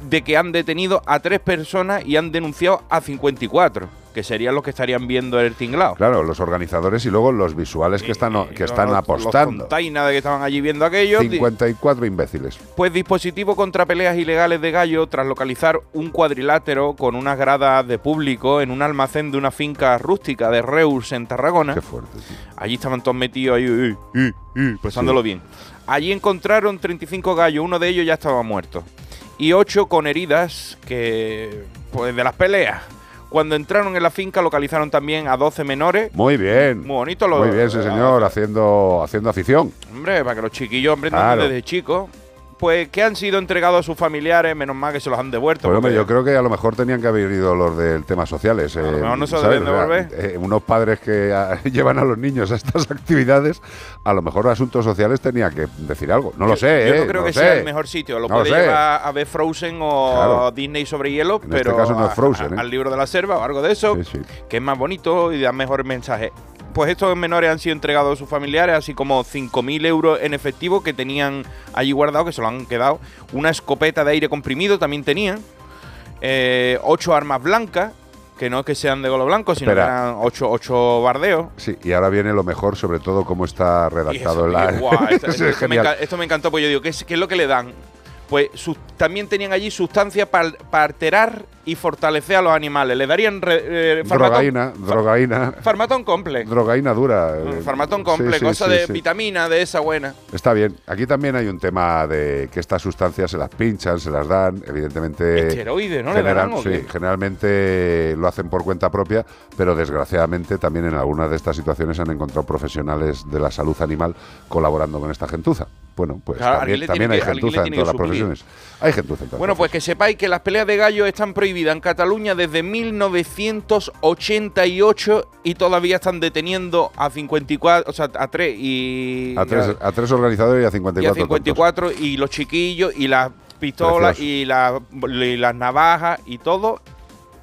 Speaker 4: de que han detenido a tres personas y han denunciado a 54, que serían los que estarían viendo el tinglao.
Speaker 3: Claro, los organizadores y luego los visuales que están, que están
Speaker 4: Los-
Speaker 3: apostando.
Speaker 4: Los de que estaban allí viendo aquello. di-
Speaker 3: 54 imbéciles.
Speaker 4: Pues dispositivo contra peleas ilegales de gallo tras localizar un cuadrilátero con unas gradas de público en un almacén de una finca rústica de Reus en Tarragona.
Speaker 3: Qué fuerte.
Speaker 4: Allí estaban todos metidos ahí, eh, eh, eh, pasándolo
Speaker 3: Sí.
Speaker 4: bien. Allí encontraron 35 gallos, uno de ellos ya estaba muerto. Y 8 con heridas que pues de las peleas. Cuando entraron en la finca localizaron también a 12 menores.
Speaker 3: Muy bien.
Speaker 4: Muy bonito lo
Speaker 3: Muy bien, sí, señor, haciendo, haciendo afición.
Speaker 4: Hombre, para que los chiquillos aprendan
Speaker 3: Claro.
Speaker 4: desde chicos. Pues que han sido entregados a sus familiares, menos mal que se los han devuelto.
Speaker 3: Pues hombre, yo creo que a lo mejor tenían que haber ido los del tema sociales. eh,
Speaker 4: mejor no se lo
Speaker 3: ¿sabes?
Speaker 4: deben devolver.
Speaker 3: Eh, unos padres que ah, llevan a los niños a estas actividades, a lo mejor asuntos sociales tenía que decir algo. No lo sé,
Speaker 4: Yo
Speaker 3: eh,
Speaker 4: no creo
Speaker 3: lo
Speaker 4: que
Speaker 3: sé.
Speaker 4: sea el mejor sitio. Lo
Speaker 3: No lo
Speaker 4: puede
Speaker 3: sé.
Speaker 4: llevar a ver Frozen o
Speaker 3: Claro.
Speaker 4: Disney sobre hielo,
Speaker 3: En este
Speaker 4: pero
Speaker 3: caso no es
Speaker 4: a-
Speaker 3: Frozen,
Speaker 4: a-
Speaker 3: ¿eh?
Speaker 4: al libro de la selva o algo de eso, que es más bonito y da mejor mensaje. Pues estos menores han sido entregados a sus familiares, así como 5.000 euros en efectivo que tenían allí guardado, que se lo han quedado. Una escopeta de aire comprimido también tenían. Eh, ocho armas blancas, que no es que sean de golo blanco, sino
Speaker 3: Espera.
Speaker 4: que eran ocho, ocho bardeos.
Speaker 3: Sí, y ahora viene lo mejor, sobre todo cómo está redactado
Speaker 4: eso,
Speaker 3: el la...
Speaker 4: guau, esto,
Speaker 3: Es
Speaker 4: esto- esto me esto encantó, porque yo digo, ¿qué es, qué es lo que le dan? Pues sus- también tenían allí sustancias para alterar y fortalecer a los animales. Le darían re- eh, farmatón-
Speaker 3: Drogaína, drogaína,
Speaker 4: farmatón complex.
Speaker 3: drogaína dura. eh,
Speaker 4: Farmatón
Speaker 3: sí,
Speaker 4: complex,
Speaker 3: sí,
Speaker 4: cosa
Speaker 3: sí,
Speaker 4: de vitamina, de esa buena.
Speaker 3: Está bien. Aquí también hay un tema de que estas sustancias se las pinchan, se las dan, evidentemente.
Speaker 4: Esteroides, ¿no? ¿Le darán
Speaker 3: sí,
Speaker 4: qué?
Speaker 3: generalmente lo hacen por cuenta propia, pero desgraciadamente también en algunas de estas situaciones han encontrado profesionales de la salud animal colaborando con esta gentuza. Bueno, pues
Speaker 4: Claro,
Speaker 3: también,
Speaker 4: le
Speaker 3: hay
Speaker 4: que- le
Speaker 3: gentuza en todas las profesiones. Hay gentuza en todas
Speaker 4: Bueno, pues que sepáis que las peleas de gallos están prohibidas en Cataluña desde 1988 y todavía están deteniendo a 54, o sea, a 3 y
Speaker 3: a tres, a tres organizadores y a 54.
Speaker 4: y a
Speaker 3: tontos.
Speaker 4: 54 y los chiquillos y las pistolas y, la- y las navajas y todo.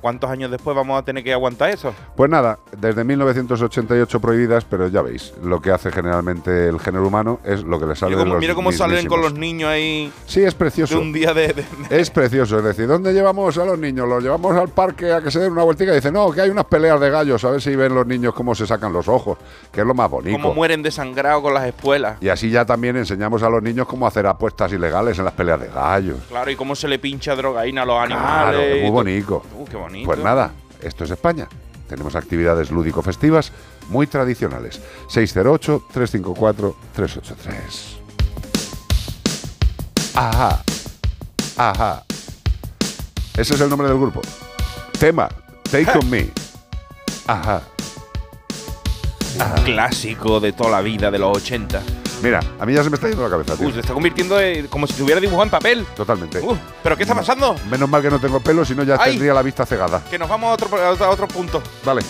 Speaker 4: ¿Cuántos años después vamos a tener que aguantar eso?
Speaker 3: Pues nada, desde 1988 prohibidas, pero ya veis, lo que hace generalmente el género humano es lo que le sale
Speaker 4: Mira
Speaker 3: de
Speaker 4: cómo,
Speaker 3: los
Speaker 4: mira cómo salen con los niños ahí
Speaker 3: Sí, es precioso.
Speaker 4: de un día de... de-
Speaker 3: Es precioso, es decir, ¿dónde llevamos a los niños? Los llevamos al parque a que se den una vueltica y dicen, no, que hay unas peleas de gallos, a ver si ven los niños cómo se sacan los ojos, que es lo más bonito.
Speaker 4: cómo mueren desangrados con las espuelas.
Speaker 3: Y así ya también enseñamos a los niños cómo hacer apuestas ilegales en las peleas de gallos.
Speaker 4: Claro, y cómo se le pincha drogaína a los
Speaker 3: Claro,
Speaker 4: animales.
Speaker 3: es
Speaker 4: y
Speaker 3: muy bonito.
Speaker 4: Uh, qué bonito.
Speaker 3: Pues nada, esto es España. Tenemos actividades lúdico-festivas muy tradicionales. 608-354-383. Ajá. Ajá. Ese es el nombre del grupo. Tema. Take on me. Ajá.
Speaker 4: Un clásico de toda la vida, de los 80.
Speaker 3: Mira, a mí ya se me está yendo la cabeza, tío.
Speaker 4: Uy, se está convirtiendo en- como si se hubiera dibujado en papel.
Speaker 3: Totalmente.
Speaker 4: Uh, ¿Pero qué está pasando?
Speaker 3: Menos mal que no tengo pelo, si no ya
Speaker 4: Ay.
Speaker 3: tendría la vista cegada.
Speaker 4: Que nos vamos a otro, a otro- a otro punto.
Speaker 3: Vale.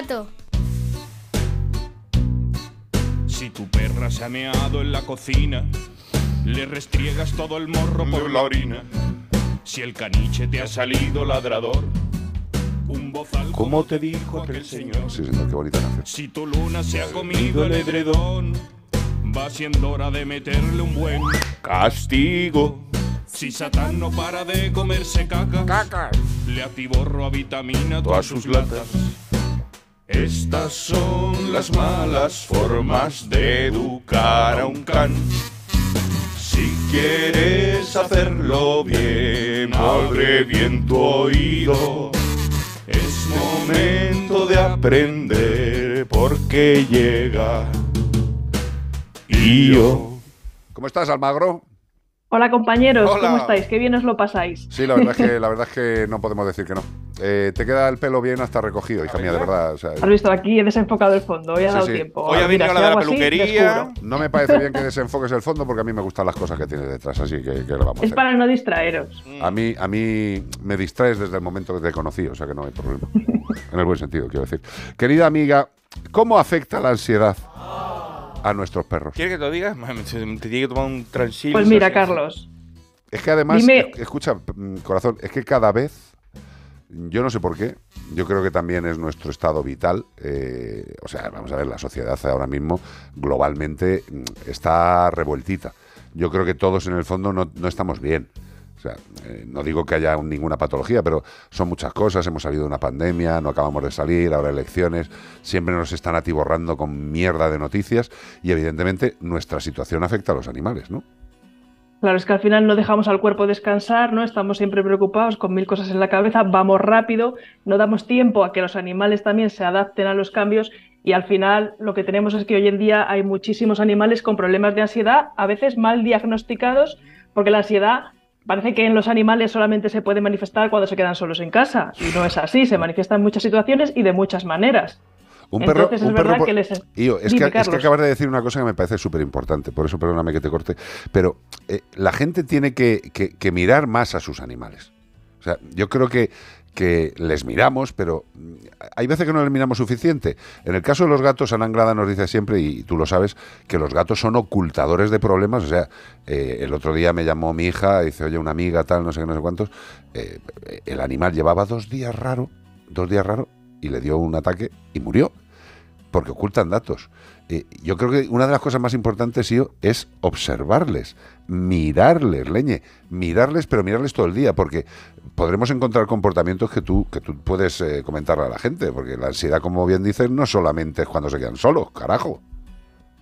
Speaker 23: Gato.
Speaker 30: Si tu perra se ha meado en la cocina, le restriegas todo el morro por la orina. Si el caniche te ha salido ladrador, un bozal como te dijo aquel señor.
Speaker 3: Sí, señor, qué bonita canción.
Speaker 30: Si tu luna se ha comido el edredón, va siendo hora de meterle un buen castigo. Si Satán no para de comerse caca, le atiborro a vitamina todas sus latas. Estas son las malas formas de educar a un can. Si quieres hacerlo bien, abre bien tu oído. Es momento de aprender porque llega. Y yo.
Speaker 3: ¿Cómo estás, Almagro?
Speaker 31: Hola compañeros,
Speaker 3: Hola.
Speaker 31: ¿cómo estáis? Qué bien os lo pasáis.
Speaker 3: Sí, la verdad es que, la verdad es que no podemos decir que no. Eh, te queda el pelo bien hasta recogido, hija mía, de verdad. o sea,
Speaker 31: Has visto aquí he desenfocado el fondo, hoy ha
Speaker 3: Sí,
Speaker 31: dado
Speaker 3: sí.
Speaker 31: tiempo.
Speaker 3: Hoy ha venido
Speaker 31: si
Speaker 3: la de la
Speaker 31: así,
Speaker 3: peluquería.
Speaker 31: descubro.
Speaker 3: no me parece bien que desenfoques el fondo porque a mí me gustan las cosas que tienes detrás, así que, que le vamos a
Speaker 31: Es
Speaker 3: hacer.
Speaker 31: para no distraeros.
Speaker 3: A mí, a mí me distraes desde el momento que te conocí, o sea que no hay problema. En el buen sentido, quiero decir. Querida amiga, ¿cómo afecta la ansiedad a nuestros perros?
Speaker 4: ¿Quieres que te lo diga? Te tiene que tomar un tranquilo.
Speaker 31: Pues mira, Carlos,
Speaker 3: Es que además,
Speaker 31: Dime-
Speaker 3: escucha, mm, corazón, es que cada vez, yo no sé por qué, yo creo que también es nuestro estado vital. eh, o sea, vamos a ver, la sociedad ahora mismo globalmente mm, está revueltita. Yo creo que todos en el fondo no, no estamos bien. O sea, eh, no digo que haya ninguna patología, pero son muchas cosas. Hemos salido de una pandemia, no acabamos de salir, ahora elecciones. Siempre nos están atiborrando con mierda de noticias y evidentemente nuestra situación afecta a los animales, ¿no?
Speaker 31: claro, es que al final no dejamos al cuerpo descansar, ¿no? Estamos siempre preocupados con mil cosas en la cabeza, vamos rápido, no damos tiempo a que los animales también se adapten a los cambios y al final lo que tenemos es que hoy en día hay muchísimos animales con problemas de ansiedad, a veces mal diagnosticados, porque la ansiedad parece que en los animales solamente se puede manifestar cuando se quedan solos en casa y no es así, se manifiesta en muchas situaciones y de muchas maneras.
Speaker 3: Un perro,
Speaker 31: Entonces es
Speaker 3: un perro
Speaker 31: verdad
Speaker 3: por-
Speaker 31: que les...
Speaker 3: Ío, es, que, es que
Speaker 31: Carlos.
Speaker 3: acabas de decir una cosa que me parece súper importante, por eso perdóname que te corte, pero eh, la gente tiene que, que- que mirar más a sus animales. O sea, yo creo que, que les miramos, pero mm, hay veces que no les miramos suficiente. En el caso de los gatos, Ana Anglada nos dice siempre, y tú lo sabes, que los gatos son ocultadores de problemas. O sea, eh, el otro día me llamó mi hija, dice, oye, una amiga, tal, no sé qué, no sé cuántos. eh, el animal llevaba dos días raro, dos días raro, y le dio un ataque y murió porque ocultan datos. Eh, yo creo que una de las cosas más importantes, Io, es observarles, mirarles, leñe, mirarles, pero mirarles todo el día, porque podremos encontrar comportamientos que tú, que tú puedes eh, comentarle a la gente, porque la ansiedad, como bien dices, no solamente es cuando se quedan solos, carajo.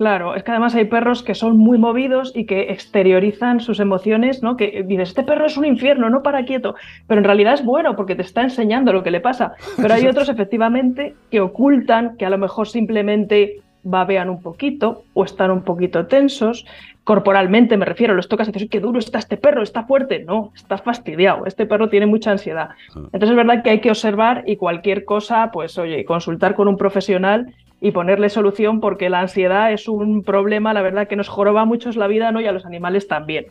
Speaker 31: Claro, es que además hay perros que son muy movidos y que exteriorizan sus emociones, ¿no? Que dices, este perro es un infierno, no para quieto, pero en realidad es bueno porque te está enseñando lo que le pasa. Pero hay otros efectivamente que ocultan, que a lo mejor simplemente babean un poquito o están un poquito tensos, corporalmente me refiero, los tocas y dices, "Uy, qué duro está este perro, está fuerte. No, está fastidiado, este perro tiene mucha ansiedad. Entonces es verdad que hay que observar y cualquier cosa, pues oye, consultar con un profesional y ponerle solución porque la ansiedad es un problema, la verdad, que nos joroba mucho la vida, ¿no? Y a los animales también.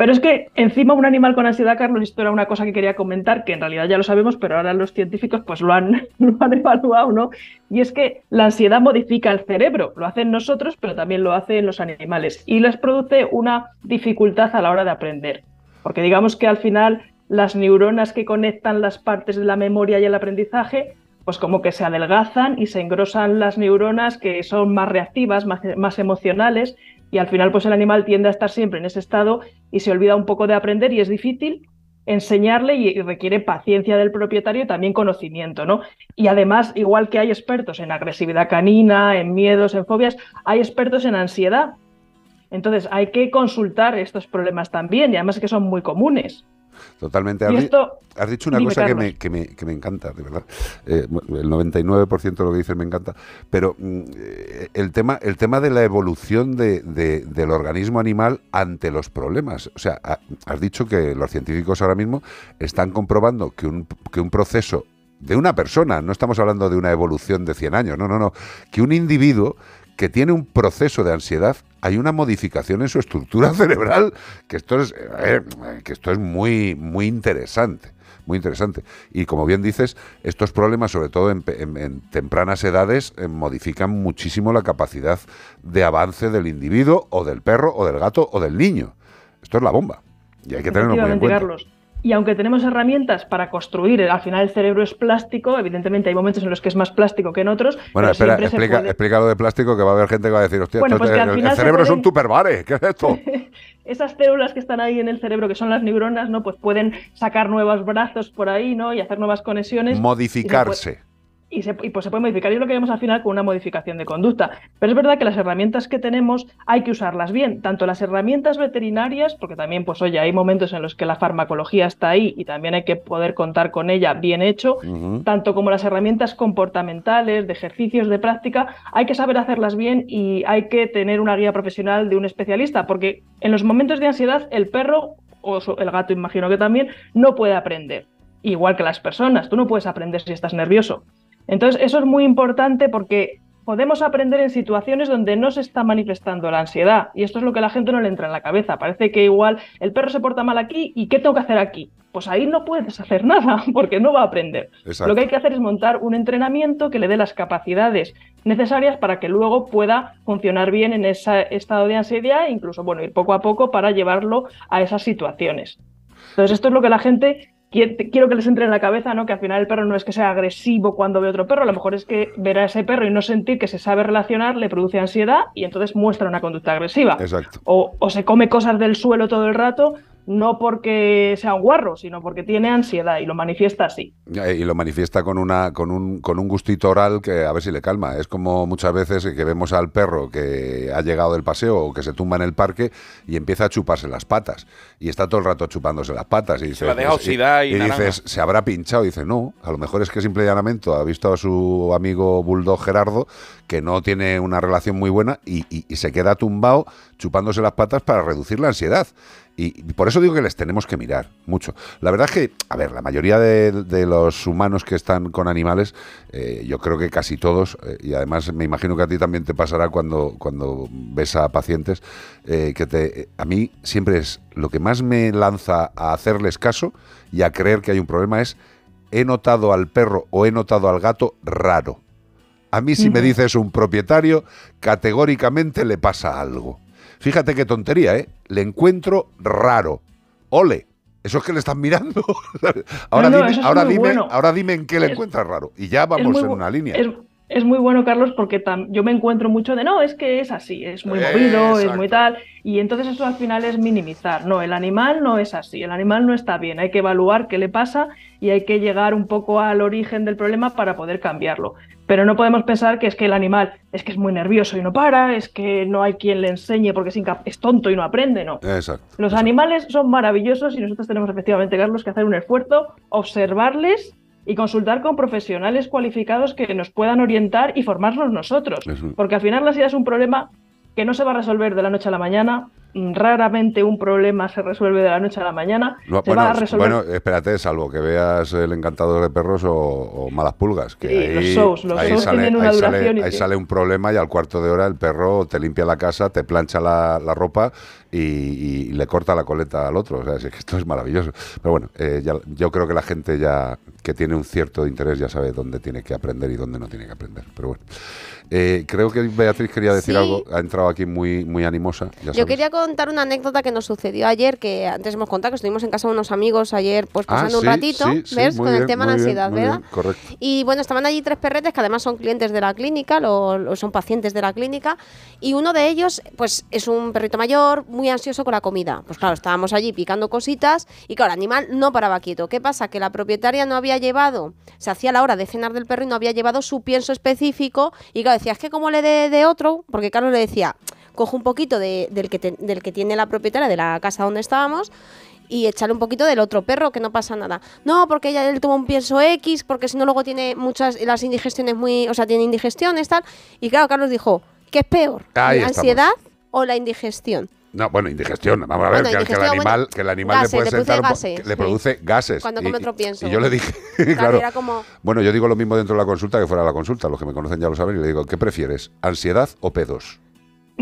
Speaker 31: Pero es que encima un animal con ansiedad, Carlos, esto era una cosa que quería comentar, que en realidad ya lo sabemos, pero ahora los científicos pues lo han, evaluado, ¿no? Y es que la ansiedad modifica el cerebro, lo hacen nosotros, pero también lo hacen los animales, y les produce una dificultad a la hora de aprender. Porque digamos que al final las neuronas que conectan las partes de la memoria y el aprendizaje, pues como que se adelgazan y se engrosan las neuronas que son más reactivas, más emocionales, y al final pues el animal tiende a estar siempre en ese estado y se olvida un poco de aprender y es difícil enseñarle y requiere paciencia del propietario y también conocimiento, ¿no? Y además, igual que hay expertos en agresividad canina, en miedos, en fobias, hay expertos en ansiedad. Entonces hay que consultar estos problemas también y además que son muy comunes.
Speaker 3: Totalmente. Has, di-
Speaker 31: esto-
Speaker 3: has dicho una
Speaker 31: dime,
Speaker 3: cosa que me, que, me, que me encanta, de verdad. Eh, el 99% de lo que dices me encanta. Pero mm, eh, el, tema, el tema de la evolución de- de- del organismo animal ante los problemas. O sea, ha- has dicho que los científicos ahora mismo están comprobando que un, que un proceso de una persona, no estamos hablando de una evolución de 100 años, no, no, no, que un individuo que tiene un proceso de ansiedad, hay una modificación en su estructura cerebral, que esto es, eh, que esto es muy, muy interesante. muy interesante. Y como bien dices, estos problemas, sobre todo en, en- en tempranas edades, eh, modifican muchísimo la capacidad de avance del individuo o del perro o del gato o del niño. Esto es la bomba. Y hay que tenerlo muy en cuenta.
Speaker 31: Carlos. Y aunque tenemos herramientas para construir, al final el cerebro es plástico, evidentemente hay momentos en los que es más plástico que en otros.
Speaker 3: Bueno, espera, explica,
Speaker 31: puede-
Speaker 3: explica lo de plástico que va a haber gente que va a decir, hostia,
Speaker 31: Bueno, pues
Speaker 3: el, cerebro es un tupperware, ¿qué es esto?
Speaker 31: esas células que están ahí en el cerebro, que son las neuronas, ¿no? Pues pueden sacar nuevos brazos por ahí, ¿no? Y hacer nuevas conexiones.
Speaker 3: Modificarse.
Speaker 31: Y se, y pues se puede modificar. Y es lo que vemos al final con una modificación de conducta. Pero es verdad que las herramientas que tenemos hay que usarlas bien, tanto las herramientas veterinarias, porque también, pues oye, hay momentos en los que la farmacología está ahí y también hay que poder contar con ella bien hecho, tanto como las herramientas comportamentales, de ejercicios, de práctica, hay que saber hacerlas bien y hay que tener una guía profesional de un especialista, porque en los momentos de ansiedad el perro, o el gato imagino que también, no puede aprender. Igual que las personas, tú no puedes aprender si estás nervioso. Entonces, eso es muy importante porque podemos aprender en situaciones donde no se está manifestando la ansiedad. Y esto es lo que a la gente no le entra en la cabeza. Parece que igual el perro se porta mal aquí y ¿qué tengo que hacer aquí? Pues ahí no puedes hacer nada porque no va a aprender.
Speaker 3: Exacto.
Speaker 31: Lo que hay que hacer es montar un entrenamiento que le dé las capacidades necesarias para que luego pueda funcionar bien en ese estado de ansiedad e incluso, bueno, ir poco a poco para llevarlo a esas situaciones. Entonces, esto es lo que la gente quiero que les entre en la cabeza, ¿no? Que al final el perro no es que sea agresivo cuando ve otro perro, a lo mejor es que ver a ese perro y no sentir que se sabe relacionar le produce ansiedad y entonces muestra una conducta agresiva.
Speaker 3: Exacto.
Speaker 31: O, o se come cosas del suelo todo el rato, no porque sea un guarro, sino porque tiene ansiedad y lo manifiesta así.
Speaker 3: Y lo manifiesta con una con un, con un gustito oral que a ver si le calma. Es como muchas veces que vemos al perro que ha llegado del paseo o que se tumba en el parque y empieza a chuparse las patas. Y está todo el rato chupándose las patas. Y, dices,
Speaker 4: la deja
Speaker 3: pues,
Speaker 4: oxidar y
Speaker 3: dices, ¿se habrá pinchado? Y dice, no, a lo mejor es que simple y llanamente ha visto a su amigo Bulldog Gerardo que no tiene una relación muy buena y, y- y se queda tumbado chupándose las patas para reducir la ansiedad. Y y por eso digo que les tenemos que mirar mucho. La verdad es que, a ver, la mayoría de, de los humanos que están con animales, eh, yo creo que casi todos, eh, y además me imagino que a ti también te pasará cuando, cuando ves a pacientes, eh, que te, a mí siempre es lo que más me lanza a hacerles caso y a creer que hay un problema es, he notado al perro o he notado al gato raro. A mí si me dices un propietario, categóricamente le pasa algo. Fíjate qué tontería, ¿eh? Le encuentro raro. Ole, eso es que le están mirando. ahora,
Speaker 31: No, no,
Speaker 3: dime, ahora, dime,
Speaker 31: bueno.
Speaker 3: ahora dime en qué le
Speaker 31: Es-
Speaker 3: encuentras raro. Y ya vamos en una línea.
Speaker 31: Es, es muy bueno, Carlos, porque yo me encuentro mucho de no, es que es así, es muy movido, es muy tal. Y entonces eso al final es minimizar. No, el animal no es así, el animal no está bien. Hay que evaluar qué le pasa y hay que llegar un poco al origen del problema para poder cambiarlo. Pero no podemos pensar que es que el animal es que es muy nervioso y no para, es que no hay quien le enseñe porque es, tonto y no aprende, no.
Speaker 3: Exacto.
Speaker 31: Los animales son maravillosos y nosotros tenemos efectivamente, Carlos, que hacer un esfuerzo, observarles y consultar con profesionales cualificados que nos puedan orientar y formarnos nosotros. Porque al final la ansiedad es un problema que no se va a resolver de la noche a la mañana. Raramente un problema se resuelve de la noche a la mañana.
Speaker 3: No,
Speaker 31: se
Speaker 3: bueno,
Speaker 31: va a resolver
Speaker 3: bueno, espérate, salvo que veas el encantador de perros o, o malas pulgas. Que
Speaker 31: Sí,
Speaker 3: ahí,
Speaker 31: los shows, los
Speaker 3: ahí
Speaker 31: shows
Speaker 3: sale,
Speaker 31: tienen una
Speaker 3: ahí sale-
Speaker 31: y
Speaker 3: ahí
Speaker 31: que-
Speaker 3: sale un problema y al cuarto de hora el perro te limpia la casa, te plancha la, la ropa y, y le corta la coleta al otro. O sea, es que esto es maravilloso. Pero bueno, eh, ya- yo creo que la gente ya que tiene un cierto interés ya sabe dónde tiene que aprender y dónde no tiene que aprender. Pero bueno. Eh, creo que Beatriz quería decir
Speaker 16: Sí.
Speaker 3: algo, ha entrado aquí muy, muy animosa. ya
Speaker 16: Yo
Speaker 3: sabes.
Speaker 16: quería contar una anécdota que nos sucedió ayer, que antes hemos contado que estuvimos en casa de unos amigos ayer, pues
Speaker 3: Ah,
Speaker 16: pasando
Speaker 3: sí,
Speaker 16: un ratito,
Speaker 3: sí,
Speaker 16: ¿ves? Con el
Speaker 3: bien,
Speaker 16: tema de la
Speaker 3: bien,
Speaker 16: ansiedad,
Speaker 3: muy
Speaker 16: ¿verdad?
Speaker 3: bien, correcto.
Speaker 16: Y bueno, estaban allí tres perretes que además son clientes de la clínica, lo, lo- son pacientes de la clínica, y uno de ellos, pues es un perrito mayor, muy ansioso con la comida. Pues claro, estábamos allí picando cositas, y claro, el animal no paraba quieto. ¿Qué pasa? Que la propietaria no había llevado, se hacía la hora de cenar del perro y no había llevado su pienso específico, y claro, decía, es que como le dé de otro, porque Carlos le decía, coge un poquito de- del, que te- del que tiene la propietaria de la casa donde estábamos y echarle un poquito del otro perro, que no pasa nada. No, porque ella él toma un pienso X, porque si no luego tiene muchas, las indigestiones muy, o sea, tiene indigestiones, tal. Y claro, Carlos dijo, ¿qué es peor?
Speaker 3: Ahí
Speaker 16: ¿La
Speaker 3: estamos.
Speaker 16: ansiedad o la indigestión?
Speaker 3: No, bueno, indigestión. Vamos a ver,
Speaker 16: Bueno,
Speaker 3: que, que el animal,
Speaker 16: bueno,
Speaker 3: que el animal
Speaker 16: gases,
Speaker 3: le puede
Speaker 16: le produce
Speaker 3: sentar po-
Speaker 16: gases,
Speaker 3: le
Speaker 16: sí.
Speaker 3: produce gases.
Speaker 16: Cuando come otro pienso.
Speaker 3: Y yo le dije,
Speaker 16: Claro,
Speaker 3: claro.
Speaker 16: era como-
Speaker 3: Bueno, yo digo lo mismo dentro de la consulta que fuera de la consulta. Los que me conocen ya lo saben. Y le digo, ¿qué prefieres? ¿Ansiedad o pedos?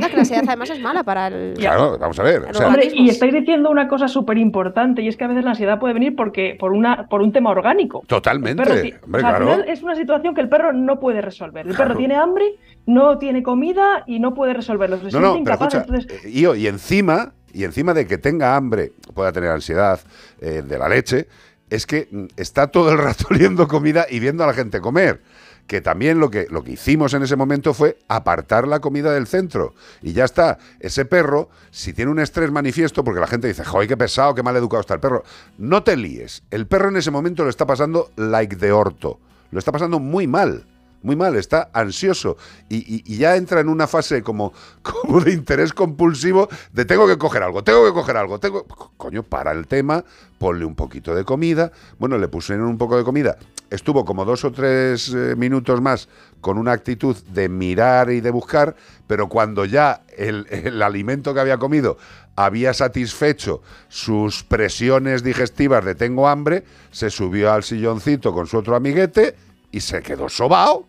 Speaker 16: La ansiedad además es mala para el.
Speaker 3: Claro, vamos a ver. o sea,
Speaker 31: Hombre, y estáis diciendo una cosa súper importante, y es que a veces la ansiedad puede venir porque por, una, por un tema orgánico.
Speaker 3: totalmente.
Speaker 31: Perro ti-
Speaker 3: Hombre,
Speaker 31: o sea, al
Speaker 3: claro.
Speaker 31: final es una situación que el perro no puede resolver. El
Speaker 3: Claro.
Speaker 31: perro tiene hambre, no tiene comida y no puede resolverlo. Se
Speaker 3: No, no, pero
Speaker 31: incapaz,
Speaker 3: escucha,
Speaker 31: entonces-
Speaker 3: eh, y encima, y encima de que tenga hambre, pueda tener ansiedad eh, de la leche, es que mm, está todo el rato oliendo comida y viendo a la gente comer. Que también lo que, lo que hicimos en ese momento fue apartar la comida del centro. Y ya está. Ese perro, si tiene un estrés manifiesto, porque la gente dice, joder, qué pesado, qué mal educado está el perro. No te líes. El perro en ese momento lo está pasando like de orto. Lo está pasando muy mal. Muy mal, está ansioso y, ya entra en una fase como, como de interés compulsivo de tengo que coger algo, tengo que coger algo, tengo... Co- Coño, para el tema, ponle un poquito de comida. Bueno, le pusieron un poco de comida. Estuvo como dos o tres eh, minutos más con una actitud de mirar y de buscar, pero cuando ya el, el alimento que había comido había satisfecho sus presiones digestivas de tengo hambre, se subió al silloncito con su otro amiguete y se quedó sobao.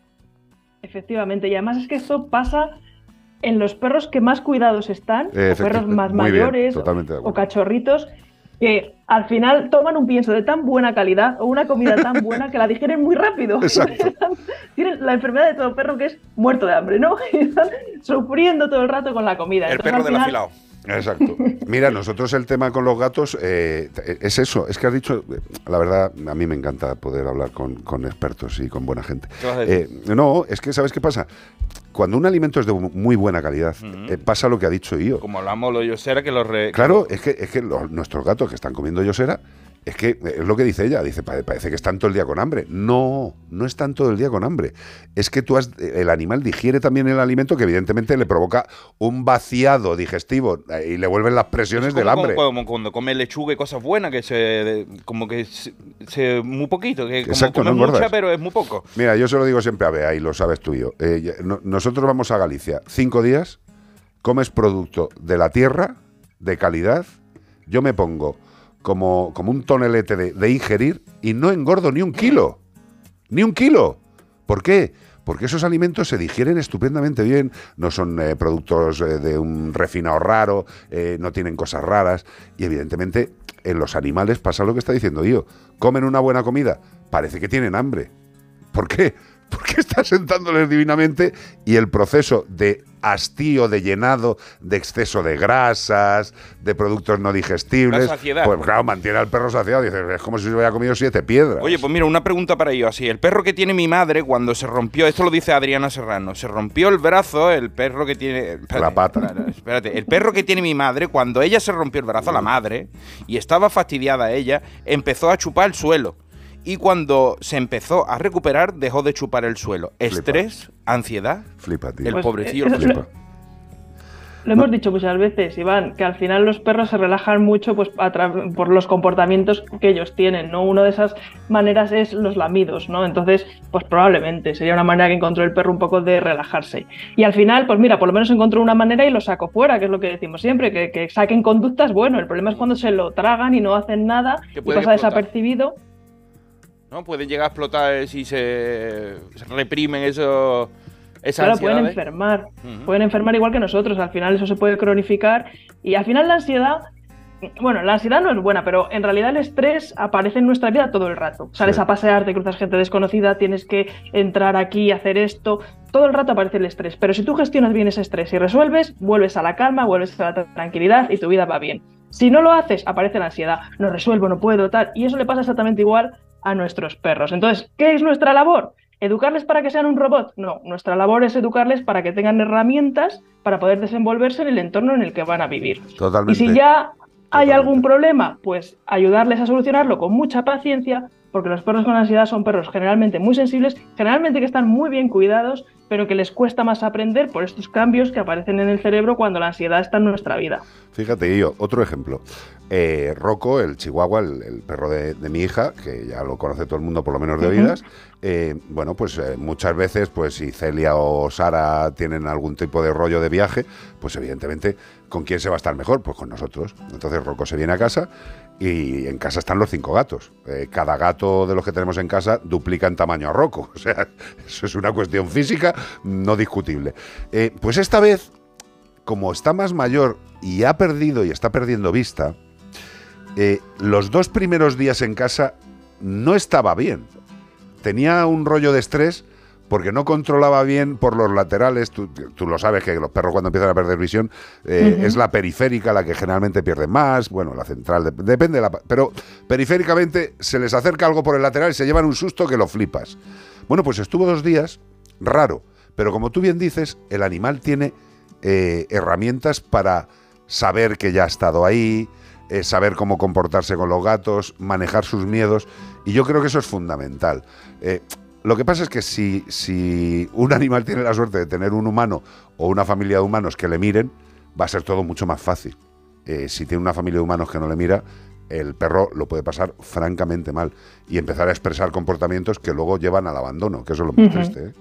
Speaker 31: Efectivamente, y además es que esto pasa en los perros que más cuidados están, o perros más
Speaker 3: muy
Speaker 31: mayores o cachorritos, que al final toman un pienso de tan buena calidad o una comida tan buena que la digieren muy rápido.
Speaker 3: Exacto.
Speaker 31: Tienen la enfermedad de todo perro que es muerto de hambre, ¿no? Y están sufriendo todo el rato con la comida.
Speaker 4: El
Speaker 31: Entonces,
Speaker 4: perro del afilado.
Speaker 3: Exacto. Mira, nosotros el tema con los gatos eh, es eso. Es que has dicho, la verdad, a mí me encanta poder hablar con, con expertos y con buena gente.
Speaker 4: ¿Qué vas a decir?
Speaker 3: Eh, no, es que, ¿sabes qué pasa? Cuando un alimento es de muy buena calidad, eh, pasa lo que ha dicho yo.
Speaker 4: Como hablamos lo yo será que los re-
Speaker 3: Claro, es que, es que los- nuestros gatos que están comiendo yosera, es que es lo que dice ella, dice, "Pa- parece que están todo el día con hambre. No, no están todo el día con hambre. Es que tú has, el animal digiere también el alimento que evidentemente le provoca un vaciado digestivo eh, y le vuelven las presiones del hambre.
Speaker 4: como cuando come lechuga y cosas buenas, que se. como que se, se- muy poquito, que como
Speaker 3: Exacto,
Speaker 4: come
Speaker 3: no
Speaker 4: mucha, pero es muy poco.
Speaker 3: Mira, yo se lo digo siempre a Bea y lo sabes tú y yo. Eh, no- nosotros vamos a Galicia cinco días, comes producto de la tierra, de calidad. Yo me pongo como, como un tonelete de, de ingerir y no engordo ni un kilo. Ni un kilo. ¿Por qué? Porque esos alimentos se digieren estupendamente bien, no son eh, productos eh, de un refinado raro, eh, no tienen cosas raras y evidentemente en los animales pasa lo que está diciendo yo. Comen una buena comida, parece que tienen hambre. ¿Por qué? Porque está sentándoles divinamente y el proceso de hastío, de llenado, de exceso de grasas, de productos no digestibles,
Speaker 4: La saciedad.
Speaker 3: pues claro, mantiene al perro saciado. Dices, es como si se hubiera comido siete piedras.
Speaker 4: Oye, pues mira, una pregunta para ellos así. El perro que tiene mi madre cuando se rompió, esto lo dice Adriana Serrano, se rompió el brazo, el perro que tiene... espérate,
Speaker 3: La pata.
Speaker 4: espérate, espérate. el perro que tiene mi madre, cuando ella se rompió el brazo, la madre, y estaba fastidiada ella, empezó a chupar el suelo. Y cuando se empezó a recuperar, dejó de chupar el suelo. Estrés, ansiedad.
Speaker 3: Flipa, tío.
Speaker 4: El
Speaker 31: Pues,
Speaker 4: pobrecillo
Speaker 31: eh,
Speaker 4: flipa.
Speaker 31: Lo hemos dicho muchas veces, Iván, que al final los perros se relajan mucho pues, por los comportamientos que ellos tienen, ¿no? Una de esas maneras es los lamidos, ¿no? Entonces, pues probablemente sería una manera que encontró el perro un poco de relajarse. Y al final, pues mira, por lo menos encontró una manera y lo sacó fuera, que es lo que decimos siempre, que, que saquen conductas, bueno, el problema es cuando se lo tragan y no hacen nada y pasa
Speaker 4: explotar.
Speaker 31: desapercibido.
Speaker 4: ¿No? Pueden llegar a explotar si se, se reprimen eso, esas
Speaker 31: Claro, pueden enfermar. Pueden enfermar igual que nosotros. Al final eso se puede cronificar. Y al final la ansiedad. Bueno, la ansiedad no es buena, pero en realidad el estrés aparece en nuestra vida todo el rato. Sales
Speaker 3: Sí.
Speaker 31: a pasear, te cruzas gente desconocida, tienes que entrar aquí, hacer esto. Todo el rato aparece el estrés. Pero si tú gestionas bien ese estrés y resuelves, vuelves a la calma, vuelves a la tra- tranquilidad y tu vida va bien. Si no lo haces, aparece la ansiedad. No resuelvo, no puedo, tal. Y eso le pasa exactamente igual a nuestros perros. Entonces, ¿qué es nuestra labor? ¿Educarles para que sean un robot? No, nuestra labor es educarles para que tengan herramientas para poder desenvolverse en el entorno en el que van a vivir.
Speaker 3: Totalmente.
Speaker 31: Y si ya hay algún problema, pues ayudarles a solucionarlo con mucha paciencia, porque los perros con ansiedad son perros generalmente muy sensibles, generalmente que están muy bien cuidados, pero que les cuesta más aprender por estos cambios que aparecen en el cerebro cuando la ansiedad está en nuestra vida.
Speaker 3: Fíjate, yo, otro ejemplo. Eh, Rocco, el chihuahua, el, el perro de, de mi hija, que ya lo conoce todo el mundo por lo menos de oídas, eh, bueno, pues eh, muchas veces, pues si Celia o Sara tienen algún tipo de rollo de viaje, pues evidentemente, ¿con quién se va a estar mejor? Pues con nosotros. Entonces Rocco se viene a casa y en casa están los cinco gatos. Eh, cada gato de los que tenemos en casa duplica en tamaño a Rocco. O sea, eso es una cuestión física no discutible. Eh, pues esta vez como está más mayor y ha perdido y está perdiendo vista, eh, los dos primeros días en casa no estaba bien. Tenía un rollo de estrés porque no controlaba bien por los laterales. Tú, tú lo sabes que los perros cuando empiezan a perder visión eh, es la periférica la que generalmente pierde más. Bueno, la central, de- depende de la. Pero periféricamente se les acerca algo por el lateral y se llevan un susto que lo flipas. Bueno, pues estuvo dos días, raro. Pero como tú bien dices, el animal tiene eh, herramientas para saber que ya ha estado ahí, eh, saber cómo comportarse con los gatos, manejar sus miedos. Y yo creo que eso es fundamental. Eh, lo que pasa es que si, si un animal tiene la suerte de tener un humano o una familia de humanos que le miren, va a ser todo mucho más fácil. Eh, si tiene una familia de humanos que no le mira, el perro lo puede pasar francamente mal y empezar a expresar comportamientos que luego llevan al abandono, que eso es lo más triste. ¿eh?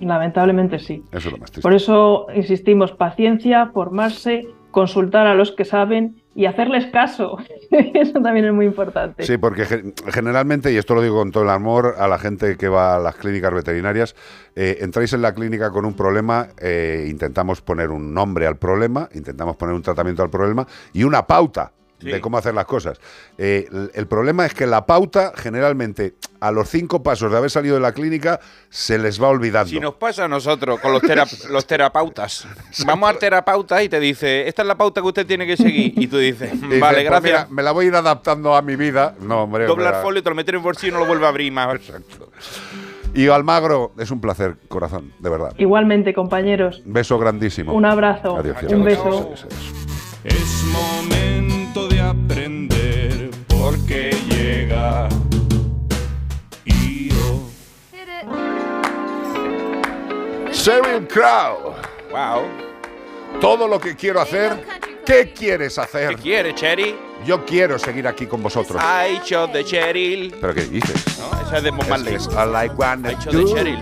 Speaker 31: Lamentablemente sí.
Speaker 3: Eso es lo más triste.
Speaker 31: Por eso insistimos, paciencia, formarse, consultar a los que saben y hacerles caso. Eso también es muy importante.
Speaker 3: Sí, porque ge- generalmente, y esto lo digo con todo el amor a la gente que va a las clínicas veterinarias, eh, entráis en la clínica con un problema, eh, intentamos poner un nombre al problema, intentamos poner un tratamiento al problema y una pauta de cómo hacer las cosas. Eh, el, el problema es que la pauta, generalmente, a los cinco pasos de haber salido de la clínica, se les va olvidando.
Speaker 4: Si nos pasa a nosotros con los, tera- los terapeutas, vamos al terapeuta y te dice, esta es la pauta que usted tiene que seguir. Y tú dices,
Speaker 3: Y dices,
Speaker 4: vale,
Speaker 3: "Pues
Speaker 4: gracias.
Speaker 3: mira, me la voy a ir adaptando a mi vida. No, hombre.
Speaker 4: Dobla el
Speaker 3: hombre.
Speaker 4: folio, te lo metes en el bolsillo y no lo vuelve a abrir más.
Speaker 3: Y Almagro, es un placer, corazón, de verdad.
Speaker 31: Igualmente, compañeros,
Speaker 3: Beso grandísimo.
Speaker 31: un abrazo,
Speaker 3: Adiós,
Speaker 31: un beso.
Speaker 30: Es momento porque llega Io.
Speaker 3: Sheryl Crow.
Speaker 4: Wow.
Speaker 3: Todo lo que quiero hacer, ¿qué quieres hacer?
Speaker 4: ¿Qué quiere, Cheryl?
Speaker 3: Yo quiero seguir aquí con vosotros.
Speaker 4: I shot de Cheryl.
Speaker 3: ¿Pero qué dices?
Speaker 4: ¿No? Esa es de Bob Marley.
Speaker 3: I like wanna
Speaker 4: I shot de Cheryl.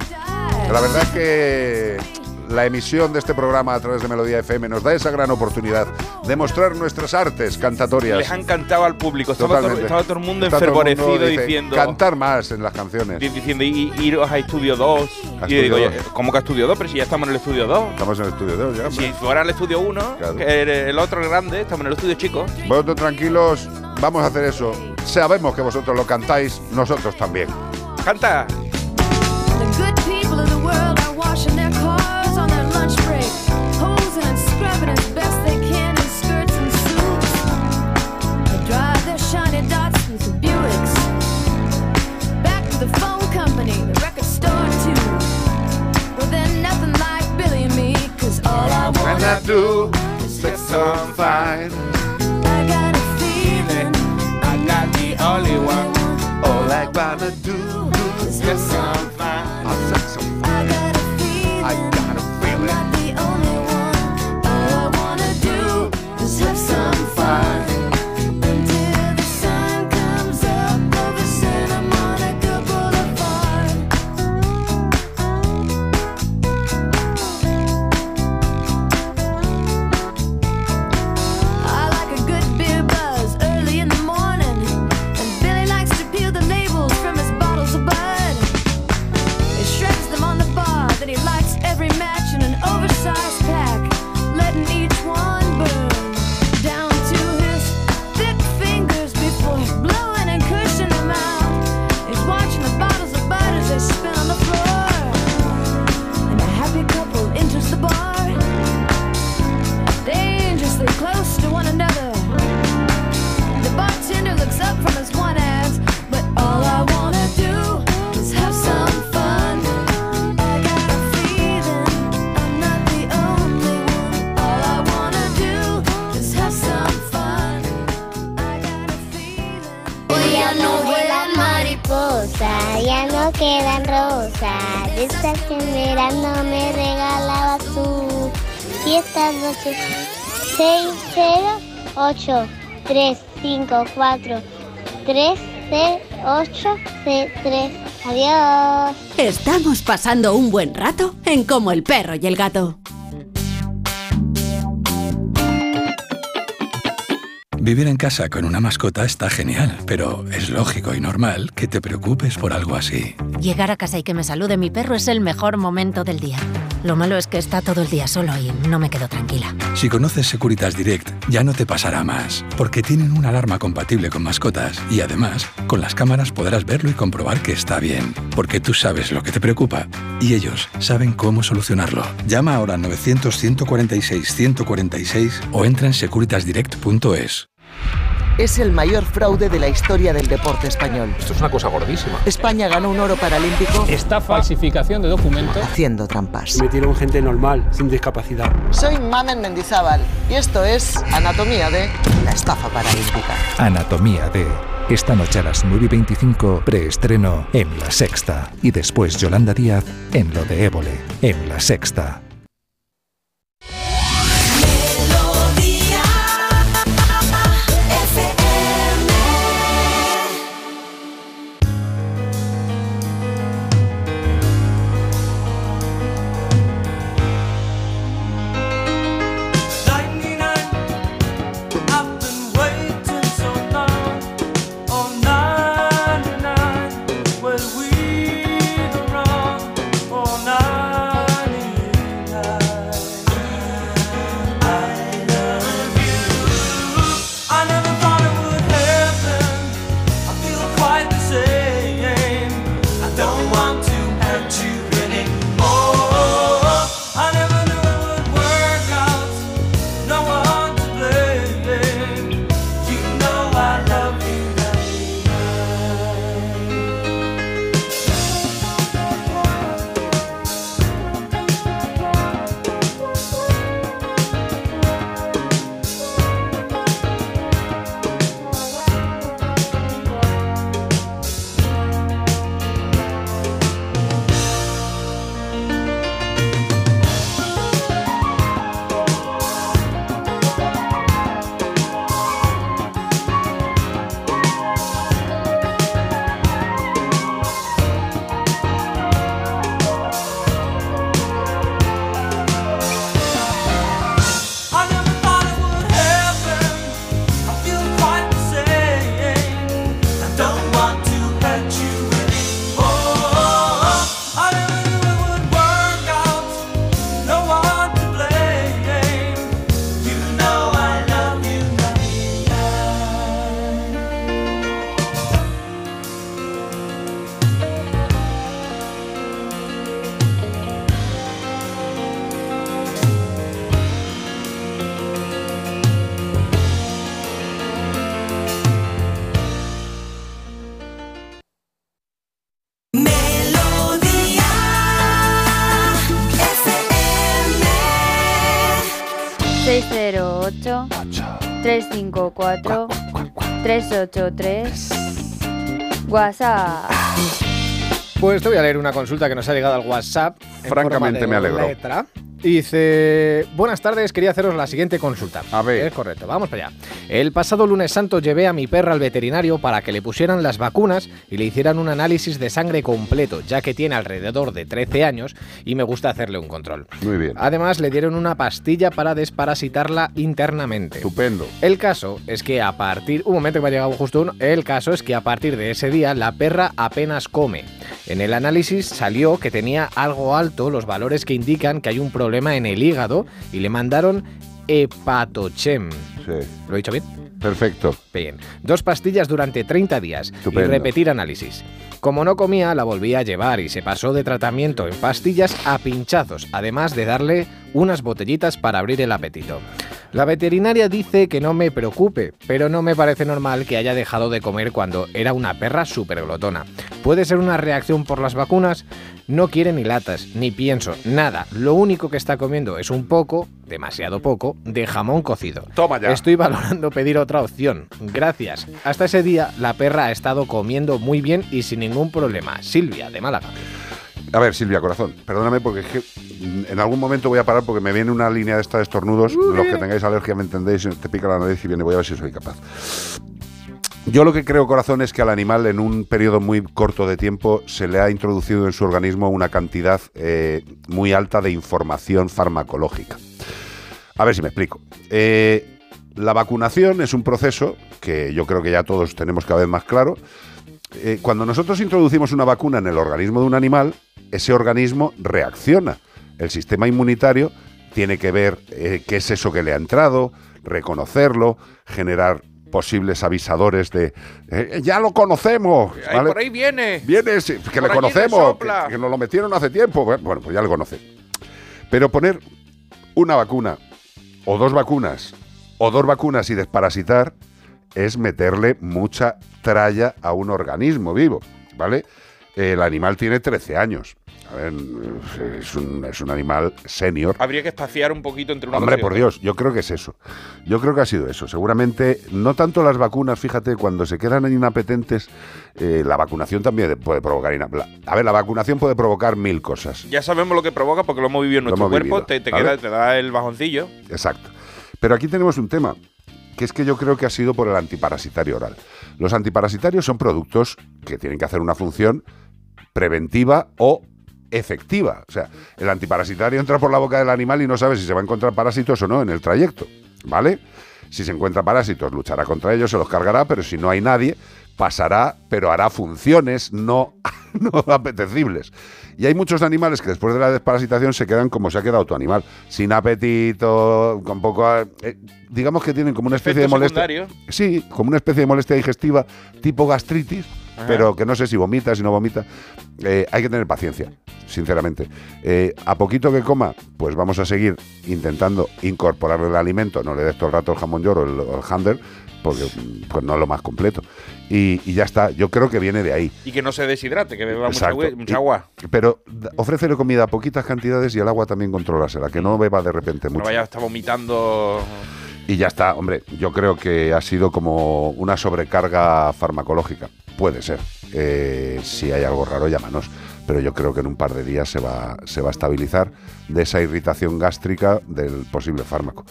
Speaker 3: La verdad es que la emisión de este programa a través de Melodía FM nos da esa gran oportunidad de mostrar nuestras artes cantatorias.
Speaker 4: Les han cantado al público. Estaba, todo, estaba todo el mundo
Speaker 3: Está todo el mundo,
Speaker 4: enfervorecido
Speaker 3: dice,
Speaker 4: diciendo.
Speaker 3: Cantar más en las canciones.
Speaker 4: di- Diciendo, "I- iros a estudio 2.
Speaker 3: A
Speaker 4: Y yo digo,
Speaker 3: Estudio
Speaker 4: "Oye,
Speaker 3: 2".
Speaker 4: ¿cómo que a estudio 2? Pero si ya estamos en el estudio 2.
Speaker 3: Estamos en el estudio 2 ya. hombre.
Speaker 4: Si fuera el estudio 1,
Speaker 3: Claro.
Speaker 4: que el, el otro grande, estamos en el estudio chico.
Speaker 3: Vosotros tranquilos, vamos a hacer eso. Sabemos que vosotros lo cantáis, nosotros también.
Speaker 4: ¡Canta!
Speaker 22: The good people of the world are washing their cars the phone company, the record store too. Well, they're nothing like Billy and me, 'cause all I wanna
Speaker 3: do
Speaker 22: is
Speaker 3: sex on fire.
Speaker 22: I got a feeling
Speaker 4: I'm not the only one.
Speaker 3: All I wanna do
Speaker 22: is have some
Speaker 32: rosas. De me regalabas tú. Y estas noches 6, 0, 8, 3, 5, 4, 3, 0, 8, 3. Adiós.
Speaker 17: Estamos pasando un buen rato en Como el perro y el gato.
Speaker 12: Vivir en casa con una mascota está genial, pero es lógico y normal que te preocupes por algo así.
Speaker 13: Llegar a casa y que me salude mi perro es el mejor momento del día. Lo malo es que está todo el día solo y no me quedo tranquila.
Speaker 12: Si conoces Securitas Direct, ya no te pasará más, porque tienen una alarma compatible con mascotas y además, con las cámaras podrás verlo y comprobar que está bien, porque tú sabes lo que te preocupa y ellos saben cómo solucionarlo. Llama ahora al 900 146 146 o entra en securitasdirect.es.
Speaker 8: Es el mayor fraude de la historia del deporte español.
Speaker 9: Esto es una cosa gordísima.
Speaker 8: España ganó un oro paralímpico
Speaker 9: Esta falsificación de documentos.
Speaker 8: haciendo trampas.
Speaker 9: Metieron gente normal, sin discapacidad.
Speaker 8: Soy Mamen Mendizábal y esto es Anatomía de la estafa paralímpica.
Speaker 29: Anatomía de. Esta noche a las 9 y 25, preestreno en La Sexta. Y después Yolanda Díaz en Lo de Évole, en La Sexta.
Speaker 33: 354 383 WhatsApp.
Speaker 15: Pues te voy a leer una consulta que nos ha llegado al WhatsApp. en
Speaker 3: Francamente me alegro.
Speaker 15: letra. Y dice, buenas tardes, quería haceros la siguiente consulta.
Speaker 3: A ver.
Speaker 15: Es correcto, vamos para allá. El pasado lunes santo llevé a mi perra al veterinario para que le pusieran las vacunas y le hicieran un análisis de sangre completo, ya que tiene alrededor de 13 años y me gusta hacerle un control.
Speaker 3: Muy bien.
Speaker 15: Además, le dieron una pastilla para desparasitarla internamente.
Speaker 3: Estupendo.
Speaker 15: El caso es que a partir. Un momento que me ha llegado justo uno. El caso es que a partir de ese día la perra apenas come. En el análisis salió que tenía algo alto los valores que indican que hay un problema en el hígado y le mandaron hepatochem.
Speaker 3: Sí.
Speaker 15: ¿Lo he dicho bien?
Speaker 3: Perfecto.
Speaker 15: Bien. Dos pastillas durante 30 días
Speaker 3: Estupendo.
Speaker 15: y repetir análisis. Como no comía, la volví a llevar y se pasó de tratamiento en pastillas a pinchazos, además de darle unas botellitas para abrir el apetito. La veterinaria dice que no me preocupe, pero no me parece normal que haya dejado de comer cuando era una perra súper glotona. ¿Puede ser una reacción por las vacunas? No quiere ni latas, ni pienso, nada. Lo único que está comiendo es un poco, demasiado poco, de jamón cocido.
Speaker 3: Toma ya.
Speaker 15: Estoy valorando pedir otra opción. Gracias. Hasta ese día, la perra ha estado comiendo muy bien y sin ningún problema. Silvia, de Málaga.
Speaker 3: A ver, Silvia, corazón, perdóname porque es que mm, en algún momento voy a parar porque me viene una línea de esta de estornudos. Los que tengáis alergia, ¿me entendéis? Te pica la nariz y viene. Voy a ver si soy capaz. Yo lo que creo, corazón, es que al animal en un periodo muy corto de tiempo se le ha introducido en su organismo una cantidad eh, muy alta de información farmacológica. A ver si me explico. Eh, La vacunación es un proceso que yo creo que ya todos tenemos cada vez más claro. Eh, cuando nosotros introducimos una vacuna en el organismo de un animal, ese organismo reacciona. El sistema inmunitario tiene que ver qué es eso que le ha entrado, reconocerlo, generar posibles avisadores de eh, ya lo conocemos.
Speaker 4: Por ahí viene.
Speaker 3: Viene, sí, que
Speaker 4: Por
Speaker 3: le conocemos, que, que nos lo metieron hace tiempo. Bueno, pues ya le conoce. Pero poner una vacuna, o dos vacunas, o dos vacunas y desparasitar, es meterle mucha tralla a un organismo vivo, ¿vale? El animal tiene 13 años. A ver, es un, es un animal senior.
Speaker 4: Habría que espaciar un poquito entre una
Speaker 3: Hombre, por. Dios, yo creo que es eso. Yo creo que ha sido eso. Seguramente, no tanto las vacunas, fíjate, cuando se quedan inapetentes, eh, la vacunación también puede provocar A ver, la vacunación puede provocar mil cosas.
Speaker 4: Ya sabemos lo que provoca porque lo hemos vivido en nuestro cuerpo.
Speaker 3: vivido,
Speaker 4: te, te queda, te da el bajoncillo.
Speaker 3: Exacto. Pero aquí tenemos un tema, que es que yo creo que ha sido por el antiparasitario oral. Los antiparasitarios son productos que tienen que hacer una función preventiva o efectiva. O sea, el antiparasitario entra por la boca del animal y no sabe si se va a encontrar parásitos o no en el trayecto, ¿vale? Si se encuentra parásitos, luchará contra ellos, se los cargará, pero si no hay nadie, pasará, pero hará funciones no, no apetecibles. Y hay muchos animales que después de la desparasitación se quedan como se ha quedado tu animal, sin apetito, con poco... eh, digamos que tienen como una especie de molestia...
Speaker 4: secundario.
Speaker 3: Sí, como una especie de molestia digestiva tipo gastritis,
Speaker 4: Ajá.
Speaker 3: pero que no sé si vomita, si no vomita. Eh, hay que tener paciencia, sinceramente. Eh, a poquito que coma, pues vamos a seguir intentando incorporarle el alimento. No le des todo el rato el jamón york o el, el hander, porque mm, pues no es lo más completo. Y, y ya está, yo creo que viene de ahí.
Speaker 4: Y que no se deshidrate, que beba mucha, agua- mucha
Speaker 3: Y-
Speaker 4: agua.
Speaker 3: Pero ofrécele comida a poquitas cantidades y el agua también controlársela, que no beba de repente
Speaker 4: No
Speaker 3: mucho.
Speaker 4: vaya a estar vomitando.
Speaker 3: Y ya está, hombre, yo creo que ha sido como una sobrecarga farmacológica. Puede ser. Eh, si hay algo raro, llámanos. Pero yo creo que en un par de días se va, se va a estabilizar de esa irritación gástrica del posible fármaco.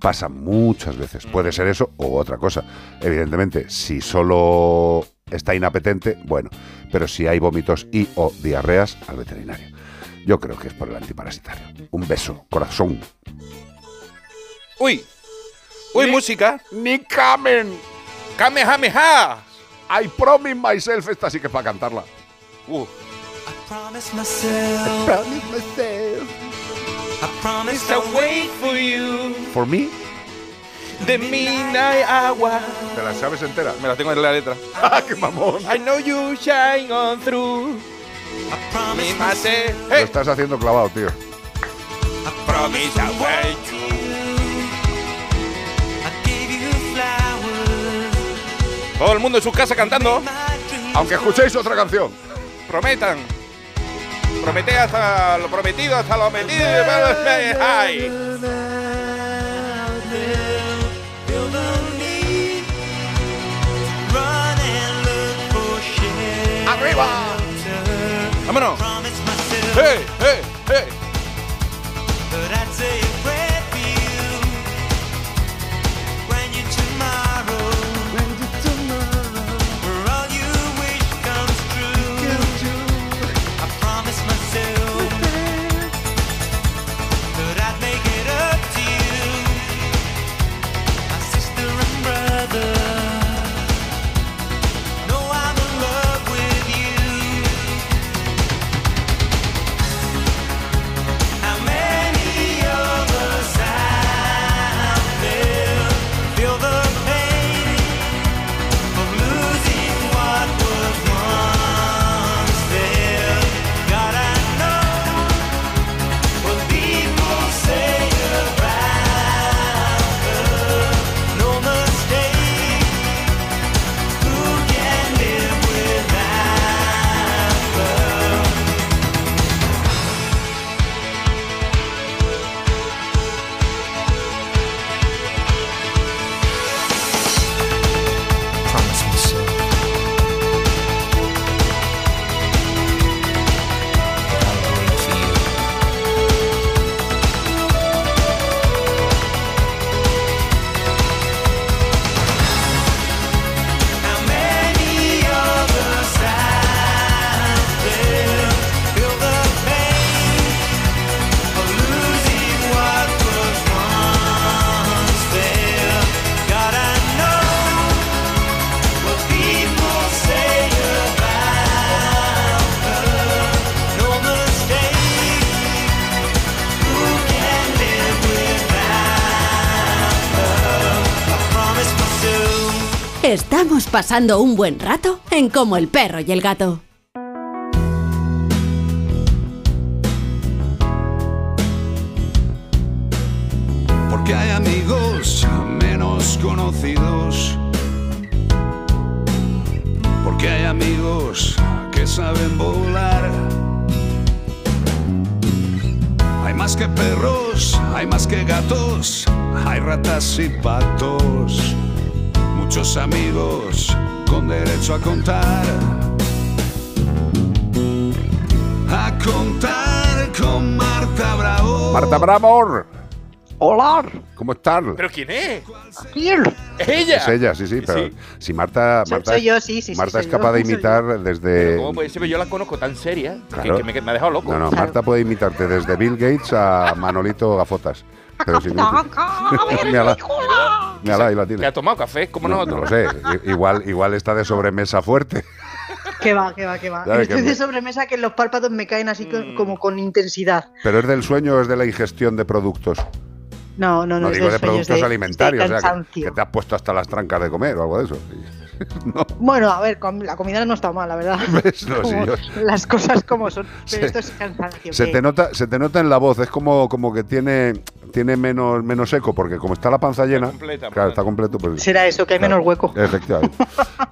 Speaker 3: Pasa muchas veces. Puede ser eso o otra cosa. Evidentemente, si solo está inapetente, bueno. Pero si hay vómitos y o diarreas, al veterinario. Yo creo que es por el antiparasitario. Un beso, corazón.
Speaker 4: ¡Uy! ¡Uy, música!
Speaker 3: ¡Ni Kamen!
Speaker 4: ¡Kamehameha!
Speaker 3: I promise myself, esta sí que es para cantarla.
Speaker 4: Uh.
Speaker 29: Promise myself.
Speaker 3: promise myself.
Speaker 29: I promise I'll wait for you.
Speaker 3: For me,
Speaker 4: De midnight agua.
Speaker 3: ¿te la sabes entera?
Speaker 4: Me la tengo en la letra.
Speaker 3: ¡Ah, qué mamón!
Speaker 4: I know you shine on through. Me mate.
Speaker 3: Lo
Speaker 4: Hey,
Speaker 3: estás haciendo clavado, tío.
Speaker 4: promise I'll wait you.
Speaker 29: I gave you flowers.
Speaker 4: Todo el mundo en su casa cantando.
Speaker 3: Aunque escuchéis otra canción.
Speaker 4: Prometan. Promete hasta lo prometido, hasta lo metido. Ay.
Speaker 3: ¡Arriba!
Speaker 4: Vámonos. Hey, hey, hey.
Speaker 17: Pasando un buen rato en Como el perro y el gato.
Speaker 29: Porque hay amigos menos conocidos. Porque hay amigos que saben volar. Hay más que perros, hay más que gatos, hay ratas y patos. Muchos amigos con derecho a contar. A contar con Marta Bravo.
Speaker 3: Marta Bravo.
Speaker 34: Hola.
Speaker 3: ¿Cómo estás?
Speaker 4: ¿Pero quién es?
Speaker 34: ¿Quién?
Speaker 4: ¿Es ella?
Speaker 3: Es ella, sí, sí, pero
Speaker 4: Sí.
Speaker 3: si Marta,
Speaker 34: Soy-
Speaker 3: Marta,
Speaker 34: soy yo, sí, sí, sí,
Speaker 3: Marta
Speaker 34: soy
Speaker 3: es
Speaker 34: yo,
Speaker 3: capaz de
Speaker 34: soy
Speaker 3: imitar desde
Speaker 4: ¿Cómo puede ser? Yo la conozco tan seria que-
Speaker 3: Claro.
Speaker 4: que, me, me ha dejado loco.
Speaker 3: No, no, Marta puede imitarte desde Bill Gates a Manolito Gafotas. Pero sin Mírala, ahí la
Speaker 4: ¿Que
Speaker 3: tiene.
Speaker 4: ha tomado café? como
Speaker 3: No,
Speaker 4: nosotros?
Speaker 3: no lo sé. Igual, igual está de sobremesa fuerte.
Speaker 34: Que va, que va, que va.
Speaker 3: Sabe
Speaker 34: Estoy
Speaker 3: que-
Speaker 34: de sobremesa que los párpados me caen así
Speaker 4: Mm.
Speaker 34: co- como con intensidad.
Speaker 3: Pero es del sueño o es de la ingestión de productos.
Speaker 34: No, no, no.
Speaker 3: No
Speaker 34: es
Speaker 3: digo
Speaker 34: de
Speaker 3: productos
Speaker 34: de-
Speaker 3: alimentarios,
Speaker 34: de
Speaker 3: o sea, que,
Speaker 34: cansancio.
Speaker 3: que te has puesto hasta las trancas de comer o algo de eso.
Speaker 34: Bueno, a ver, la comida no está mal, la verdad.
Speaker 3: ¿Ves? No, sí,
Speaker 34: Como
Speaker 3: yo-
Speaker 34: Las cosas como son. Pero
Speaker 3: Se-
Speaker 34: esto es cansancio.
Speaker 3: Se
Speaker 34: que-
Speaker 3: te nota, se te nota en la voz, es como, como que tiene, tiene menos, menos eco, porque como está la panza llena,
Speaker 4: completa,
Speaker 3: claro, está completo, pues.
Speaker 34: Será eso, que hay menos hueco.
Speaker 3: Efectivamente.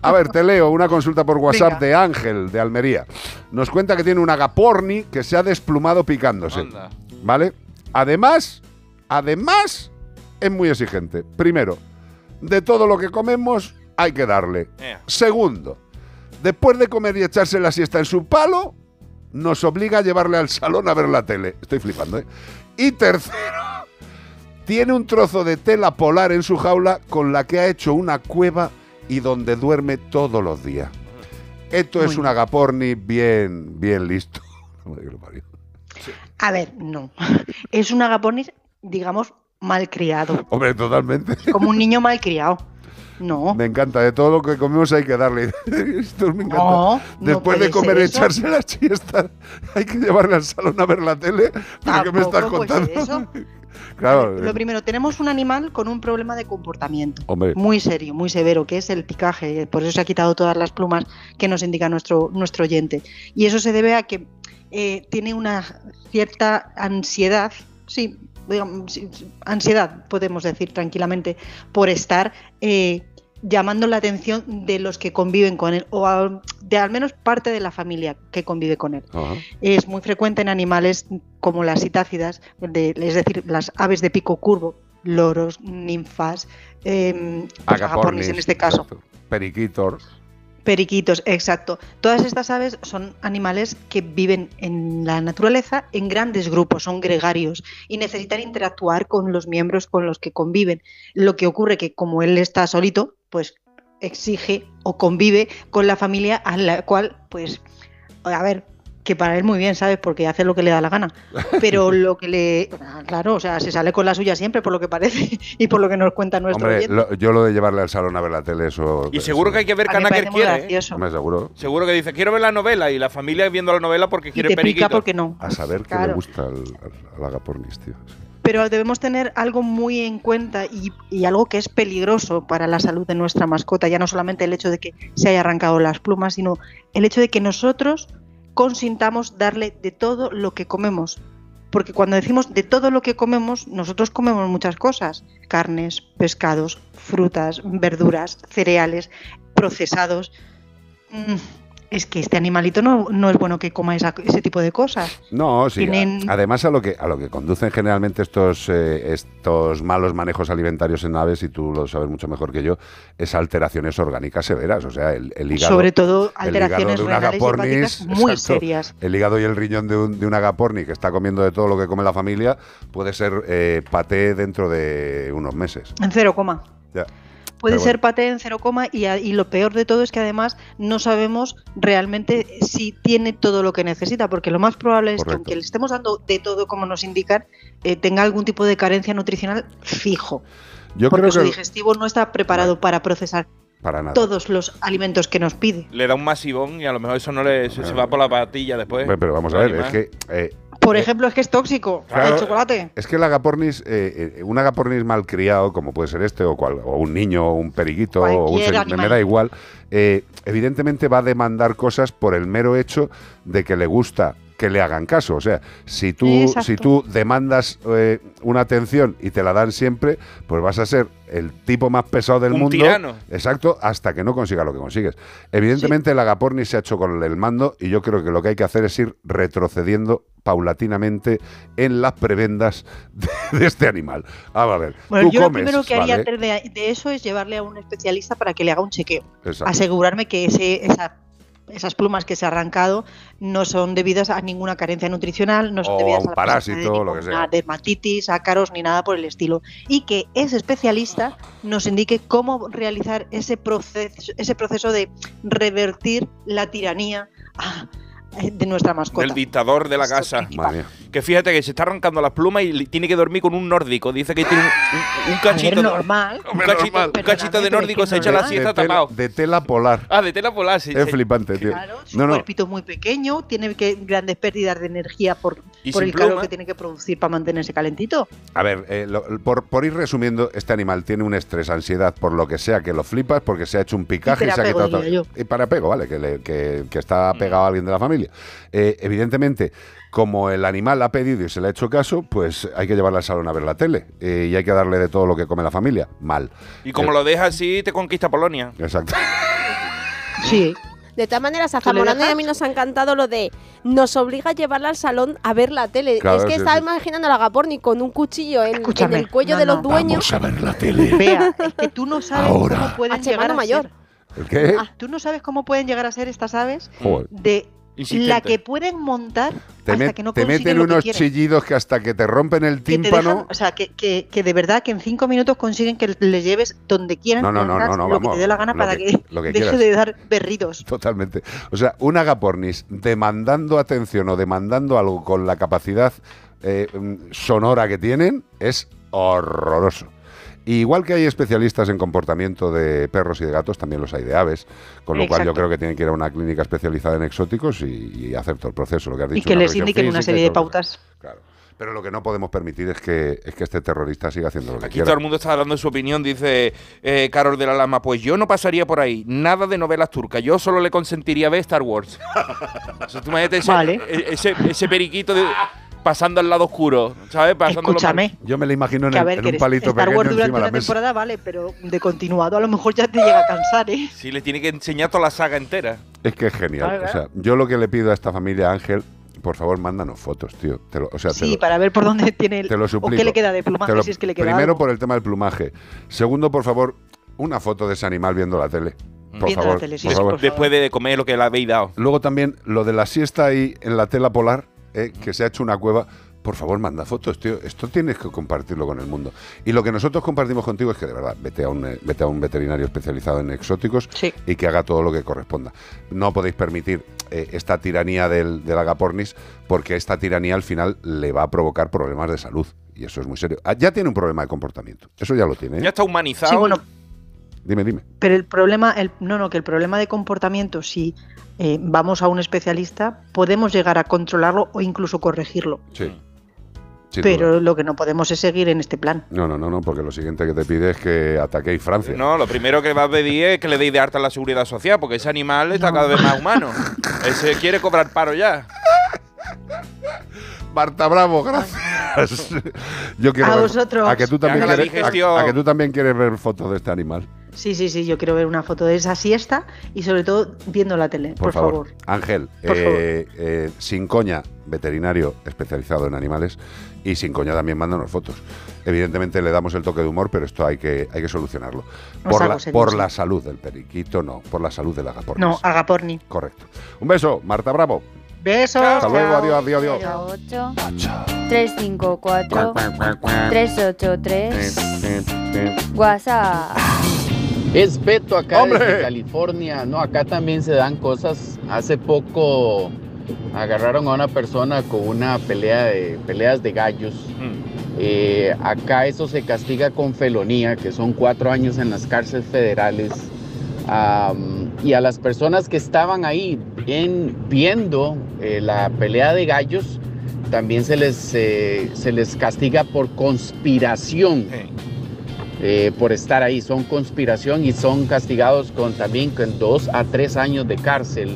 Speaker 3: A ver, te leo una consulta por WhatsApp
Speaker 34: Venga.
Speaker 3: de Ángel, de Almería. Nos cuenta que tiene un agaporni que se ha desplumado picándose.
Speaker 4: Anda.
Speaker 3: ¿Vale? Además, además, es muy exigente. Primero, de todo lo que comemos hay que darle.
Speaker 4: Ea.
Speaker 3: Segundo, después de comer y echarse la siesta en su palo, nos obliga a llevarle al salón a ver la tele. Estoy flipando, ¿eh? Y tercero, tiene un trozo de tela polar en su jaula con la que ha hecho una cueva y donde duerme todos los días. Esto es un agaporni bien, bien listo.
Speaker 34: A ver, no. Es un agapornis, digamos, malcriado.
Speaker 3: Hombre, totalmente.
Speaker 34: Como un niño malcriado. No.
Speaker 3: Me encanta, de todo lo que comemos hay que darle. Esto me encanta.
Speaker 34: No, no
Speaker 3: Después de comer echarse la siesta, hay que llevarle al salón a ver la tele. ¿Pero qué me estás contando?
Speaker 34: eso.
Speaker 3: Claro,
Speaker 34: Lo primero, tenemos un animal con un problema de comportamiento.
Speaker 3: Hombre.
Speaker 34: Muy serio, muy severo, que es el picaje. Por eso se ha quitado todas las plumas que nos indica nuestro, nuestro oyente. Y eso se debe a que eh, tiene una cierta ansiedad, sí, digamos, ansiedad, podemos decir tranquilamente, por estar eh, llamando la atención de los que conviven con él, o al- de al menos parte de la familia que convive con él. Es muy frecuente en animales como las citácidas, de- es decir, las aves de pico curvo, loros, ninfas, em, pues, agapornis en este caso.
Speaker 3: Periquitos.
Speaker 34: Periquitos, exacto. Todas estas aves son animales que viven en la naturaleza en grandes grupos, son gregarios y necesitan interactuar con los miembros con los que conviven. Lo que ocurre que como él está solito, pues exige o convive con la familia a la cual, pues, a ver, que para él muy bien, ¿sabes? Porque hace lo que le da la gana. Pero lo que le... Claro, o sea, se sale con la suya siempre, por lo que parece, y por lo que nos cuenta nuestro
Speaker 3: Hombre, lo- yo lo de llevarle al salón a ver la tele, eso.
Speaker 4: Y seguro que hay que ver
Speaker 34: me
Speaker 4: Canaker quiere. ¿eh?
Speaker 3: Hombre, seguro.
Speaker 4: Seguro que dice, quiero ver la novela y la familia viendo la novela porque quiere
Speaker 34: te pica
Speaker 4: periquito.
Speaker 34: porque no.
Speaker 3: A saber
Speaker 34: Claro.
Speaker 3: le gusta al agapornis, tío.
Speaker 34: Pero debemos tener algo muy en cuenta y, y algo que es peligroso para la salud de nuestra mascota, ya no solamente el hecho de que se haya arrancado las plumas, sino el hecho de que nosotros consintamos darle de todo lo que comemos. Porque cuando decimos de todo lo que comemos, nosotros comemos muchas cosas, carnes, pescados, frutas, verduras, cereales, procesados. Mm, es que este animalito no, no es bueno que coma esa- ese tipo de cosas.
Speaker 3: No, sí. a- Además a lo que a lo que conducen generalmente estos eh, estos malos manejos alimentarios en aves, y tú lo sabes mucho mejor que yo, es alteraciones orgánicas severas. O sea, el, el hígado.
Speaker 34: Sobre todo
Speaker 3: el hígado
Speaker 34: alteraciones
Speaker 3: de un
Speaker 34: renales y muy
Speaker 3: exacto,
Speaker 34: serias.
Speaker 3: El hígado y el riñón de un, de un agaporni que está comiendo de todo lo que come la familia puede ser eh, paté dentro de unos meses.
Speaker 34: En cero coma.
Speaker 3: Ya.
Speaker 34: Puede ser paté en cero coma y, a- y lo peor de todo es que además no sabemos realmente si tiene todo lo que necesita, porque lo más probable es que aunque le estemos dando de todo como nos indican, eh, tenga algún tipo de carencia nutricional fijo,
Speaker 3: Yo
Speaker 34: porque
Speaker 3: creo
Speaker 34: su
Speaker 3: que
Speaker 34: digestivo no está preparado para procesar
Speaker 3: para nada.
Speaker 34: todos los alimentos que nos pide.
Speaker 4: Le da un masivón y a lo mejor eso no le se, se va por la patilla después.
Speaker 3: Pero vamos a ver, es que eh,
Speaker 34: Por ejemplo, es que es tóxico
Speaker 3: Claro,
Speaker 34: el chocolate.
Speaker 3: Es que el agapornis, eh, eh, un agapornis malcriado, como puede ser este, o, cual- o un niño, o un periquito, o un me, da igual, eh, evidentemente va a demandar cosas por el mero hecho de que le gusta que le hagan caso. O sea, si tú,
Speaker 34: Exacto.
Speaker 3: si tú demandas eh, una atención y te la dan siempre, pues vas a ser el tipo más pesado del
Speaker 4: Un
Speaker 3: mundo.
Speaker 4: tirano.
Speaker 3: Exacto, hasta que no consiga lo que consigues. Evidentemente el agapornis se ha hecho con el mando y yo creo que lo que hay que hacer es ir retrocediendo paulatinamente en las prebendas de, de este animal. Vamos a ver,
Speaker 34: Bueno,
Speaker 3: tú
Speaker 34: yo lo primero que haría
Speaker 3: ¿vale?
Speaker 34: antes de, de eso es llevarle a un especialista para que le haga un chequeo.
Speaker 3: Exacto.
Speaker 34: Asegurarme que ese, esa- esas plumas que se ha arrancado no son debidas a ninguna carencia nutricional, no son
Speaker 3: O a
Speaker 34: debidas
Speaker 3: un
Speaker 34: la presencia
Speaker 3: parásito,
Speaker 34: de
Speaker 3: lo que
Speaker 34: ninguna
Speaker 3: sea.
Speaker 34: dermatitis, ácaros ni nada por el estilo. Y que ese especialista nos indique cómo realizar ese proceso, ese proceso de revertir la tiranía ah, de nuestra mascota.
Speaker 4: Del dictador de la casa.
Speaker 3: Madre mía.
Speaker 4: Que fíjate que se está arrancando las plumas y tiene que dormir con un nórdico. Dice que tiene un, un- un cachito.
Speaker 34: normal.
Speaker 4: Un cachito, un cachito de nórdico se echa la siesta
Speaker 3: de tela-
Speaker 4: tapado.
Speaker 3: De tela polar.
Speaker 4: Ah, de tela polar, sí.
Speaker 3: Es
Speaker 4: sí.
Speaker 3: flipante, tío.
Speaker 34: Su
Speaker 3: No, no,
Speaker 34: cuerpito muy pequeño, tiene que, grandes pérdidas de energía por, por el calor que tiene que producir para mantenerse calentito.
Speaker 3: A ver, eh, lo- por, por ir resumiendo, este animal tiene un estrés, ansiedad, por lo que sea, que lo flipas, porque se ha hecho un picaje y, se ha quitado todo. Y para apego, ¿vale? Que, le- que- que está pegado a alguien de la familia. Eh, evidentemente, como el animal ha pedido y se le ha hecho caso, pues hay que llevarla al salón a ver la tele. eh, y hay que darle de todo lo que come la familia. Mal.
Speaker 4: Y como
Speaker 3: Eh,
Speaker 4: lo dejas así, te conquista Polonia.
Speaker 3: Exacto.
Speaker 34: Sí.
Speaker 16: De todas maneras, a
Speaker 34: ¿Tú le
Speaker 16: Zamorano y a mí nos ha encantado lo de nos obliga a llevarla al salón a ver la tele.
Speaker 3: Claro,
Speaker 16: es que
Speaker 3: sí,
Speaker 16: estaba
Speaker 3: sí.
Speaker 16: imaginando a la Gaporni con un cuchillo en, el cuello
Speaker 34: no,
Speaker 16: de los
Speaker 34: no.
Speaker 16: dueños.
Speaker 3: a ver la tele.
Speaker 34: Vea, es que tú no sabes
Speaker 3: Ahora.
Speaker 34: cómo pueden
Speaker 16: A
Speaker 34: llegar a
Speaker 16: mayor.
Speaker 34: ser.
Speaker 3: ¿El qué?
Speaker 34: Ah, tú no sabes cómo pueden llegar a ser estas aves
Speaker 3: Joder.
Speaker 34: de
Speaker 4: Insistente.
Speaker 34: la que pueden montar
Speaker 3: Te,
Speaker 34: hasta que no
Speaker 3: te meten
Speaker 34: que
Speaker 3: unos chillidos que hasta que te rompen el
Speaker 34: que te
Speaker 3: tímpano.
Speaker 34: dejan, o sea, que, que, que de verdad que en cinco minutos consiguen que le lleves donde quieran
Speaker 3: No, no, no, no, no,
Speaker 34: lo que
Speaker 3: vamos,
Speaker 34: te dé la gana
Speaker 3: lo
Speaker 34: para
Speaker 3: que-
Speaker 34: que,
Speaker 3: lo que
Speaker 34: deje
Speaker 3: quieras.
Speaker 34: de dar berridos.
Speaker 3: Totalmente. O sea, un agapornis demandando atención o demandando algo con la capacidad eh, mm, sonora que tienen es horroroso. Y igual que hay especialistas en comportamiento de perros y de gatos, también los hay de aves, con lo cual yo creo que tienen que ir a una clínica especializada en exóticos y, y hacer todo el proceso, lo que has
Speaker 34: Y
Speaker 3: dicho.
Speaker 34: que
Speaker 3: una
Speaker 34: les indiquen una
Speaker 3: física y
Speaker 34: serie de
Speaker 3: que-
Speaker 34: pautas.
Speaker 3: Claro. Pero lo que no podemos permitir es que, es que este terrorista siga haciendo lo que
Speaker 4: Aquí
Speaker 3: quiera.
Speaker 4: todo el mundo está dando su opinión, dice eh, Carol de la Lama. Pues yo no pasaría por ahí, nada de novelas turcas. Yo solo le consentiría ver Star Wars. O sea, tú imagínate ese,
Speaker 34: Vale.
Speaker 4: e- ese, ese periquito de- pasando al lado oscuro, ¿sabes? Pasando.
Speaker 34: Escúchame,
Speaker 3: Yo me lo imagino en,
Speaker 34: que a
Speaker 3: el-
Speaker 34: ver,
Speaker 3: en
Speaker 34: que
Speaker 3: un palito
Speaker 34: Star
Speaker 3: pequeño
Speaker 34: Wars durante
Speaker 3: encima de
Speaker 34: una
Speaker 3: la mesa.
Speaker 34: temporada vale, pero de continuado a lo mejor ya te llega a cansar, ¿eh?
Speaker 4: Sí, le tiene que enseñar toda la saga entera.
Speaker 3: Es que es genial. O sea, yo lo que le pido a esta familia, Ángel, por favor, mándanos fotos, tío. Te lo- o sea, te
Speaker 34: Sí,
Speaker 3: lo-
Speaker 34: para ver por dónde tiene el,
Speaker 3: Te lo
Speaker 34: o
Speaker 3: suplico.
Speaker 34: qué le queda de plumaje,
Speaker 3: lo-
Speaker 34: si es que le queda
Speaker 3: Primero
Speaker 34: algo.
Speaker 3: por el tema del plumaje. Segundo, por favor, una foto de ese animal viendo la tele. Por
Speaker 34: Viendo la
Speaker 3: favor,
Speaker 34: tele, sí,
Speaker 3: por
Speaker 34: sí,
Speaker 3: favor.
Speaker 34: por
Speaker 4: Después de comer lo que le habéis dado.
Speaker 3: Luego también lo de la siesta ahí en la tela polar, eh, que se ha hecho una cueva. Por favor, manda fotos, tío. Esto tienes que compartirlo con el mundo. Y lo que nosotros compartimos contigo es que, de verdad, vete a un, eh, vete a un veterinario especializado en exóticos y que haga todo lo que corresponda. No podéis permitir eh, esta tiranía del, del agapornis, porque esta tiranía al final le va a provocar problemas de salud. Y eso es muy serio. Ah, ya tiene un problema de comportamiento. Eso ya lo tiene. ¿eh?
Speaker 4: Ya está humanizado.
Speaker 34: Sí, bueno,
Speaker 3: Dime, dime.
Speaker 34: pero el problema, el, no, no, que el problema de comportamiento, si eh, vamos a un especialista, podemos llegar a controlarlo o incluso corregirlo.
Speaker 3: Sí. Sin duda.
Speaker 34: pero lo que no podemos es seguir en este plan.
Speaker 3: No, no, no, no, porque lo siguiente que te pide es que ataquéis Francia.
Speaker 4: No, lo primero que va a pedir es que le deis de harta la seguridad social, porque ese animal está cada vez más humano. Ese quiere cobrar paro ya.
Speaker 3: Marta Bravo, gracias. Yo quiero
Speaker 34: A
Speaker 3: ver-
Speaker 34: vosotros.
Speaker 3: A que, tú también quieres, a-
Speaker 4: digestión.
Speaker 3: a que tú también quieres ver fotos de este animal.
Speaker 34: Sí, sí, sí, yo quiero ver una foto de esa siesta y sobre todo viendo la tele, por,
Speaker 3: Por, favor. Ángel,
Speaker 34: Por
Speaker 3: eh, eh, sin coña, veterinario especializado en animales y sin coña también mándanos fotos. Evidentemente le damos el toque de humor, pero esto hay que, hay que solucionarlo. Por, la, por la salud del periquito, no, por la salud del agapornis.
Speaker 34: No, haga porni.
Speaker 3: Correcto. Un beso, Marta Bravo.
Speaker 34: Besos.
Speaker 3: Hasta luego, adiós, adiós, adiós.
Speaker 33: 08 354 383 WhatsApp.
Speaker 35: Es Beto acá desde California. No, acá también se dan cosas. Hace poco agarraron a una persona con una pelea de peleas de gallos. Eh, acá eso se castiga con felonía, que son cuatro años en las cárceles federales. Y a las personas que estaban ahí en- viendo eh, la pelea de gallos, también se les, eh, se les castiga por conspiración. Eh, por estar ahí, son conspiración y son castigados con también con dos a tres años de cárcel.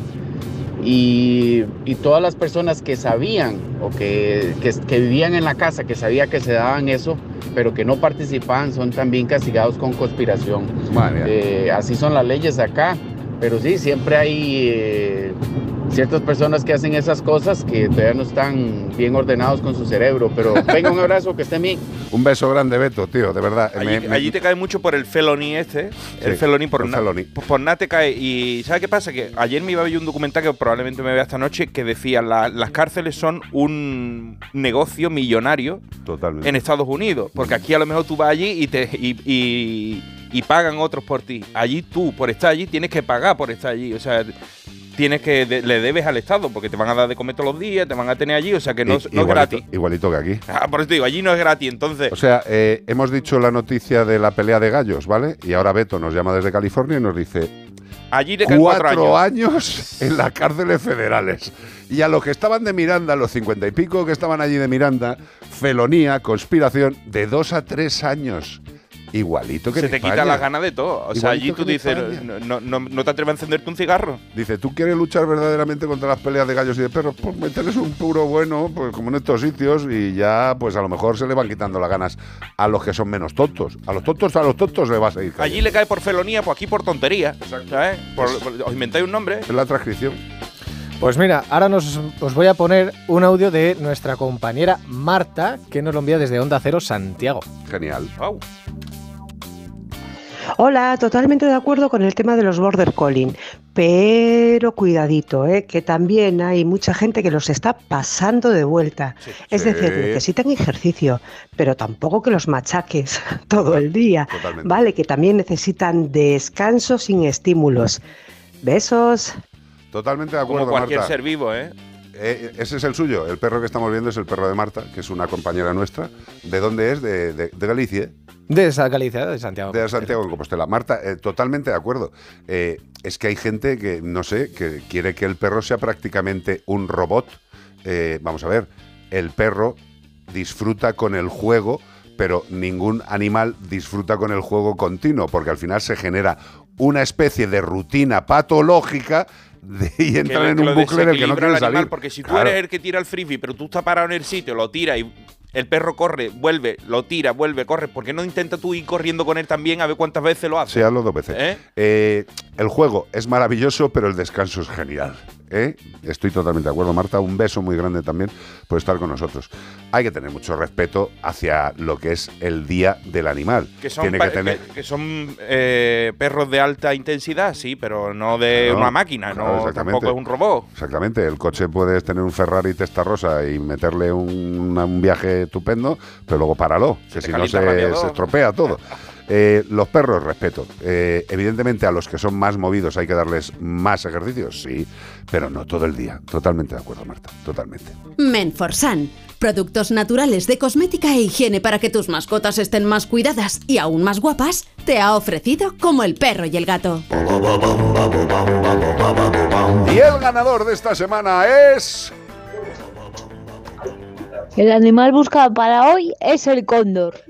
Speaker 35: Y, y todas las personas que sabían o que, que- que vivían en la casa, que sabía que se daban eso, pero que no participaban, son también castigados con conspiración. Eh, así son las leyes acá, pero sí, siempre hay eh, ciertas personas que hacen esas cosas que todavía no están bien ordenados con su cerebro. Pero venga, un abrazo, que estén bien.
Speaker 3: Un beso grande, Beto, tío, de verdad.
Speaker 4: Allí,
Speaker 3: Me- me-
Speaker 4: allí te cae mucho por el felony este. el
Speaker 3: Sí,
Speaker 4: felony por,
Speaker 3: el
Speaker 4: na-
Speaker 3: felony.
Speaker 4: por- por nada te cae. Y ¿sabes qué pasa? Que ayer me iba a ver un documental que probablemente me vea esta noche que decía la- las cárceles son un negocio millonario
Speaker 3: Totalmente.
Speaker 4: en Estados Unidos. Porque aquí a lo mejor tú vas allí y te y, y- y pagan otros por ti. Allí tú, por estar allí, tienes que pagar por estar allí. O sea, tienes que de- le debes al Estado porque te van a dar de comer todos los días, te van a tener allí. O sea que no,
Speaker 3: I-
Speaker 4: es- gratis.
Speaker 3: igualito que aquí.
Speaker 4: Ah, por eso te digo, allí no es gratis. Entonces,
Speaker 3: O sea, eh, hemos dicho la noticia de la pelea de gallos, ¿vale? Y ahora Beto nos llama desde California y nos dice
Speaker 4: allí
Speaker 3: cuatro,
Speaker 4: cuatro
Speaker 3: años. en las cárceles federales. Y a los que estaban de Miranda, los cincuenta y pico que estaban allí de Miranda, felonía, conspiración, de dos a tres años. Igualito que
Speaker 4: se
Speaker 3: en
Speaker 4: te
Speaker 3: España.
Speaker 4: quita las ganas de todo. O sea, allí tú dices, no, no, no- te atreves a encenderte un cigarro.
Speaker 3: Dice, ¿tú quieres luchar verdaderamente contra las peleas de gallos y de perros? Pues meterles un puro bueno, pues como en estos sitios, y ya, pues a lo mejor se le van quitando las ganas a los que son menos tontos. A los tontos, a los tontos le va a seguir.
Speaker 4: Allí le cae por felonía, pues aquí por tontería. ¿sabes? Por- por- os inventáis un nombre.
Speaker 3: Es la transcripción.
Speaker 36: Pues mira, ahora nos, os voy a poner un audio de nuestra compañera Marta, que nos lo envía desde Onda Cero Santiago.
Speaker 3: Genial.
Speaker 37: Hola, totalmente de acuerdo con el tema de los border collie, pero cuidadito, ¿eh? que también hay mucha gente que los está pasando de vuelta. es
Speaker 38: Sí.
Speaker 37: decir, necesitan ejercicio, pero tampoco que los machaques todo el día.
Speaker 3: Totalmente.
Speaker 37: Vale, que también necesitan descanso sin estímulos. Besos.
Speaker 3: Totalmente de acuerdo,
Speaker 4: Como cualquier
Speaker 3: Marta.
Speaker 4: ser vivo, ¿eh?
Speaker 3: Eh, ese es el suyo. El perro que estamos viendo es el perro de Marta, que es una compañera nuestra. ¿De dónde es? De, de- de Galicia.
Speaker 36: De esa Galicia, de Santiago.
Speaker 3: De Santiago de Compostela. Marta, eh, totalmente de acuerdo. Eh, es que hay gente que, no sé, que quiere que el perro sea prácticamente un robot. Eh, vamos a ver, el perro disfruta con el juego, pero ningún animal disfruta con el juego continuo, porque al final se genera una especie de rutina patológica de- y entran en un bucle en el que no quieren salir.
Speaker 4: Porque si tú
Speaker 3: Claro.
Speaker 4: eres el que tira el frisbee, pero tú estás parado en el sitio, lo tira y el perro corre, vuelve, lo tira, vuelve, corre, ¿por qué no intentas tú ir corriendo con él también a ver cuántas veces lo hace?
Speaker 3: Sí, hazlo dos veces.
Speaker 4: ¿Eh?
Speaker 3: Eh, el juego es maravilloso, pero el descanso es genial. ¿Eh? Estoy totalmente de acuerdo, Marta. Un beso muy grande también por estar con nosotros. Hay que tener mucho respeto hacia lo que es el día del animal.
Speaker 4: Que son,
Speaker 3: Tiene que tener.
Speaker 4: que- que son eh, perros de alta intensidad, sí, pero no de una máquina,
Speaker 3: claro,
Speaker 4: no
Speaker 3: exactamente.
Speaker 4: tampoco es un robot.
Speaker 3: Exactamente, el coche puedes tener un Ferrari testa rosa y meterle un, un viaje estupendo, pero luego páralo, que si no se, se estropea todo. Eh, los perros, respeto. Eh, evidentemente a los que son más movidos hay que darles más ejercicios, sí, pero no todo el día. Totalmente de acuerdo, Marta, totalmente.
Speaker 17: Menforsan. Productos naturales de cosmética e higiene para que tus mascotas estén más cuidadas y aún más guapas, te ha ofrecido como el perro y el gato.
Speaker 3: Y el ganador de esta semana es...
Speaker 38: El animal buscado para hoy es el cóndor.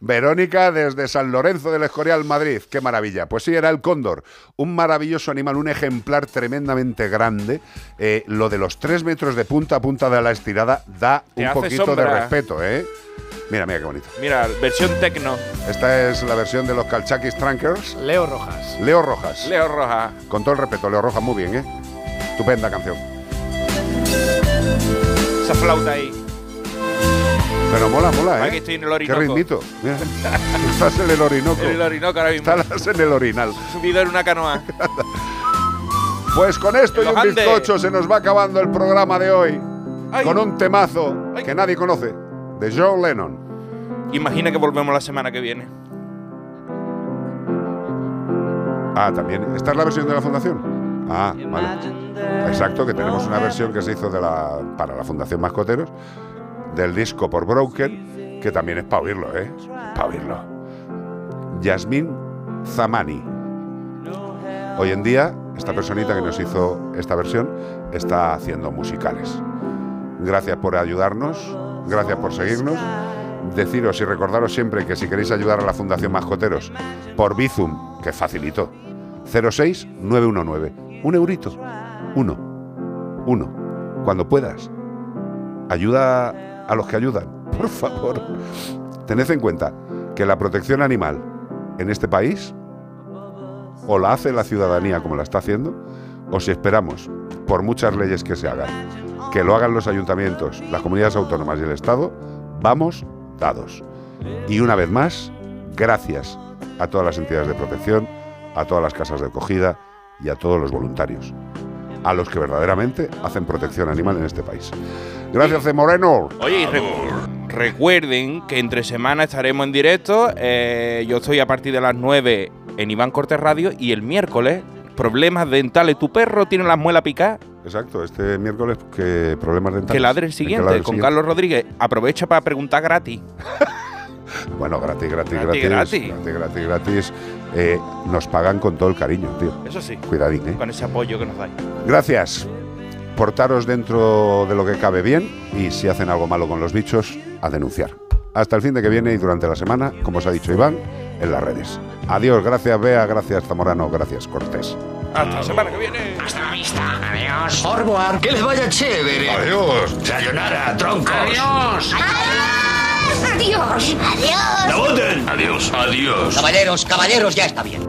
Speaker 3: Verónica desde San Lorenzo del Escorial, Madrid. Qué maravilla. Pues sí, era el cóndor. Un maravilloso animal, un ejemplar tremendamente grande. Eh, lo de los tres metros de punta a punta de la estirada da
Speaker 4: Te
Speaker 3: un poquito
Speaker 4: sombra.
Speaker 3: de respeto, ¿eh? Mira, mira qué bonito.
Speaker 4: Mira, versión tecno.
Speaker 3: Esta es la versión de los Calchakis Trankers.
Speaker 36: Leo Rojas.
Speaker 3: Leo Rojas.
Speaker 4: Leo Rojas.
Speaker 3: Con todo el respeto, Leo Rojas, muy bien, ¿eh? Estupenda canción.
Speaker 4: Esa flauta ahí.
Speaker 3: Pero mola, mola, ¿eh?
Speaker 4: que estoy en el
Speaker 3: Qué
Speaker 4: Orinoco.
Speaker 3: ritmito. Mira. Estás en el Orinoco.
Speaker 4: En el Orinoco ahora mismo.
Speaker 3: Estás en el Orinal.
Speaker 4: Subido en una canoa.
Speaker 3: Pues con esto y un
Speaker 4: Andes.
Speaker 3: bizcocho se nos va acabando el programa de hoy. Con un temazo que nadie conoce, de John Lennon.
Speaker 4: Imagina que volvemos la semana que viene.
Speaker 3: Ah, también. ¿Esta es la versión de la fundación? Ah, vale. Exacto, que tenemos una versión que se hizo de la, para la Fundación Mascoteros. Del disco por Broken, que también es para oírlo, ¿eh? Para oírlo. Yasmín Zamani. Hoy en día, esta personita que nos hizo esta versión está haciendo musicales. Gracias por ayudarnos, gracias por seguirnos. Deciros y recordaros siempre que si queréis ayudar a la Fundación Mascoteros por Bizum, que facilitó, 06919. Un eurito. Uno. Uno. Cuando puedas. Ayuda a los que ayudan. Por favor. Tened en cuenta que la protección animal en este país o la hace la ciudadanía como la está haciendo, o si esperamos, por muchas leyes que se hagan, que lo hagan los ayuntamientos, las comunidades autónomas y el Estado, vamos dados. Y una vez más, gracias a todas las entidades de protección, a todas las casas de acogida y a todos los voluntarios, a los que verdaderamente hacen protección animal en este país. Gracias, de Moreno.
Speaker 4: Oye, y re- recuerden que entre semana estaremos en directo. eh, yo estoy a partir de las 9 en Iván Cortés Radio y el miércoles, problemas dentales. ¿Tu perro tiene las muelas picadas?
Speaker 3: Exacto, este miércoles, que problemas dentales.
Speaker 4: Que ladre el siguiente,
Speaker 3: ladre el
Speaker 4: con
Speaker 3: siguiente.
Speaker 4: Carlos Rodríguez. Aprovecha para preguntar gratis.
Speaker 3: Bueno, gratis, gratis,
Speaker 4: Gratis,
Speaker 3: gratis.
Speaker 4: gratis.
Speaker 3: Gratis, gratis, gratis. Eh, nos pagan con todo el cariño, tío.
Speaker 4: Eso sí.
Speaker 3: Cuidadín, ¿eh?
Speaker 4: Con ese apoyo que nos dais.
Speaker 3: Gracias. Portaros dentro de lo que cabe bien y si hacen algo malo con los bichos, a denunciar. Hasta el fin de que viene y durante la semana, como os ha dicho Iván, en las redes. Adiós, gracias Bea, gracias Zamorano, gracias Cortés.
Speaker 4: Hasta la semana que viene.
Speaker 39: Hasta la vista. Adiós. Orboar, que les vaya chévere. Adiós. Sayonara, troncos. Adiós.
Speaker 32: Adiós. Adiós.
Speaker 39: ¡La voten! Adiós. Adiós. Caballeros, caballeros, ya está bien.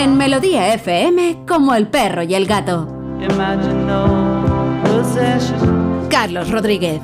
Speaker 17: En Melodía FM, como el perro y el gato. Carlos Rodríguez.